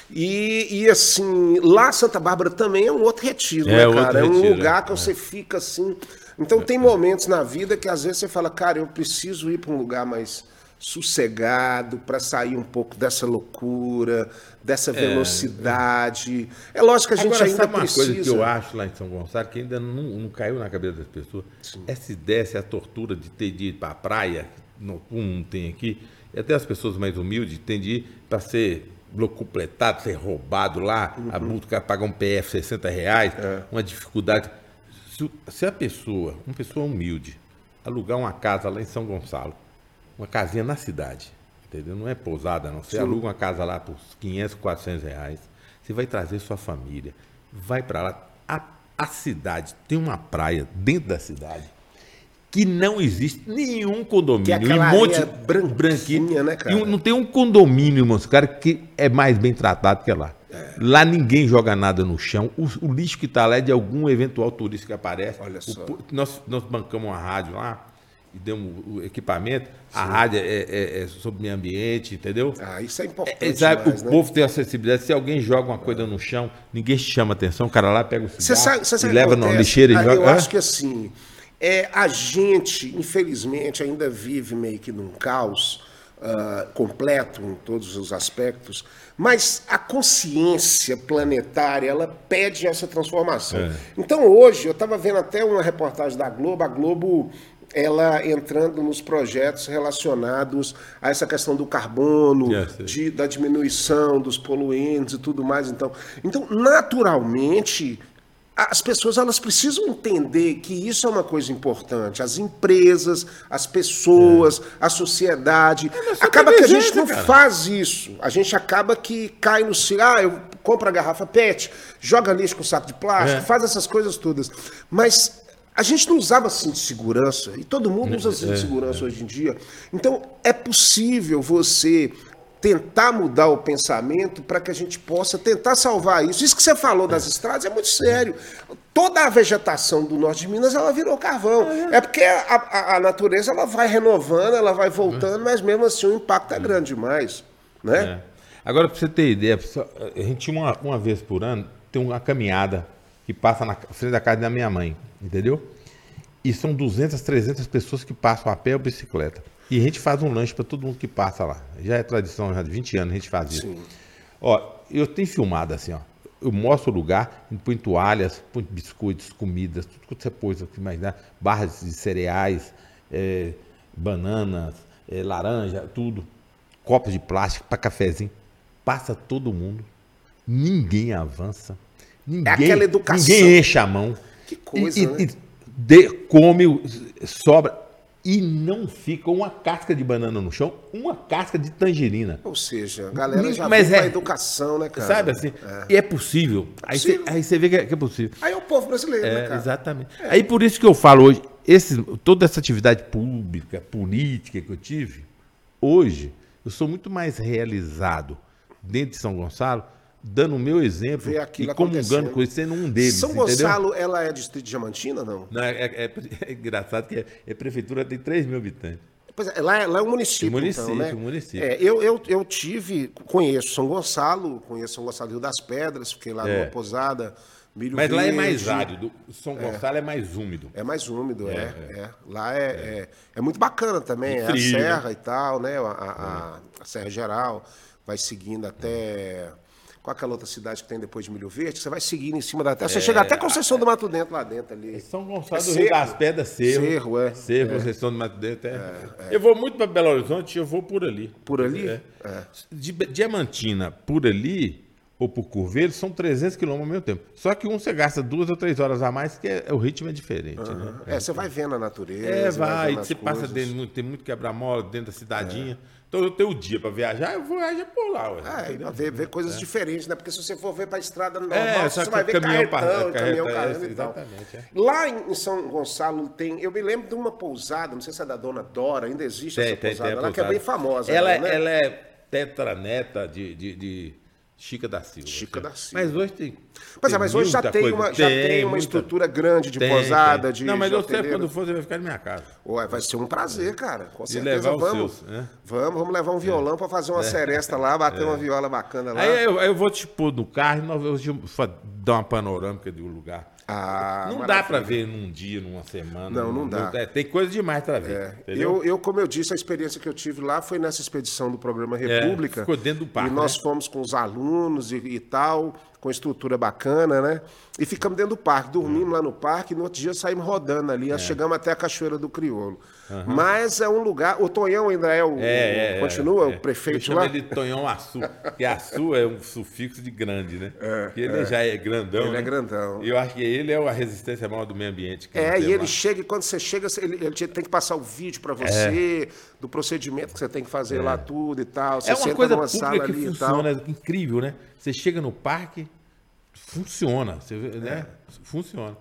E, e, assim, lá Santa Bárbara também é um outro retiro, É, né, cara? é um retiro, lugar que é. você fica assim. Então tem momentos na vida que às vezes você fala, cara, eu preciso ir para um lugar mais sossegado para sair um pouco dessa loucura, dessa velocidade. É, lógico que a gente Agora, ainda sabe uma precisa. coisa que eu acho lá em São Gonçalo, que ainda não, não caiu na cabeça das pessoas? Essa ideia, essa tortura de ter de ir para a praia, como não tem aqui, e até as pessoas mais humildes têm de ir para ser locupletado, ser roubado lá, a multa, o cara pagar um PF 60 reais, uma dificuldade. Se, se a pessoa, uma pessoa humilde, alugar uma casa lá em São Gonçalo, uma casinha na cidade, entendeu? Não é pousada, não. Você aluga uma casa lá por 500, 400 reais, você vai trazer sua família, vai para lá. A, a cidade tem uma praia dentro da cidade que não existe nenhum condomínio. Que é aquela em monte areia branquinha, né, cara? Um- não tem um condomínio, moço, cara, que é mais bem tratado que lá. É. Lá ninguém joga nada no chão. O, o lixo que está lá é de algum eventual turista que aparece. Olha O só. po- nós, nós bancamos uma rádio lá e demos o equipamento. A rádio é, é- é sobre meio ambiente, entendeu? Ah, isso é importante. É, sabe, demais, o né? povo tem acessibilidade. Se alguém joga uma coisa no chão, ninguém chama atenção. O cara lá pega o cigarro sabe, sabe e o que leva acontece? lixeira e Ah, joga. Eu acho que assim, é, a gente, infelizmente, ainda vive meio que num caos ah, completo em todos os aspectos, mas a consciência planetária, ela pede essa transformação. É. Então hoje, eu estava vendo até uma reportagem da Globo, a Globo ela entrando nos projetos relacionados a essa questão do carbono, Yes, yes. de- da diminuição dos poluentes e tudo mais. Então, então naturalmente, as pessoas elas precisam entender que isso é uma coisa importante. As empresas, as pessoas, a sociedade. só Acaba que a gente não cara. faz isso. A gente acaba que cai no ci- ah, eu compro a garrafa PET, joga lixo com saco de plástico, É. faz essas coisas todas. Mas a gente não usava cinto de segurança, e todo mundo usa cinto de segurança hoje em dia. Então, é possível você tentar mudar o pensamento para que a gente possa tentar salvar isso. Isso que você falou das estradas é muito sério. Toda a vegetação do norte de Minas ela virou carvão. É porque a, a- a natureza ela vai renovando, ela vai voltando, mas mesmo assim o impacto é grande demais. Né? É. Agora, para você ter ideia, a gente uma, uma vez por ano, tem uma caminhada que passa na frente da casa da minha mãe, entendeu? E são 200, 300 pessoas que passam a pé ou bicicleta. E a gente faz um lanche para todo mundo que passa lá. Já é tradição, já de 20 anos a gente faz isso. Sim. Ó, eu tenho filmado assim, ó. Eu mostro o lugar, põe toalhas, põe biscoitos, comidas, tudo que você pôs, que imaginar, barras de cereais, é, bananas, é, laranja, tudo. Copos de plástico para cafezinho. Passa todo mundo. Ninguém avança. Ninguém, aquela educação. ninguém enche a mão. Que coisa, e, né? e de- come, sobra. E não fica uma casca de banana no chão, uma casca de tangerina. Ou seja, a galera já Mas é- a educação, né, cara? Sabe assim? É. E é possível. Aí você possível. aí você vê que é, que é possível. Aí é o povo brasileiro, né, É, cara? exatamente. Aí por isso que eu falo hoje, esse, toda essa atividade pública, política que eu tive, hoje eu sou muito mais realizado dentro de São Gonçalo, dando o meu exemplo e comungando com isso, sendo um deles. São entendeu? Gonçalo, ela é distrito de Diamantina, não? Não, é, é- é engraçado que é, é prefeitura tem 3 mil habitantes. Pois é, lá, é- lá é um município, Município, então, né? município. É, eu, eu, eu tive, conheço São Gonçalo, conheço São Gonçalo Rio das Pedras, fiquei lá É. numa posada Milho Mas lá é verde. mais árido. São Gonçalo é mais úmido. É mais úmido, é. É, é. Lá é, é. é muito bacana também. É frio, a né? Serra e tal, né? A, a- a- a Serra Geral vai seguindo até. Qual aquela outra cidade que tem depois de Milho Verde? Você vai seguindo em cima da terra. Você chega até Conceição do Mato Dentro lá dentro ali. São Gonçalo É do Rio das Pedras, Cerro. Cerro, é. Cerro, Conceição do Mato Dentro. É. Eu vou muito para Belo Horizonte, eu vou por ali. Por ali? É. É. De Diamantina por ali, ou por Curveiro, são 300 quilômetros ao mesmo tempo. Só que um você gasta duas ou três horas a mais, que é- o ritmo é diferente, né? É, você vai vendo a natureza. É, vai, vendo as você passa coisas. dentro, tem muito quebra-mola dentro da cidadinha. Então eu tenho o dia para viajar, eu vou viajar por lá, ué. É, ver, ver coisas diferentes, né? Porque se você for ver pra estrada normal, É, você vai ver caminhão carretão, passa- caminhão carreta, é, e tal. exatamente, é. Lá em, São Gonçalo tem... Eu me lembro de uma pousada, não sei se é da Dona Dora, ainda existe essa pousada a lá, que é bem famosa. Ela, né? ela é tetraneta de, de, de Chica da Silva. Chica da Silva. Mas hoje tem. Pois é, tem mas hoje já tem, uma, já tem uma muita- estrutura grande de tem, pousada, tem. de Não, mas de eu sei quando for, você vai ficar na minha casa. Ué, vai ser um prazer, cara. Com E certeza levar os vamos. seus, né? Vamos, vamos levar um violão pra fazer uma seresta lá, bater uma viola bacana lá. Aí eu, eu vou te pôr no carro e nós vamos dar uma panorâmica do lugar. Ah, não maravilha. dá pra ver num dia, numa semana. Não, não dá. é, tem coisa demais pra ver. entendeu? Eu, eu, como eu disse, a experiência que eu tive lá foi nessa expedição do programa República. É, ficou dentro do parque, E nós né? fomos com os alunos e, e tal, com estrutura bacana, né? E ficamos dentro do parque, dormimos lá no parque e no outro dia saímos rodando ali. É. Chegamos até a Cachoeira do Crioulo. Mas é um lugar. O Tonhão ainda é o. É, é, continua é, o é. prefeito Eu chamo lá? ele de Tonhão Açu, porque Açu é um sufixo de grande, né? Porque ele já é grandão. Ele é né? grandão. E eu acho que ele é a resistência maior do meio ambiente. que É, e ele lá. chega, e quando você chega, ele, ele te- tem que passar o vídeo pra você, do procedimento que você tem que fazer lá, tudo e tal. Você É uma senta coisa numa pública sala que ali e tal. funciona, incrível, né? Você chega no parque, funciona, você vê, né? Funciona.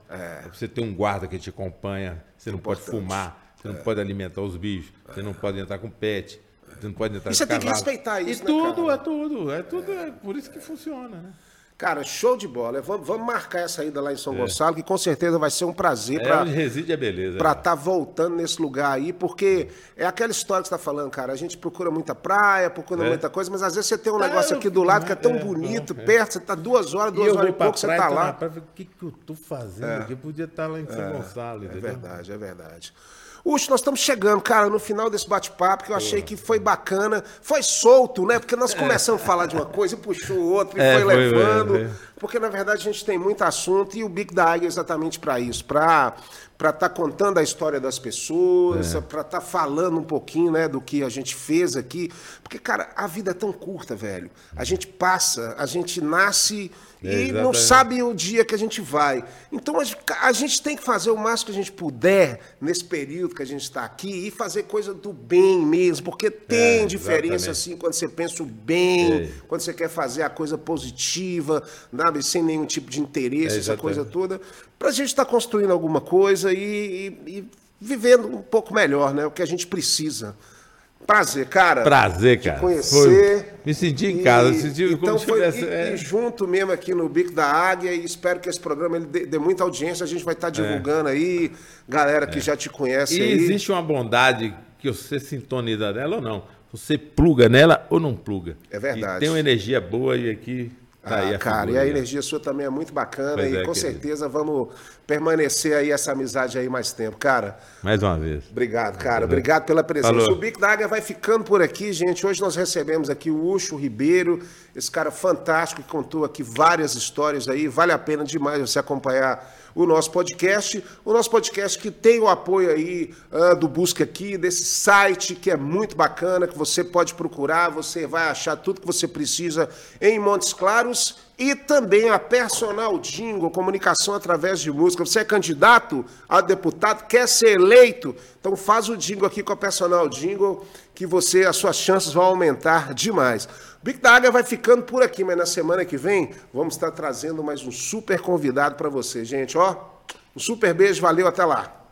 Você tem um guarda que te acompanha, você não pode É. Importante. É. fumar, você não pode alimentar os bichos, você não pode entrar com pet, você não pode entrar E com você tem que respeitar isso, E né, tudo, cara? é tudo, é tudo, é por isso que funciona, né? Cara, show de bola. Vamos, vamos marcar essa ida lá em São Gonçalo, que com certeza vai ser um prazer É onde reside a beleza. para né? estar voltando nesse lugar aí, porque é aquela história que você está falando, cara. A gente procura muita praia, procura É. muita coisa, mas às vezes você tem um Ah, negócio aqui do lado que é tão é, bonito, é, é. perto, você tá duas horas, E duas eu horas e pouco, você praia, tá tô lá. praia, o que, que eu tô fazendo aqui? Eu podia estar lá em São Gonçalo, É entendeu? verdade, é verdade. Uxo, nós estamos chegando, cara, no final desse bate-papo, que eu achei que foi bacana. Foi solto, né? Porque nós começamos a falar de uma coisa e puxou outra e É, foi foi, levando. foi. Porque, na verdade, a gente tem muito assunto e o Bico da Águia é exatamente para isso. Para estar contando a história das pessoas, É. para estar falando um pouquinho né, do que a gente fez aqui. Porque, cara, a vida é tão curta, velho. A gente passa, a gente nasce É, e não exatamente. sabe o dia que a gente vai. Então a gente, tem que fazer o máximo que a gente puder nesse período que a gente está aqui e fazer coisa do bem mesmo, porque tem É, diferença assim quando você pensa o bem, É. quando você quer fazer a coisa positiva, sabe, sem nenhum tipo de interesse, É, essa coisa toda, para a gente estar construindo alguma coisa e, e- e vivendo um pouco melhor, né? O que a gente precisa. Prazer, cara. Prazer, cara. Conhecer. Foi- Me senti em casa, me senti então como se foi, tivesse. e, é. e junto mesmo aqui no Bico da Águia e espero que esse programa ele dê, dê muita audiência. A gente vai estar divulgando aí, galera que já te conhece É. E aí. existe uma bondade que você sintoniza nela ou não. Você pluga nela ou não pluga. É verdade. E tem uma energia boa e aqui tá Ah, cara, figura, e a né? energia sua também é muito bacana Pois e é, com querido. certeza vamos permanecer aí essa amizade aí mais tempo, cara. Mais uma vez. Obrigado, cara. Obrigado pela presença. Falou. O Bico da Águia vai ficando por aqui, gente. Hoje nós recebemos aqui o Ucho Ribeiro, esse cara fantástico que contou aqui várias histórias aí. Vale a pena demais você acompanhar o nosso podcast. O nosso podcast que tem o apoio aí ah, do Busca Aqui, desse site que é muito bacana, que você pode procurar, você vai achar tudo que você precisa em Montes Claros. E também a Personal Jingle, comunicação através de música. Você é candidato a deputado, quer ser eleito? Então faz o jingle aqui com a Personal Jingle, que você, as suas chances vão aumentar demais. O Big da Águia vai ficando por aqui, mas na semana que vem vamos estar trazendo mais um super convidado para você, gente. Ó, um super beijo, valeu, até lá.